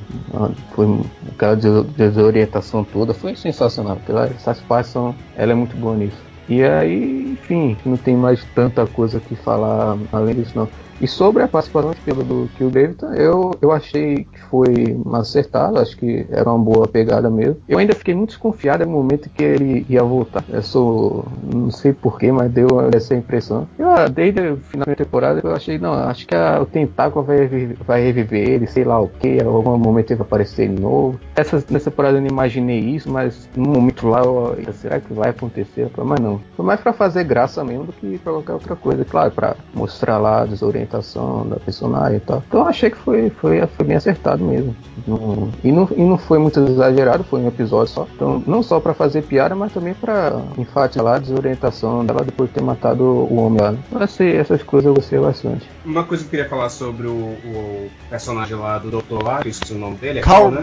foi aquela desorientação toda, foi sensacional. Partes são. Ela é muito boa nisso. E aí, enfim, não tem mais tanta coisa que falar além disso não. E sobre a participação espelho do Kill David, eu, eu achei que foi acertado, acho que era uma boa pegada mesmo. Eu ainda fiquei muito desconfiado no momento que ele ia voltar. Eu sou. não sei porquê, mas deu essa impressão. Eu, ah, desde o final da temporada eu achei, não, acho que a, o tentáculo vai, vai reviver ele, sei lá o que, em algum momento ele vai aparecer de novo. Essa, nessa temporada eu não imaginei isso, mas no momento lá, eu, será que vai acontecer? Mas não. Foi mais pra fazer graça mesmo do que pra qualquer outra coisa. Claro, pra mostrar lá a desorientação da personagem e tal. Então achei que foi, foi, foi bem acertado mesmo. Não, e, não, e não foi muito exagerado, foi um episódio só. Então, não só para fazer piada, mas também para enfatizar a desorientação dela depois de ter matado o homem lá. Né? Assim, essas coisas eu gostei bastante. Uma coisa que eu queria falar sobre o, o personagem lá do Dr. lá, que eu esqueci o nome dele. É Carl né?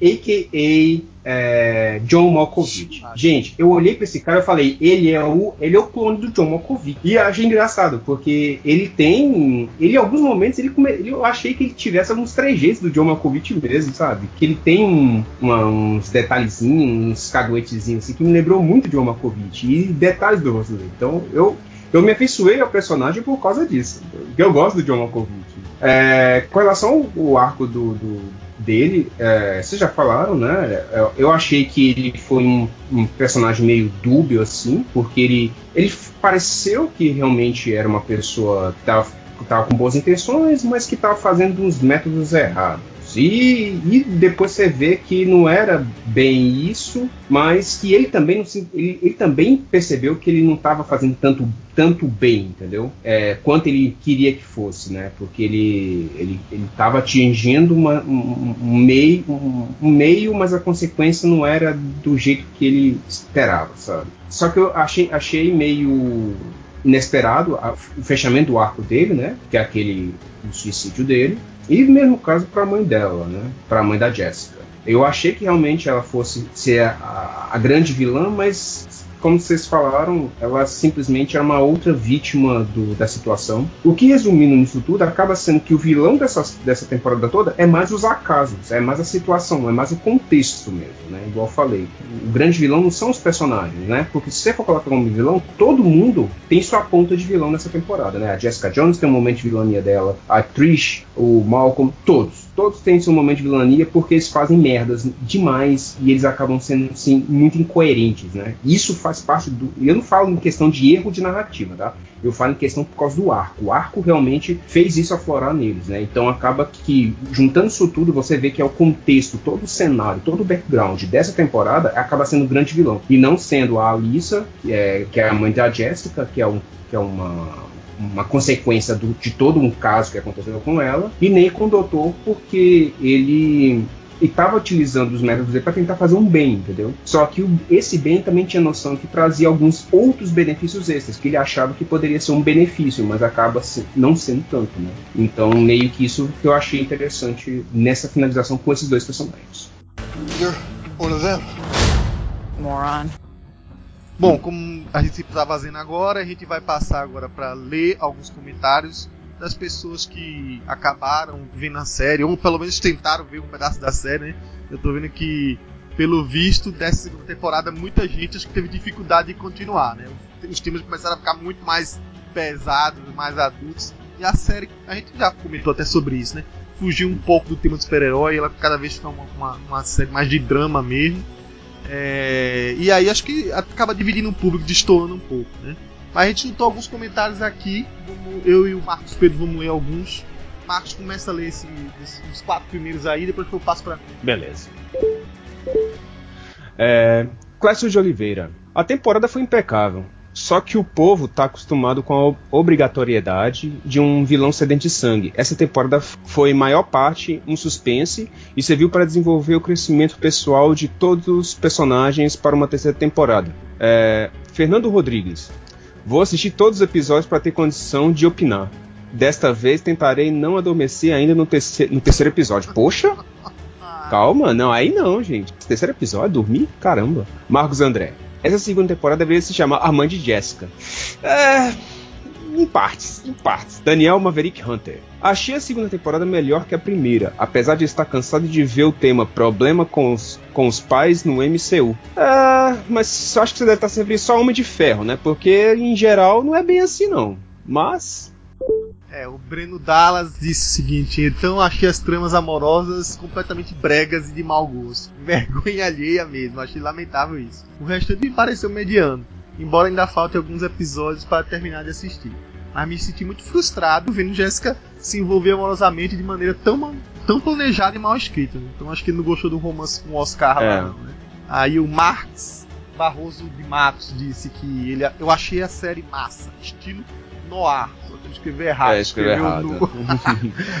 A.K.A é, John Malkovich. Gente, eu olhei para esse cara e falei, ele é o ele é o clone do John Malkovich. E achei engraçado, porque ele tem, ele em alguns momentos ele, eu achei que ele tivesse alguns trejeitos do John Malkovich mesmo, sabe? Que ele tem um, uma, uns detalhezinhos, uns caguetezinhos assim que me lembrou muito de John Malkovich e detalhes do rosto dele. Então, eu eu me afeiçoei ao personagem por causa disso. Eu gosto do John Malkovich. É, com relação ao arco do, do dele, é, vocês já falaram, né? É, eu achei que ele foi um, um, personagem meio dúbio, assim, porque ele, ele pareceu que realmente era uma pessoa que estava com boas intenções, mas que estava fazendo uns métodos errados. E, e, depois você vê que não era bem isso, mas que ele também, não ele, ele também percebeu que ele não estava fazendo tanto, tanto bem, entendeu? É, quanto ele queria que fosse, né? Porque ele ele estava atingindo uma, um, um, meio, um, um meio, mas a consequência não era do jeito que ele esperava, sabe? Só que eu achei, achei meio inesperado o fechamento do arco dele, né? Que é aquele o suicídio dele. E mesmo caso para a mãe dela, né? Para a mãe da Jessica. Eu achei que realmente ela fosse ser a, a grande vilã, mas como vocês falaram, ela simplesmente era uma outra vítima do, da situação. O que, resumindo nisso tudo, acaba sendo que o vilão dessa, dessa temporada toda é mais os acasos, é mais a situação, é mais o contexto mesmo, né? Igual eu falei. O grande vilão não são os personagens, né? Porque se você for colocar como vilão, todo mundo tem sua ponta de vilão nessa temporada, né? A Jessica Jones tem um momento de vilania dela, a Trish, o Malcolm, todos todos têm seu momento de vilania porque eles fazem merdas demais e eles acabam sendo assim, muito incoerentes, né? Isso faz parte do. Eu não falo em questão de erro de narrativa, tá? Eu falo em questão por causa do arco. O arco realmente fez isso aflorar neles, né? Então acaba que, juntando isso tudo, você vê que é o contexto, todo o cenário, todo o background dessa temporada acaba sendo o grande vilão. E não sendo a Alissa, que é, que é a mãe da Jessica, que é, um, que é uma uma consequência do, de todo um caso que aconteceu com ela, e nem com o doutor, porque ele e estava utilizando os métodos dele para tentar fazer um bem, entendeu? Só que o, esse bem também tinha noção que trazia alguns outros benefícios extras, que ele achava que poderia ser um benefício, mas acaba se, não sendo tanto, né? Então, meio que isso que eu achei interessante nessa finalização com esses dois personagens. You're one of them. Moron. Bom, como a gente está fazendo agora, a gente vai passar agora para ler alguns comentários das pessoas que acabaram vendo a série, ou pelo menos tentaram ver um pedaço da série, né? Eu tô vendo que, pelo visto, dessa segunda temporada, muita gente acho que teve dificuldade de continuar, né? Os temas começaram a ficar muito mais pesados, mais adultos, e a série, a gente já comentou até sobre isso, né? Fugiu um pouco do tema do super-herói, ela cada vez fica uma, uma, uma série mais de drama mesmo. É, e aí acho que acaba dividindo o público, destoando um pouco, né? Mas a gente juntou alguns comentários aqui. Eu e o Marcos Pedro vamos ler alguns. Marcos começa a ler esse, esse, os quatro primeiros aí, depois eu passo para Beleza. É, Clécio de Oliveira. A temporada foi impecável. Só que o povo está acostumado com a obrigatoriedade de um vilão sedente de sangue. Essa temporada foi, maior parte, um suspense e serviu para desenvolver o crescimento pessoal de todos os personagens para uma terceira temporada. É, Fernando Rodrigues. Vou assistir todos os episódios para ter condição de opinar. Desta vez tentarei não adormecer ainda no, terceiro, no terceiro episódio. Poxa! Calma, não, aí não, gente. Terceiro episódio, dormir? Caramba. Marcos André. Essa segunda temporada deveria se chamar A Mãe de Jessica. É. Em partes, em partes. Daniel Maverick Hunter. Achei a segunda temporada melhor que a primeira, apesar de estar cansado de ver o tema problema com os, com os pais no MCU. É, mas acho que você deve estar sempre só Homem de Ferro, né? Porque em geral não é bem assim não. Mas é, o Breno Dallas disse o seguinte: então achei as tramas amorosas completamente bregas e de mau gosto. Vergonha alheia mesmo, achei lamentável isso. O resto me pareceu mediano, embora ainda falte alguns episódios para terminar de assistir. Mas me senti muito frustrado vendo Jéssica se envolver amorosamente de maneira tão, tão planejada e mal escrita. Então acho que ele não gostou do romance com o Oscar é. lá, não, né? Aí o Marx Barroso de Matos disse que ele, eu achei a série massa, estilo noir. Só que ele escreveu errado. É, escreveu errado. No...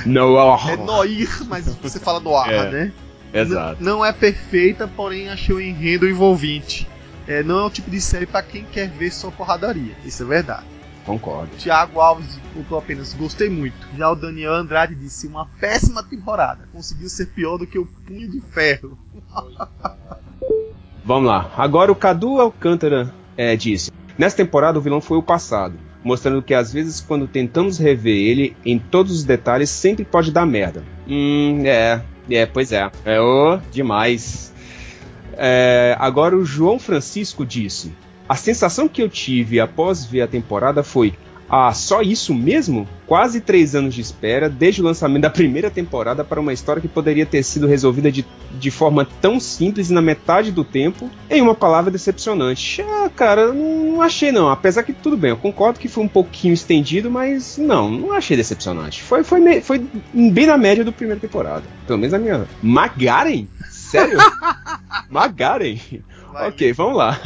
noir. É noir, mas você fala noir, é. né? Exato. N não é perfeita, porém achei o enredo envolvente. É, não é o tipo de série para quem quer ver só porradaria. Isso é verdade. Concordo. Tiago Alves botou apenas gostei muito. Já o Daniel Andrade disse uma péssima temporada. Conseguiu ser pior do que o Punho de Ferro. Vamos lá. Agora o Cadu Alcântara é, disse: Nessa temporada o vilão foi o passado mostrando que às vezes quando tentamos rever ele em todos os detalhes sempre pode dar merda. Hum, é, é, pois é. É o oh, demais. É, agora o João Francisco disse: a sensação que eu tive após ver a temporada foi ah, só isso mesmo? Quase três anos de espera, desde o lançamento da primeira temporada, para uma história que poderia ter sido resolvida de, de forma tão simples e na metade do tempo, em uma palavra decepcionante. Ah, cara, não, achei não. Apesar que tudo bem, eu concordo que foi um pouquinho estendido, mas não, não achei decepcionante. Foi, foi, foi bem na média do primeira temporada. Pelo menos a minha. Magaren? Sério? Magaren? ok, vamos lá.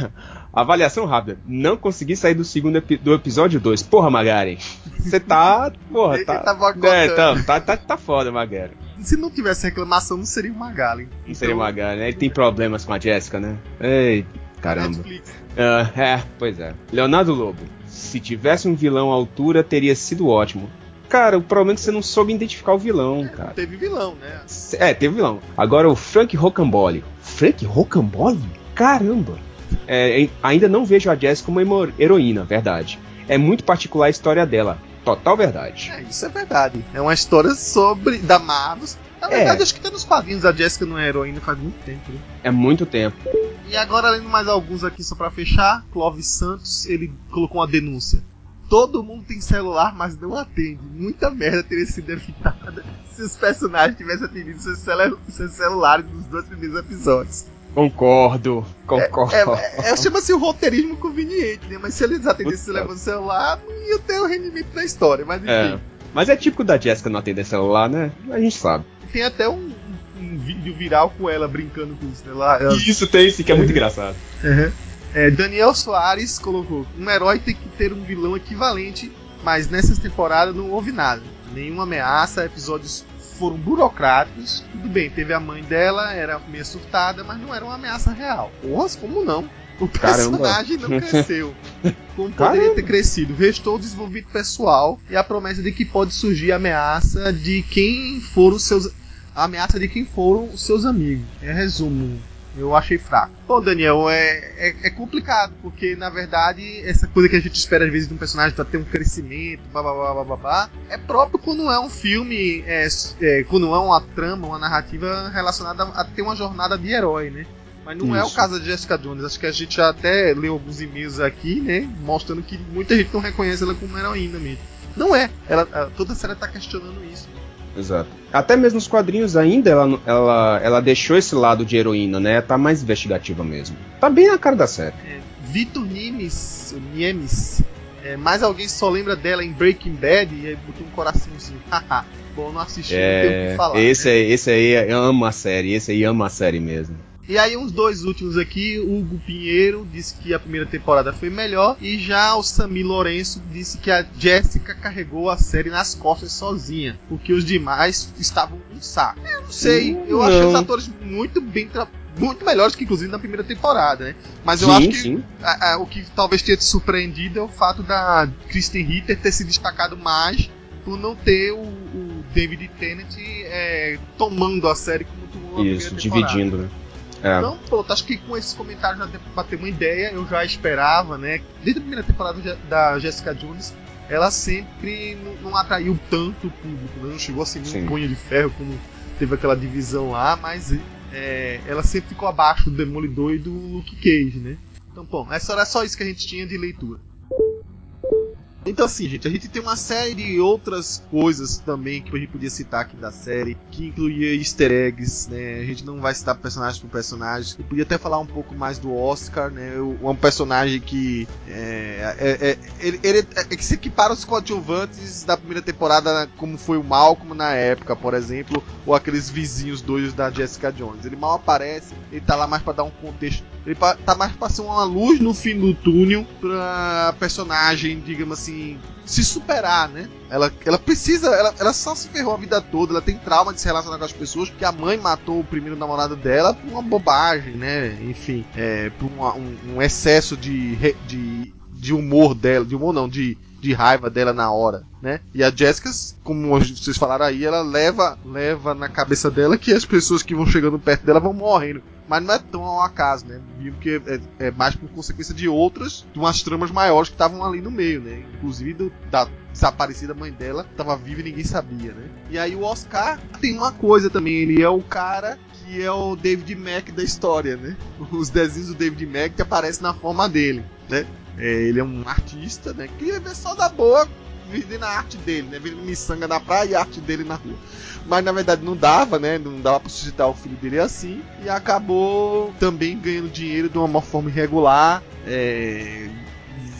Avaliação rápida. Não consegui sair do segundo epi do episódio 2. Porra, Magaren. Você tá. Porra, tá. tá, é, tá, tá, tá, tá foda, Magaren. Se não tivesse reclamação, não seria o Magaren. Não então... seria o Magaren, né? Ele tem problemas com a Jessica, né? Ei, caramba. Uh, é, pois é. Leonardo Lobo. Se tivesse um vilão à altura, teria sido ótimo. Cara, o problema é que você não soube identificar o vilão, é, cara. Teve vilão, né? É, teve vilão. Agora o Frank Rocambole. Frank Rocambole? Caramba! É, ainda não vejo a Jess como uma heroína, verdade. É muito particular a história dela. Total verdade. É, isso é verdade. É uma história sobre. da Marvel. Na verdade, é. acho que até nos quadrinhos a Jessica não é heroína faz muito tempo. Né? É muito tempo. E agora, lendo mais alguns aqui só pra fechar, Clóvis Santos, ele colocou uma denúncia. Todo mundo tem celular, mas não atende. Muita merda teria sido evitada se os personagens tivessem atendido seus, seus celulares nos dois primeiros episódios. Concordo, concordo. É, é, é chama-se o roteirismo conveniente, né? Mas se eles atendessem o celular, ia ter o rendimento da história, mas enfim. É. Mas é típico da Jessica não atender celular, né? A gente sabe. Tem até um, um vídeo viral com ela brincando com o celular. Ela... Isso tem sim, que é muito engraçado. Uhum. É, Daniel Soares colocou: um herói tem que ter um vilão equivalente, mas nessas temporadas não houve nada. Nenhuma ameaça, episódios foram burocráticos. Tudo bem, teve a mãe dela, era meio surtada, mas não era uma ameaça real. Porra, como não? O personagem não cresceu como poderia Caramba. ter crescido. Restou o desenvolvimento pessoal e a promessa de que pode surgir a ameaça de quem foram os seus. A ameaça de quem foram os seus amigos. É resumo. Eu achei fraco. Bom, Daniel, é, é, é complicado, porque na verdade essa coisa que a gente espera às vezes de um personagem pra ter um crescimento, babá, babá, é próprio quando é um filme, é, é, quando é uma trama, uma narrativa relacionada a ter uma jornada de herói, né? Mas não é o Isso. caso da Jessica Jones. Acho que a gente já até leu alguns e-mails aqui, né? Mostrando que muita gente não reconhece ela como heroína mesmo. Não é. Ela, toda a série tá questionando isso. Exato. Até mesmo nos quadrinhos ainda ela, ela, ela deixou esse lado de heroína, né? Tá mais investigativa mesmo. Tá bem na cara da série. Vitor Nimes, Niemes, é, mais alguém só lembra dela em Breaking Bad e aí botou um coraçãozinho. Haha. Bom, não assisti, não tenho o É, que falar. esse, né? aí, esse aí ama a série, esse aí ama a série mesmo. E aí, uns dois últimos aqui, o Hugo Pinheiro disse que a primeira temporada foi melhor, e já o Sami Lourenço disse que a Jessica carregou a série nas costas sozinha, porque os demais estavam um saco. Eu não sei, eu Hum, achei não. os atores muito bem muito melhores que inclusive na primeira temporada, né? Mas eu sim, acho que a- a- o que talvez tenha te surpreendido é o fato da Kristen Ritter ter se destacado mais por não ter o, o David Tennant é, tomando a série como tomou a Isso, dividindo, né? É. Então, pronto, acho que com esses comentários já ter uma ideia, eu já esperava, né? Desde a primeira temporada da Jessica Jones, ela sempre não, não atraiu tanto o público, né? Não chegou assim Sim. num punho de ferro como teve aquela divisão lá, mas é, ela sempre ficou abaixo do Demolidor e do Luke Cage, né? Então, bom, essa era só isso que a gente tinha de leitura. Então assim, gente, a gente tem uma série de outras coisas também que a gente podia citar aqui da série, que incluía easter eggs, né? A gente não vai citar personagem por personagem. Eu podia até falar um pouco mais do Oscar, né? Um personagem que é, é, é- ele, ele é, que se equipara aos coadjuvantes da primeira temporada, como foi o Malcolm na época, por exemplo, ou aqueles vizinhos doidos da Jessica Jones. Ele mal aparece, ele tá lá mais pra dar um contexto. Ele tá mais ser uma luz no fim do túnel pra personagem, digamos assim, se superar, né? Ela, ela precisa, ela, ela só se ferrou a vida toda, ela tem trauma de se relacionar com as pessoas, porque a mãe matou o primeiro namorado dela por uma bobagem, né? Enfim, é, por uma- um, um excesso de, de, de humor dela, de humor não, de, de raiva dela na hora, né? E a Jessica, como vocês falaram aí, ela leva, leva na cabeça dela que as pessoas que vão chegando perto dela vão morrendo. Mas não é tão ao acaso, né? Viu que é, é mais por consequência de outras, de umas tramas maiores que estavam ali no meio, né? Inclusive do- da desaparecida mãe dela, tava viva e ninguém sabia, né? E aí o Oscar tem uma coisa também, ele é o cara que é o David Mack da história, né? Os desenhos do David Mack que aparecem na forma dele, né? É, ele é um artista, né? Que vive só da boa, vive na arte dele, né? Vive miçanga na praia e arte dele na rua. Mas na verdade não dava, né? Não dava pra suscitar o filho dele assim. E acabou também ganhando dinheiro de uma forma irregular, é,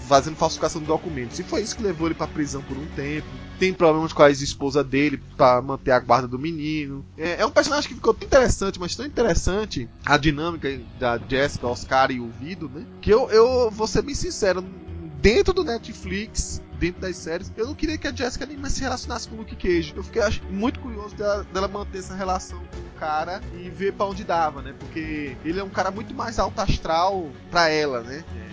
fazendo falsificação de documentos. E foi isso que levou ele pra prisão por um tempo. Tem problemas com a ex-esposa dele pra manter a guarda do menino. É, é um personagem que ficou tão interessante, mas tão interessante a dinâmica da Jessica, Oscar e o Vido, né? Que eu, eu vou ser bem sincero, dentro do Netflix, dentro das séries, eu não queria que a Jessica nem mais se relacionasse com o Luke Cage. Eu fiquei acho, muito curioso dela, dela manter essa relação com o cara e ver pra onde dava, né? Porque ele é um cara muito mais alto astral pra ela, né? É,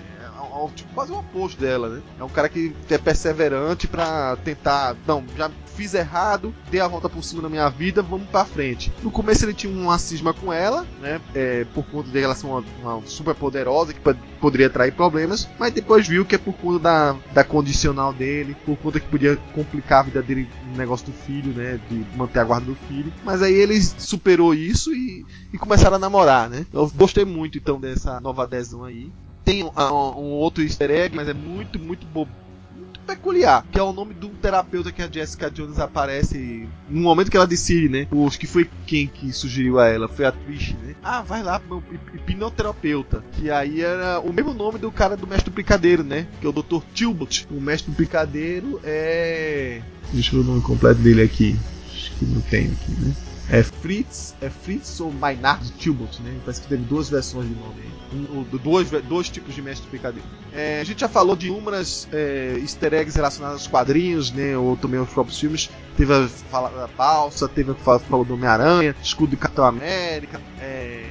um- tipo, quase o oposto dela, né? É um cara que é perseverante pra tentar. Não, já fiz errado, dei a volta por cima da minha vida, vamos pra frente. No começo ele tinha uma cisma com ela, né? É, por conta de ela ser uma, super poderosa que pod- poderia trair problemas, mas depois viu que é por conta da, da condicional dele, por conta que podia complicar a vida dele no negócio do filho, né? De manter a guarda do filho. Mas aí ele superou isso e, e começaram a namorar, né? Eu gostei muito então dessa nova adesão aí. Tem um, um outro easter egg, mas é muito, muito bobo. Muito peculiar, que é o nome do terapeuta que a Jessica Jones aparece no momento que ela decide, né? O- que foi quem que sugeriu a ela, foi a Trish, né? Ah, vai lá meu hip- hipnoterapeuta. Que aí era o mesmo nome do cara do mestre do picadeiro, né? Que é o Dr. Tilbot. O mestre do picadeiro é. Deixa eu ver o nome completo dele aqui. Acho que não tem aqui, né? É Fritz, é Fritz ou Maynard Tilbot, né? Parece que teve duas versões de nome aí. Um, dois, dois tipos de mestre picadinho. É, a gente já falou de inúmeras é, easter eggs relacionadas aos quadrinhos, né? Ou também aos próprios filmes. Teve a fala da balsa, teve a fala, falou do Homem-Aranha, escudo do Capitão América. É,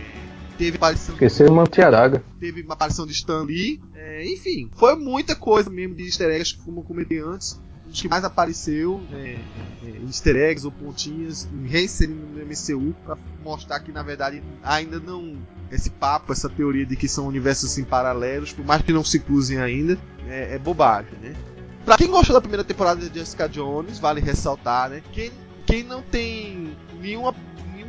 teve aparição. Esqueceu uma tiaraga. Teve uma aparição de Stan Lee. É, enfim, foi muita coisa mesmo de easter eggs, como eu comentei antes. Os que mais apareceu, é, é, easter eggs ou pontinhas, reinserindo no MCU, para mostrar que na verdade ainda não. Esse papo, essa teoria de que são universos assim, paralelos, por mais que não se cruzem ainda, é, é bobagem, né? Pra quem gostou da primeira temporada de Jessica Jones, vale ressaltar, né? Quem, quem não tem nenhuma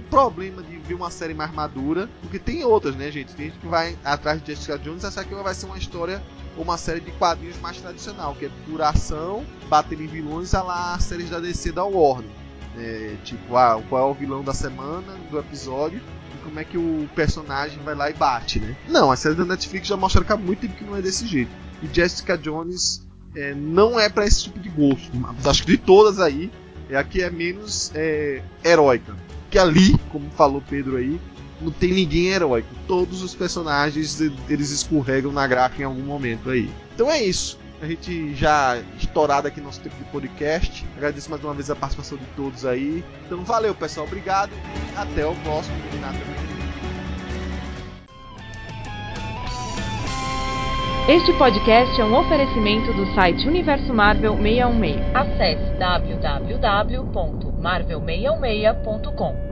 problema de ver uma série mais madura, porque tem outras, né, gente? Tem gente que vai atrás de Jessica Jones e acha que vai ser uma história uma série de quadrinhos mais tradicional, que é pura ação, bater em vilões, a lá as séries da DC da Warner. É, tipo, ah, qual é o vilão da semana, do episódio, e como é que o personagem vai lá e bate, né? Não, a série da Netflix já mostra que há muito tempo que não é desse jeito. E Jessica Jones é, não é para esse tipo de gosto. Acho que de todas aí, é a que é menos é, heróica que ali, como falou Pedro aí, não tem ninguém heróico. Todos os personagens eles escorregam na graxa em algum momento aí. Então é isso. A gente já estourado aqui nosso tempo de podcast. Agradeço mais uma vez a participação de todos aí. Então valeu, pessoal. Obrigado e até o próximo Este podcast é um oferecimento do site Universo Marvel 616. Acesse www.marvel616.com.